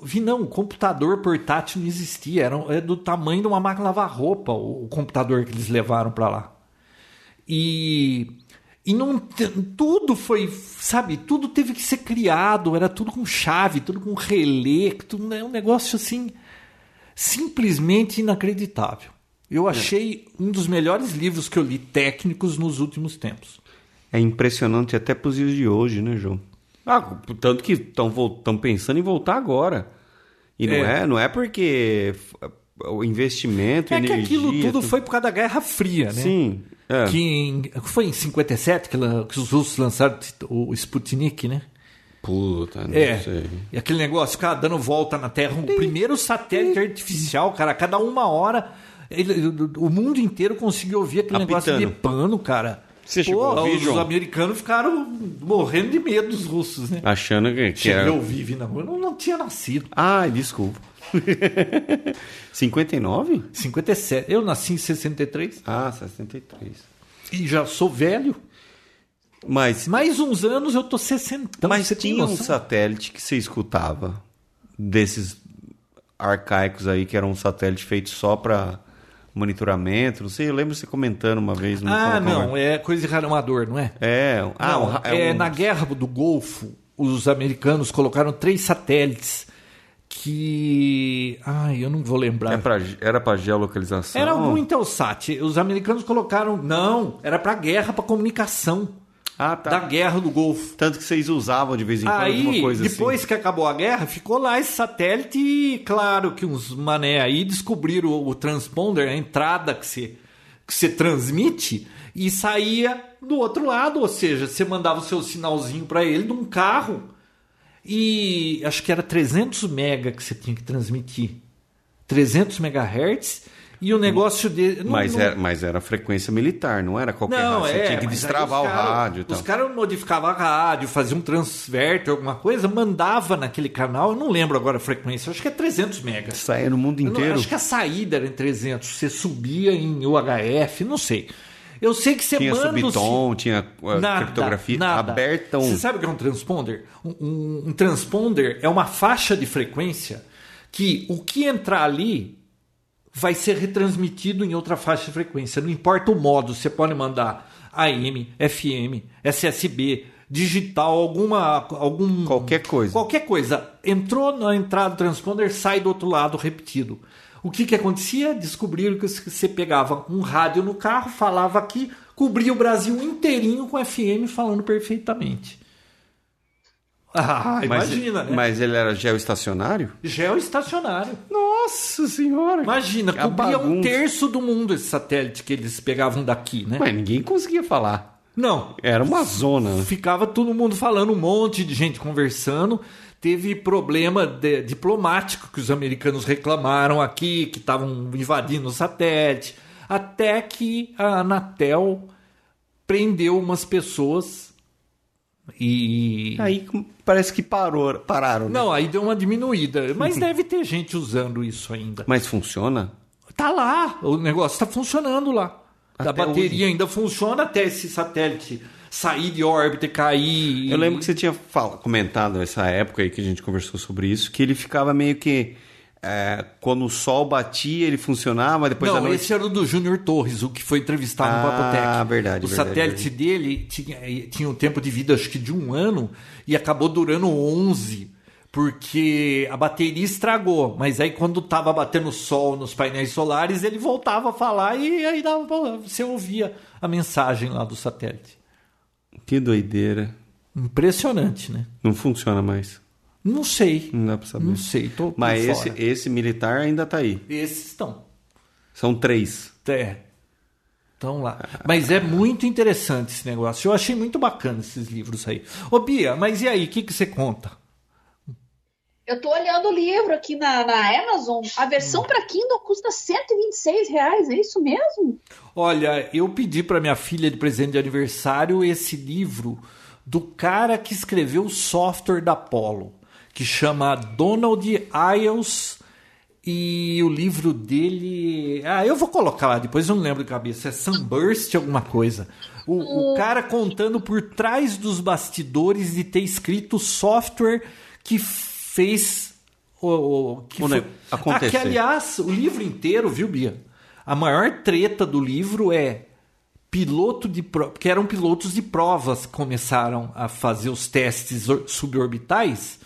Vi, não, o computador portátil não existia. Era, é do tamanho de uma máquina lavar roupa o, o computador que eles levaram para lá. E, e não, tudo foi, sabe, tudo teve que ser criado, era tudo com chave, tudo com relé, tudo, é um negócio assim simplesmente inacreditável. Eu achei um dos melhores livros que eu li técnicos nos últimos tempos. É impressionante até pros dias de hoje, né, João? Ah, tanto que estão pensando em voltar agora. E não É. é, não é porque o investimento, É que energia... aquilo tudo tu- foi por causa da Guerra Fria, né? Sim. É. Que em, foi em 57 que, que os russos lançaram o Sputnik, né? Puta, não É. sei. E aquele negócio, ficar dando volta na Terra. O primeiro satélite artificial, cara, a cada uma hora. ele- o mundo inteiro conseguiu ouvir aquele negócio Apitando. de pano, cara. Você chegou a ouvir, os João? americanos ficaram morrendo de medo dos russos, né? Achando que, que Cheguei era... a ouvir vir na rua. Eu não, não tinha nascido. Ah, desculpa. <laughs> 59? 57. Eu nasci em 63 Ah, 63. e já sou velho. Mas, Mais uns anos eu tô 60. mas tinha um noção? satélite que você escutava desses arcaicos aí, que era um satélite feito só para monitoramento. Não sei, eu lembro você comentando uma vez. Ah, não, é coisa de amador, não é? É, ah, Não, um ra- é, um- na guerra do Golfo, os americanos colocaram três satélites que. Ai, eu não vou lembrar. é pra, era para geolocalização. Era um Intelsat. Os americanos colocaram. Não, era para guerra, para comunicação. Ah, tá. Da guerra do Golfo. Tanto que vocês usavam de vez em quando alguma Aí, coisa depois assim. que acabou a guerra, ficou lá esse satélite e, claro, que uns mané aí descobriram o, o transponder, a entrada que você, que você transmite, e saía do outro lado, ou seja, você mandava o seu sinalzinho para ele de um carro e acho que era 300 mega que você tinha que transmitir. 300 megahertz e o negócio dele... não- Mas, não- era, mas era frequência militar, não era qualquer não, rádio. Você é, tinha que destravar os o cara- rádio e tal. Os caras modificavam a rádio, faziam um transverter, alguma coisa, mandava naquele canal, eu não lembro agora a frequência, acho que é 300 megas. Saía no mundo inteiro. acho que a saída era em 300, você subia em UHF, não sei. Eu sei que você Tinha manda o subtom, tinha uh, Nada, criptografia nada. aberta. Você Um... sabe o que é um transponder? Um, um- um transponder é uma faixa de frequência que o que entrar ali vai ser retransmitido em outra faixa de frequência. Não importa o modo, você pode mandar AM, FM, SSB, digital, alguma algum Qualquer coisa. Qualquer coisa. Entrou na entrada do transponder, sai do outro lado repetido. O que, que acontecia? Descobriram que você pegava um rádio no carro, falava aqui, cobria o Brasil inteirinho com FM falando perfeitamente. <laughs> Ah, Mas, imagina, né? mas ele era geoestacionário? Geoestacionário. Nossa senhora! Imagina, cobria um terço do mundo esse satélite que eles pegavam daqui, né? Mas ninguém conseguia falar. Não, Era uma zona. ficava todo mundo falando, um monte de gente conversando. Teve problema de- diplomático que os americanos reclamaram aqui, que estavam invadindo o satélite. Até que a Anatel prendeu umas pessoas e. Aí parece que parou, pararam. né? Não, aí deu uma diminuída. Mas <laughs> deve ter gente usando isso ainda. Mas funciona? Tá lá, o negócio tá funcionando lá. a Até bateria ainda funciona até esse satélite sair de órbita e cair. Eu lembro que você tinha fala- comentado nessa época aí que a gente conversou sobre isso, que ele ficava meio que. é, quando o sol batia, ele funcionava, depois Não, noite. esse era o do Júnior Torres, o que foi entrevistado no Ah, Papotec. verdade, O verdade, satélite dele tinha, tinha um tempo de vida, acho que de um ano, e acabou durando 11, porque a bateria estragou, mas aí quando tava batendo sol nos painéis solares, ele voltava a falar e aí dava você ouvia a mensagem lá do satélite. Que doideira. Impressionante, né? Não funciona mais. Não sei. Não dá pra saber. Não sei. Tô Mas esse, fora. esse militar ainda tá aí. Esses estão. São três. É. Estão lá. Mas é muito interessante esse negócio. Eu achei muito bacana esses livros aí. Ô, Bia, mas e aí? O que, que você conta? Eu tô olhando o livro aqui na, na Amazon. A versão Hum. para Kindle custa 126 reais. É isso mesmo? Olha, eu pedi para minha filha de presente de aniversário esse livro do cara que escreveu o software da Apollo, que chama Donald Iles. E o livro dele. Ah, eu vou colocar lá, depois eu não lembro de cabeça. É Sunburst alguma coisa. O, o cara contando por trás dos bastidores de ter escrito software que fez. O, o- que O foi- acontecer. Que, aliás, o livro inteiro, viu, Bia? A maior treta do livro é piloto de pro... porque eram pilotos de provas que começaram a fazer os testes or- suborbitais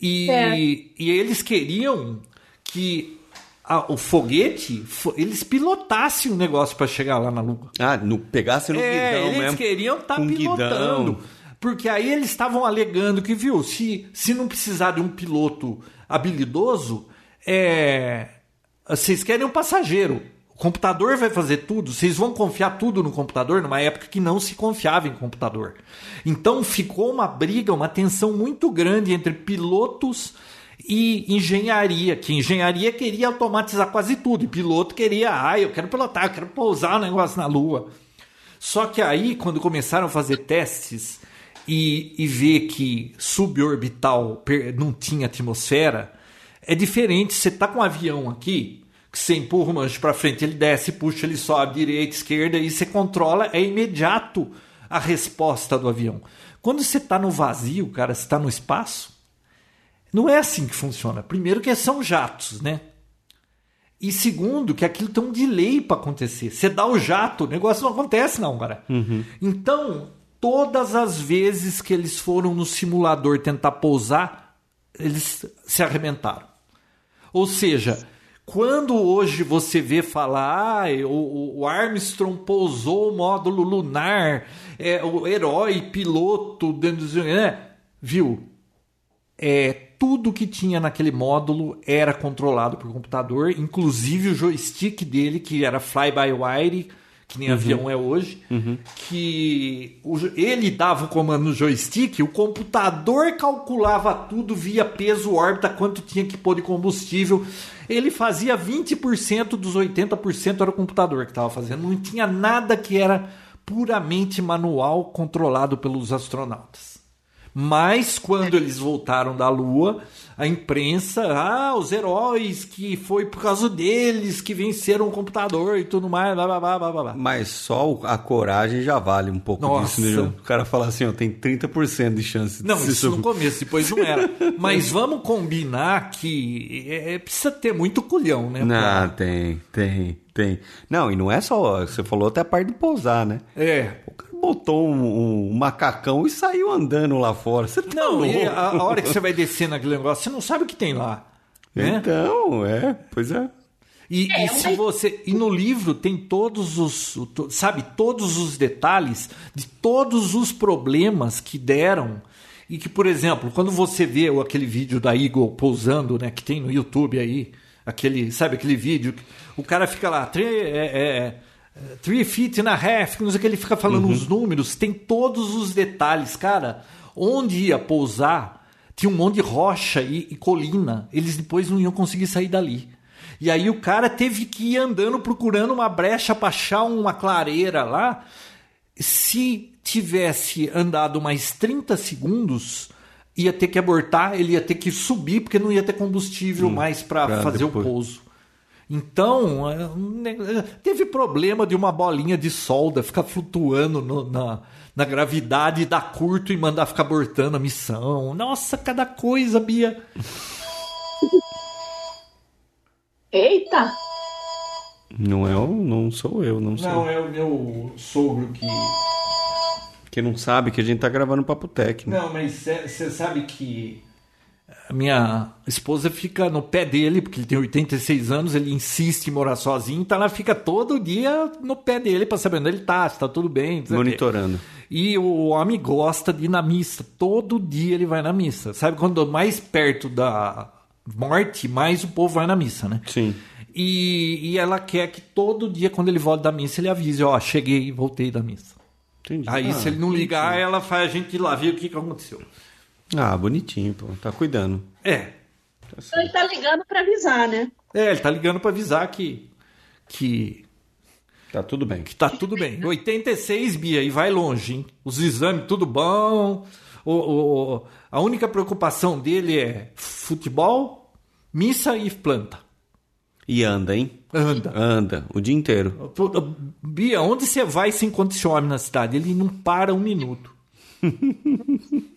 e, É. e eles queriam que a- o foguete fo- eles pilotassem o negócio para chegar lá na Lua. Ah, no, pegasse no É, guidão eles mesmo. queriam estar com pilotando. guidão. Porque aí eles estavam alegando que, viu, se, se não precisar de um piloto habilidoso, é, vocês querem um passageiro. O computador vai fazer tudo, vocês vão confiar tudo no computador, numa época que não se confiava em computador. Então ficou uma briga, uma tensão muito grande entre pilotos e engenharia, que engenharia queria automatizar quase tudo, e piloto queria, ah, eu quero pilotar, eu quero pousar o negócio na Lua. Só que aí, quando começaram a fazer testes e, e ver que suborbital não tinha atmosfera, é diferente. Você tá com um avião aqui, que você empurra o manche para frente, ele desce, puxa, ele sobe, direita, esquerda, e você controla, é imediato a resposta do avião. Quando você tá no vazio, cara, você tá no espaço, não é assim que funciona. Primeiro que são jatos, né? E segundo, que aquilo tem um delay para acontecer. Você dá o jato, o negócio não acontece, não, cara. Então, todas as vezes que eles foram no simulador tentar pousar, eles se arrebentaram. Ou seja, quando hoje você vê falar, ah, o, o Armstrong pousou o módulo lunar, é, o herói piloto, né? viu? é, tudo que tinha naquele módulo era controlado por computador, inclusive o joystick dele, que era fly-by-wire, que nem avião é hoje, que o jo- ele dava o comando no joystick, o computador calculava tudo via peso, órbita, quanto tinha que pôr de combustível. Ele fazia 20% dos 80% era o computador que estava fazendo. Não tinha nada que era puramente manual controlado pelos astronautas. Mas quando eles voltaram da Lua, a imprensa, ah, os heróis que foi por causa deles que venceram o computador e tudo mais, blá blá blá blá blá. Mas só a coragem já vale um pouco Nossa. disso, né? O cara fala assim, ó, tem 30% de chance de Não, isso no sub- começo, depois não era. <laughs> Mas vamos combinar que é, é- precisa ter muito culhão, né? Não, pra- tem, tem, tem. Não, e não é só, você falou até a parte de pousar, né? É. O cara botou um, um macacão e saiu andando lá fora. Você tá Não, e louco? a, a hora que você vai descer naquele negócio, você não sabe o que tem lá. Né? Então, é, pois é. E, É, e se você e no livro tem todos os sabe todos os detalhes de todos os problemas que deram e que por exemplo quando você vê o- aquele vídeo da Eagle pousando né que tem no YouTube aí aquele sabe aquele vídeo que o cara fica lá three, é, é, é, three feet and a half não sei o que ele fica falando os números tem todos os detalhes cara onde ia pousar tinha um monte de rocha e, e colina eles depois não iam conseguir sair dali e aí o cara teve que ir andando procurando uma brecha para achar uma clareira lá. Se tivesse andado mais 30 segundos, ia ter que abortar, ele ia ter que subir porque não ia ter combustível mais para pra fazer depois. o pouso. Então, é, neg- teve problema de uma bolinha de solda ficar flutuando no- na, na gravidade, dar curto e mandar ficar abortando a missão. Nossa, cada coisa, Bia. Eita! Não é, o- não sou eu, não sou. Não, é o meu sogro que. Que não sabe que a gente tá gravando Papo Tech. né? Não, mas você sabe que A minha esposa fica no pé dele, porque ele tem 86 anos, ele insiste em morar sozinho, então ela fica todo dia no pé dele para saber onde ele tá, se tá tudo bem. Monitorando. E o homem gosta de ir na missa. Todo dia ele vai na missa. Sabe quando mais perto da morte, mais o povo vai na missa, né? Sim. E, e ela quer que todo dia, quando ele volta da missa, ele avise: Ó, cheguei e voltei da missa. Entendi. Aí, Ah, se ele não ligar, ela faz a gente ir lá ver o que, que aconteceu. Ah, bonitinho, pô. Tá cuidando. É. Então ele tá ligando para avisar, né? É, ele tá ligando pra avisar que. que Tá tudo bem. que tá tudo bem. <laughs> 86, Bia, e vai longe, hein? Os exames, tudo bom. O, o- a única preocupação dele é futebol, missa e planta. E anda, hein? Anda. Anda, o dia inteiro. Bia, onde você vai sem encontra esse homem na cidade? Ele não para um minuto. <laughs>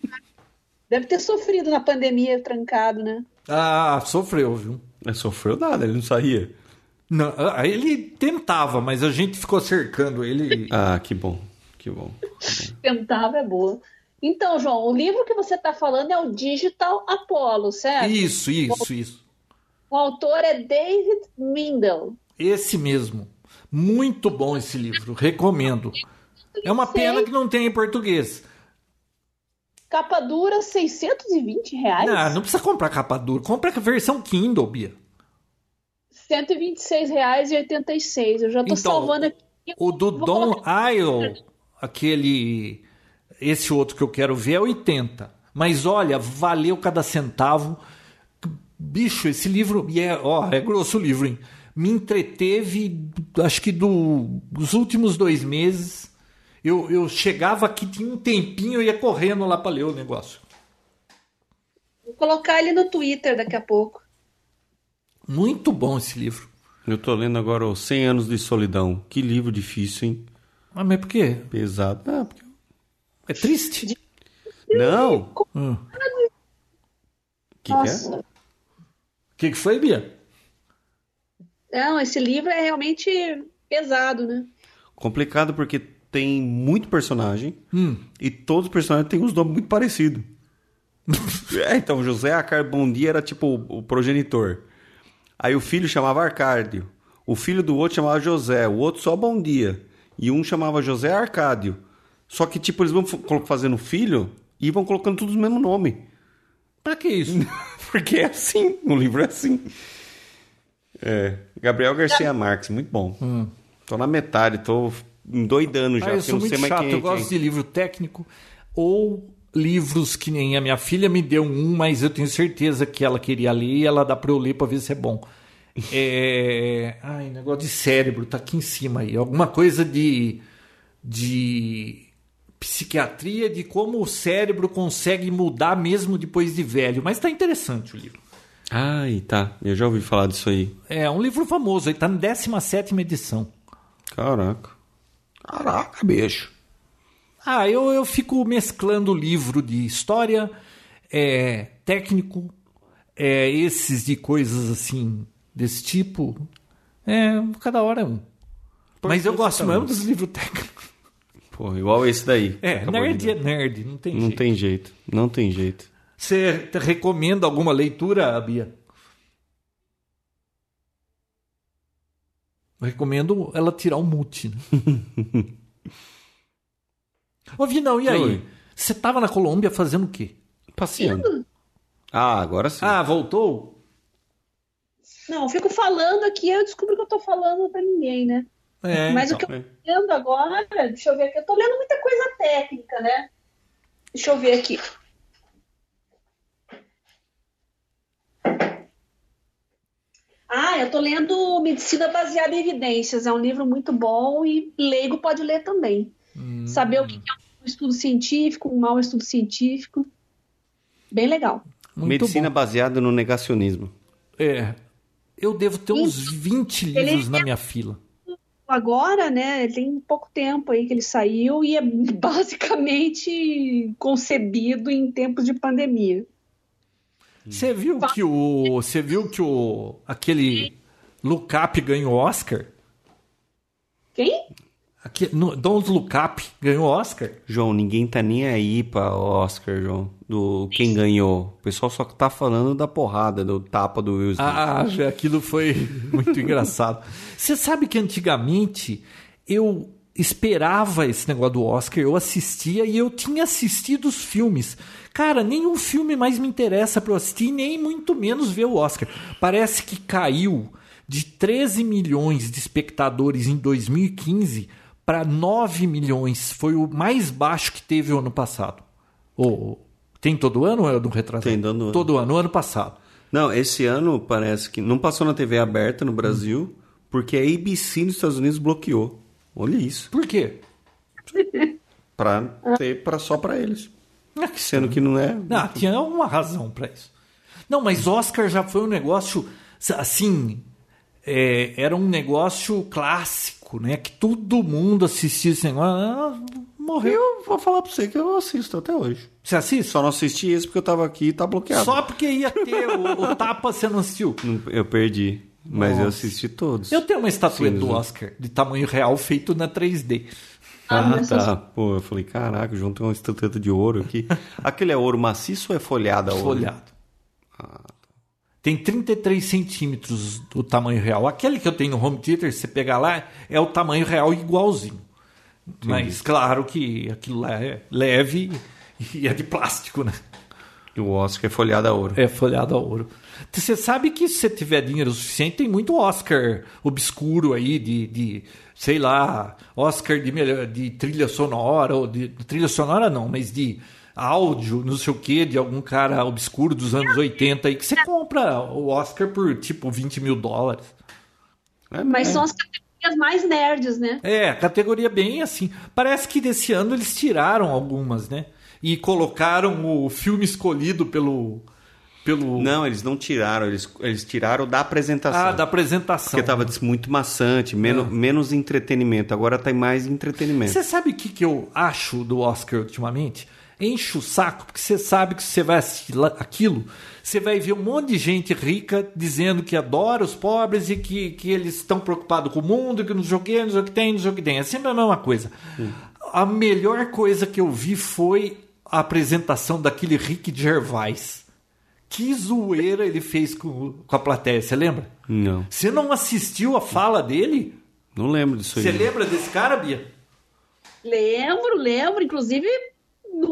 Deve ter sofrido na pandemia, trancado, né? Ah, sofreu, viu? Ele sofreu nada, ele não saía. Não, ah, ele tentava, mas a gente ficou cercando ele. Ah, que bom. Que bom. Tentava é boa. Então, João, o livro que você está falando é o Digital Apollo, certo? Isso, isso, isso. O autor é David Mindel. Esse mesmo. Muito bom esse livro, recomendo. É uma pena que não tem em português. Capa dura, 620 reais. Não, não precisa comprar capa dura. Compra a versão Kindle, Bia. 126 reais e 86. Eu já tô Então, salvando aqui. O do Don colocar- Isle, aquele. Esse outro que eu quero ver é 80. Mas olha, valeu cada centavo. Bicho, esse livro. E é, ó, é grosso o livro, hein? Me entreteve, acho que do- dos últimos dois meses. Eu, eu chegava aqui, tinha um tempinho, eu ia correndo lá para ler o negócio. Vou colocar ele no Twitter daqui a pouco. Muito bom esse livro. Eu tô lendo agora os 100 anos de solidão. Que livro difícil, hein? Ah, Mas por quê? Pesado. Ah, porque... É triste? Não! Hum. O que, que Nossa. é? que, que foi, Bia? Não, esse livro é realmente pesado, né? Complicado porque tem muito personagem Hum. e todos os personagens têm uns nomes muito parecidos. <laughs> é, então, José Acarbondia era tipo o, o progenitor. Aí o filho chamava Arcádio. O filho do outro chamava José. O outro só Bom Dia. E um chamava José Arcádio. Só que, tipo, eles vão fazendo filho e vão colocando todos o mesmo nome. Pra que isso? <laughs> Porque é assim, o livro é assim. É, Gabriel Garcia Marques, muito bom. Tô na metade, tô endoidando já, Ah, eu sou não muito sei mais chato, quem é eu gosto quem. de livro técnico ou livros que nem a minha filha me deu um, mas eu tenho certeza que ela queria ler e ela dá pra eu ler pra ver se é bom. É... Ai, negócio de cérebro, tá aqui em cima aí. Alguma coisa de, de psiquiatria, de como o cérebro consegue mudar mesmo depois de velho. Mas tá interessante o livro. Ai, tá. Eu já ouvi falar disso aí. É um livro famoso, ele tá na 17 edição. Caraca. Caraca, bicho. Ah, eu, eu fico mesclando livro de história, é, técnico, é, esses de coisas assim, desse tipo. É, cada hora é um. Mas eu gosto tá mesmo dos livros técnicos. Pô, igual esse daí. É, Acabou nerd é nerd, não tem Não jeito. tem jeito. Não tem jeito. Você recomenda alguma leitura, Bia? Eu recomendo ela tirar o mute. Né? <laughs> Ô, Vinão, e aí? Oi. Você tava na Colômbia fazendo o quê? Passeando. Ah, agora sim. Ah, voltou? Não, eu fico falando aqui, eu descubro que eu tô falando pra ninguém, né? É, Mas então. o que eu tô lendo agora, deixa eu ver aqui, eu tô lendo muita coisa técnica, né? Deixa eu ver aqui. Ah, eu tô lendo Medicina Baseada em Evidências. É um livro muito bom e leigo pode ler também. Hum. Saber o que é um estudo científico, um mau estudo científico. Bem legal. Muito Medicina bom. baseada no negacionismo. É. Eu devo ter uns 20 Ele- livros na minha fila. Agora, né, tem pouco tempo aí que ele saiu e é <laughs> basicamente concebido em tempos de pandemia. Você viu que o. Você viu que o. aquele Look Up ganhou Oscar? Quem? Aqui, no, Don't Look Up ganhou Oscar? João, ninguém tá nem aí pra Oscar, João. Do quem ganhou. O pessoal só tá falando da porrada, do tapa do Will Smith. Ah, aquilo foi <laughs> muito engraçado. Você sabe que antigamente eu esperava esse negócio do Oscar, eu assistia e eu tinha assistido os filmes. Cara, nenhum filme mais me interessa para eu assistir, nem muito menos ver o Oscar. Parece que caiu de 13 milhões de espectadores em 2015 para 9 milhões. Foi o mais baixo que teve o ano passado. Oh, tem todo ano ou é do retrasado? Tem todo ano. Todo ano, ano passado. Não, esse ano parece que não passou na TV aberta no Brasil, porque a ABC nos Estados Unidos bloqueou. Olha isso. Por quê? <laughs> Pra ter pra, só pra eles. Sendo que não é. Ah, tinha uma razão para isso. Não, mas Oscar já foi um negócio assim. é, era um negócio clássico, né? Que todo mundo assistia esse negócio. Ah, morreu. Eu vou falar pra você que eu assisto até hoje. Você assiste? Só não assisti esse porque eu tava aqui e tá bloqueado. Só porque ia ter o, o tapa você não assistiu. Eu perdi. Mas eu Nossa. assisti todos. Eu tenho uma estatueta Sim, do. Oscar de tamanho real feito na 3D. Ah, mas tá. Pô, eu falei, caraca, tem uma estatueta de ouro aqui. <laughs> Aquele é ouro maciço ou é folhada a ouro? Folhado. Tem 33 centímetros do tamanho real. Aquele que eu tenho no home theater, se você pegar lá, é o tamanho real igualzinho. Mas claro que aquilo lá é leve e é de plástico, né? E o Oscar é folhada a ouro. É folhado a ouro. Você sabe que se você tiver dinheiro suficiente, tem muito Oscar obscuro aí de, de sei lá, Oscar de, melhor, de trilha sonora, ou de trilha sonora não, mas de áudio, não sei o que, de algum cara obscuro dos anos 80 aí, que você compra o Oscar por tipo 20 mil dólares. É, Mas é. são as categorias mais nerds, né? É, categoria bem assim. Parece que desse ano eles tiraram algumas, né? E colocaram o filme escolhido pelo. Pelo Não, eles não tiraram, eles, eles tiraram da apresentação. ah, da apresentação. Porque tava muito maçante, menos, menos entretenimento. Agora tem mais entretenimento. Você sabe o que, que eu acho do Oscar ultimamente? Enche o saco, porque você sabe que você vai assistir aquilo, você vai ver um monte de gente rica dizendo que adora os pobres e que, que eles estão preocupados com o mundo, que não sei o que, não sei o que tem, não sei o que tem. É sempre a mesma coisa. A melhor coisa que eu vi foi a apresentação daquele Rick Gervais. Que zoeira ele fez com, com a plateia, você lembra? Não, Você não assistiu a fala dele? não lembro disso aí. Você lembra desse cara, Bia? Lembro, lembro. Inclusive,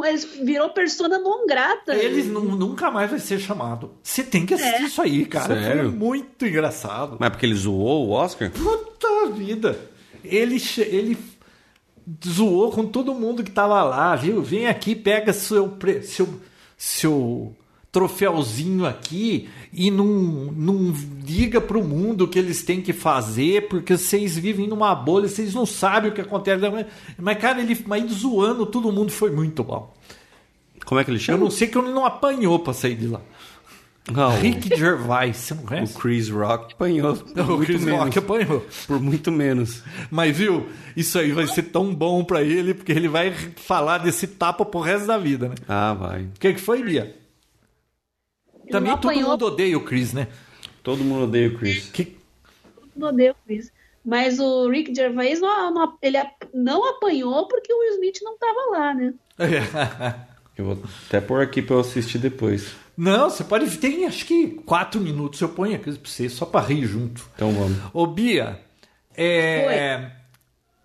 eles virou persona non grata. Eles nu- nunca mais vai ser chamado. Você tem que assistir É. isso aí, cara. Sério? Foi muito engraçado. Mas é porque ele zoou o Oscar? Puta vida. Ele, ele zoou com todo mundo que tava lá, viu? Vem aqui, pega seu, pre- seu, seu troféuzinho aqui e não, não diga pro mundo o que eles têm que fazer, porque vocês vivem numa bolha, vocês não sabem o que acontece. Mas, cara, ele mas zoando todo mundo foi muito bom. Como é que ele Eu chama? não sei que ele não apanhou pra sair de lá. Ah, o- Rick Gervais, você não o, conhece? Chris Rock apanhou <laughs> por O muito Chris menos. Rock apanhou. Por muito menos. Mas viu, isso aí vai ser tão bom pra ele, porque ele vai falar desse tapa pro resto da vida, né? Ah, vai. O que, que foi, Bia? Também não todo apanhou. mundo odeia o Chris, né? Todo mundo odeia o Chris. Que... Não odeio Chris. Mas o Rick Gervais não, não- ele não apanhou porque o Will Smith não tava lá, né? <laughs> Eu vou até pôr aqui pra eu assistir depois. Não, você pode. Tem acho que quatro minutos eu ponho aqui pra você, só pra rir junto. Então vamos. Ô, Bia, é.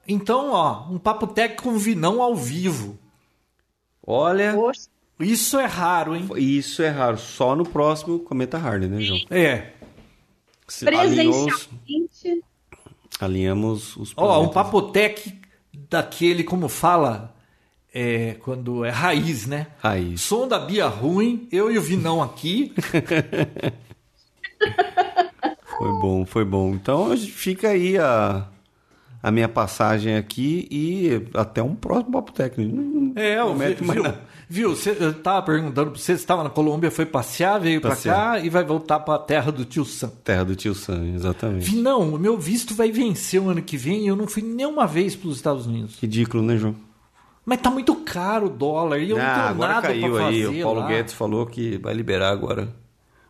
Então, ó, um papo técnico com Vinão ao vivo. Olha, Poxa, Isso é raro, hein? isso é raro. Só no próximo Cometa Hardy, né, João? É. Presencialmente. alinhamos os Ó, um planetas. papotec daquele, como fala, é, quando é raiz, né? Raiz. Som da Bia ruim, eu e o Vinão aqui. <laughs> Foi bom, foi bom. Então fica aí a, a minha passagem aqui e até um próximo papo técnico. Não- É, não vi, mete mais viu? nada. Viu? Você, eu tava perguntando pra você, você estava na Colômbia, foi passear, veio pra Passear. cá e vai voltar pra terra do tio Sam. Terra do tio Sam, exatamente. Vinão, o meu visto vai vencer o ano que vem e eu não fui nenhuma vez pros Estados Unidos. Ridículo, né, João? Mas tá muito caro o dólar e eu não ah, tenho agora nada caiu pra aí. fazer O Paulo lá. Guedes falou que vai liberar agora.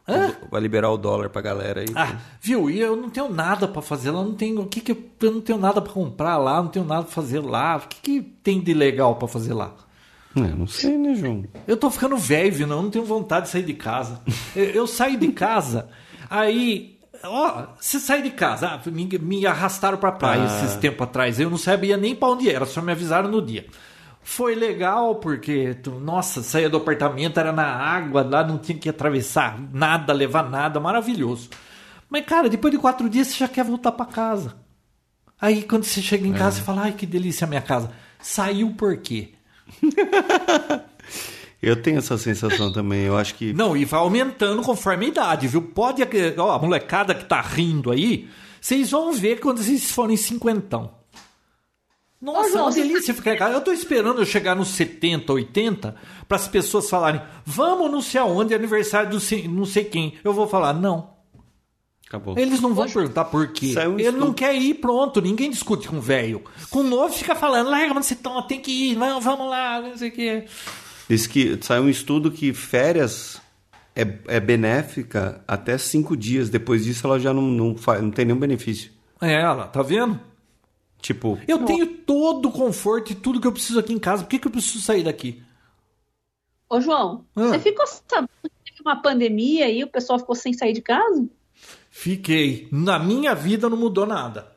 Hã? Vai liberar o dólar pra galera aí. Ah, viu? E eu não tenho nada pra fazer lá, não tenho, o que que eu, eu não tenho nada pra comprar lá, não tenho nada pra fazer lá. O que que tem de legal pra fazer lá? É, não sei, né, João? Eu tô ficando velho, viu? não, não tenho vontade de sair de casa. <laughs> Eu, eu saio de casa, aí Ó, você sai de casa, ah, me, me arrastaram pra praia Ah. esses tempos atrás. Eu não sabia nem pra onde era, só me avisaram no dia. Foi legal porque, tu- nossa, saía do apartamento, era na água, lá não tinha que atravessar nada, levar nada, maravilhoso. Mas, cara, depois de quatro dias você já quer voltar pra casa. Aí quando você chega em casa, você fala, ai que delícia a minha casa. Saiu por quê? <laughs> Eu tenho essa sensação também. Eu acho que. Não, e vai aumentando conforme a idade, viu? Pode. Ó, a molecada que tá rindo aí, vocês vão ver quando vocês forem cinquentão. Nossa, é uma delícia ficar em casa. Eu tô esperando eu chegar nos 70, 80, para as pessoas falarem: vamos não sei aonde, é aniversário do não sei quem. Eu vou falar: não. Acabou. Eles não vão perguntar por quê. Saiu um Ele estudo- não quer ir, pronto. Ninguém discute com o velho. Com o novo fica falando: larga, mas você tá, tem que ir, não, vamos lá, não sei o quê. Diz que saiu um estudo que férias é, é benéfica até cinco dias. Depois disso, ela já não, não, faz, não tem nenhum benefício. É, ela, tá vendo? Tipo, Eu tenho todo o conforto e tudo que eu preciso aqui em casa. Por que, que eu preciso sair daqui? Ô, João, Ah. você ficou sabendo que teve uma pandemia e o pessoal ficou sem sair de casa? Fiquei. Na minha vida não mudou nada.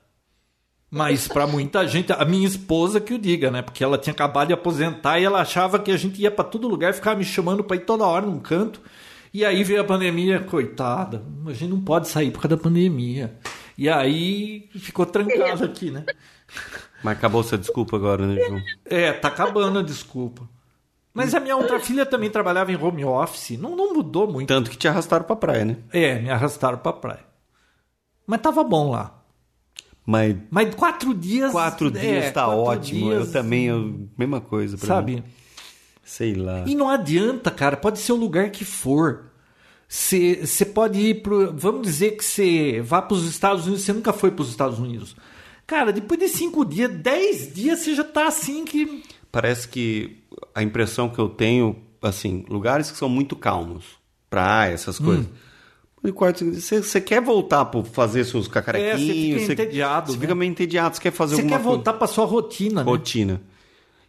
Mas pra muita <laughs> gente, a minha esposa que o diga, né? Porque ela tinha acabado de aposentar e ela achava que a gente ia pra todo lugar, ficava me chamando pra ir toda hora num canto. E aí veio a pandemia, coitada. A gente não pode sair por causa da pandemia. E aí ficou trancado aqui, né? mas acabou essa desculpa agora, né, João? É, tá acabando a desculpa. Mas a minha outra filha também trabalhava em home office. Não, não mudou muito. Tanto que te arrastaram pra praia, né? É, me arrastaram pra praia. Mas tava bom lá. Mas Mas quatro dias. quatro é, dias tá quatro ótimo. dias, eu também, eu, mesma coisa pra Sabe? mim. Sei lá. E não adianta, cara. Pode ser o lugar que for. Você pode ir pro. Vamos dizer que você vá para os Estados Unidos. Você nunca foi para os Estados Unidos. Cara, depois de cinco dias, dez dias, você já tá assim que. Parece que a impressão que eu tenho, assim, lugares que são muito calmos, praia, essas Hum. coisas. No quarto, você, você quer voltar para fazer seus cacarequinhos? É, você fica você- entediado, Você né? fica meio entediado, você quer fazer Você alguma quer coisa. voltar para sua rotina, né?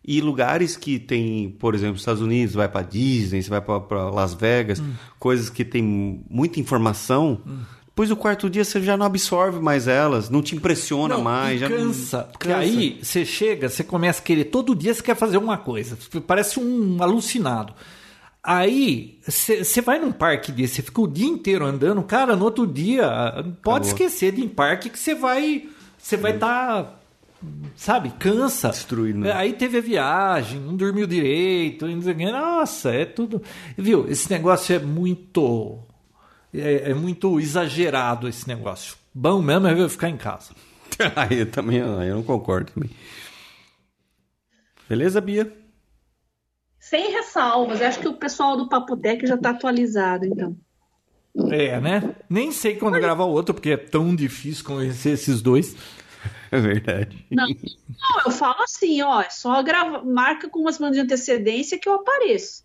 E lugares que tem, por exemplo, Estados Unidos, vai para Disney, você vai para Las Vegas, Hum. coisas que tem muita informação. Depois do quarto dia você já não absorve mais elas, não te impressiona Não, mais, já cansa. Porque aí você chega, você começa a querer todo dia, você quer fazer uma coisa. Parece um alucinado. Aí você vai num parque desse, você fica o dia inteiro andando, cara, no outro dia, pode Acabou. esquecer de ir em parque que você vai. Você vai estar. Sabe, cansa. Né? Aí teve a viagem, não dormiu direito, nossa, é tudo. Viu? Esse negócio é muito. É, é muito exagerado esse negócio. Bom mesmo é eu ficar em casa. <laughs> Aí eu também aí eu não concordo também. Beleza, Bia? Sem ressalvas. Eu acho que o pessoal do Papotec já tá atualizado, então. É, né? Nem sei quando gravar o outro, porque é tão difícil conhecer esses dois. É verdade. Não, não eu falo assim, ó, é só grava, marca com umas semanas de antecedência que eu apareço.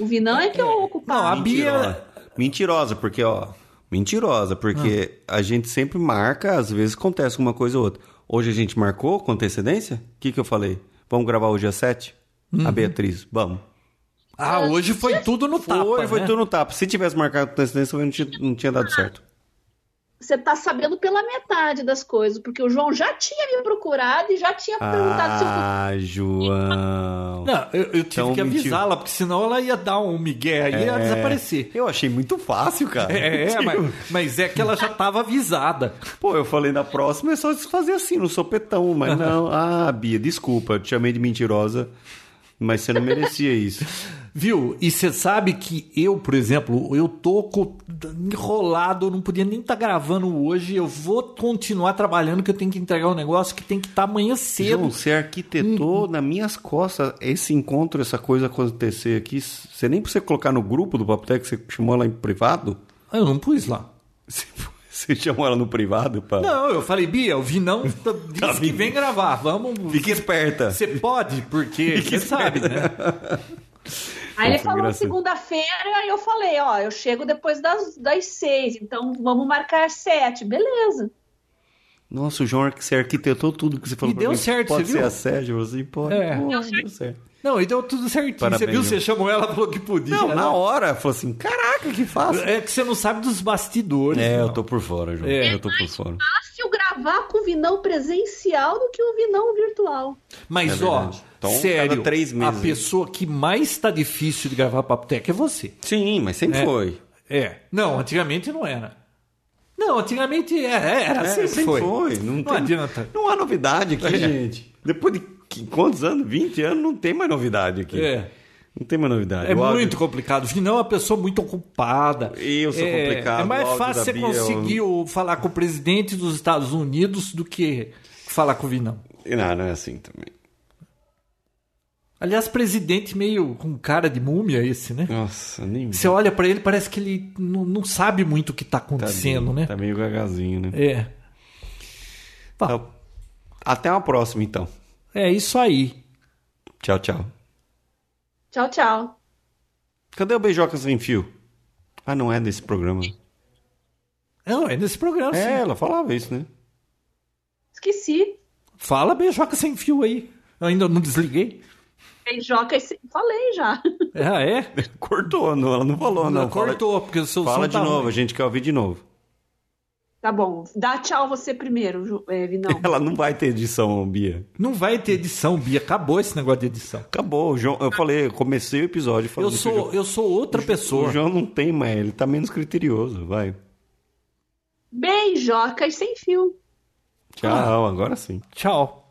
O Vinão é que eu Não, a ocupar. Bia- Mentirosa. Porque, ó. Mentirosa, porque a gente sempre marca, às vezes acontece uma coisa ou outra. Hoje a gente marcou com antecedência? O que, que eu falei? Vamos gravar hoje às sete? A Beatriz, vamos. Ah, hoje foi tudo no tapa. foi, foi né? tudo no tapa. Se tivesse marcado com antecedência, não tinha, não tinha dado certo. Você tá sabendo pela metade das coisas, porque o João já tinha me procurado e já tinha perguntado se eu Ah, João. Não, eu, eu tive Então, que avisá-la, porque senão ela ia dar um migué aí e ia É, desaparecer. Eu achei muito fácil, cara. É, Tipo, mas, mas é que ela já estava avisada. Pô, eu falei na próxima é só fazer assim, no sopetão, mas não. <laughs> Ah, Bia, desculpa, eu te chamei de mentirosa, mas você não merecia isso. Viu? E você sabe que eu, por exemplo, eu tô enrolado, eu não podia nem estar gravando hoje. Eu vou continuar trabalhando, que eu tenho que entregar um negócio que tem que estar amanhã cedo. João, você arquitetou nas minhas costas esse encontro, essa coisa acontecer aqui. Você nem precisa colocar no grupo do Papotec, você chamou ela em privado? Eu não pus lá. Você, <laughs> você chamou ela no privado? Pra... Não, eu falei, Bia, o Vinão <laughs> tá- disse Tá que vem gravar. Vamos. Fique esperta. Você pode, porque você sabe, né? Aí ele falou segunda-feira, aí eu falei, ó, eu chego depois das, das seis, então vamos marcar sete. Beleza. Nossa, o João, você arquitetou tudo que você falou E deu mim. certo, Pode você ser viu? assédio, assim, pode. É. Pô, Deu certo. Não, e deu tudo certinho. Parabéns, você viu? João. Você chamou ela, falou que podia. Não, né? na hora, falou assim, caraca, que fácil. É que você não sabe dos bastidores. É, eu não. tô por fora, João. É. Eu tô por fora. Fácil gravar com o Vinão presencial do que o Vinão virtual. Mas, É ó, verdade. Então, sério, três meses. a pessoa que mais tá difícil de gravar Papo Tech é você. Sim, mas sempre É. foi. É. Não, antigamente não era. Não, antigamente era. Era, É, sempre, foi. Não, Não tem- adianta. Não há novidade aqui, É. gente. Depois de quantos anos? 20 anos, não tem mais novidade aqui. É. Não tem mais novidade. É O áudio- muito complicado. Afinal, é uma pessoa muito ocupada. Eu sou é, complicado, É mais áudio fácil você Bia, eu- conseguir o- falar com o presidente dos Estados Unidos do que falar com o Vinão. Não, não é assim também. Aliás, presidente meio com cara de múmia esse, né? Nossa, nem. Você olha pra ele, parece que ele não, não sabe muito o que tá acontecendo, Tadinho, né? Tá meio gagazinho, né? É. Bom, Então, até uma próxima, então. é isso aí. Tchau, tchau. Tchau, tchau. Cadê o Beijoca Sem Fio? Ah, não é desse programa. Não, é nesse programa, sim. É, ela falava isso, né? Esqueci. Fala beijoca sem fio aí. Eu ainda não desliguei. Beijoca, falei já. Ah, é? <laughs> Cortou, não, ela não falou, não. Não, cortou, porque o seu Fala, fala som de tá novo, ruim. a gente quer ouvir de novo. Tá bom. Dá tchau você primeiro, é, Vinão. <laughs> Ela não vai ter edição, Bia. Não vai ter edição, Bia. Acabou esse negócio de edição. Acabou, o João. Eu falei, eu comecei o episódio falando Eu que o sou, João- eu sou outra pessoa. O João não tem mais, ele tá menos criterioso, vai. Beijocas sem fio. Tchau, agora sim. Tchau.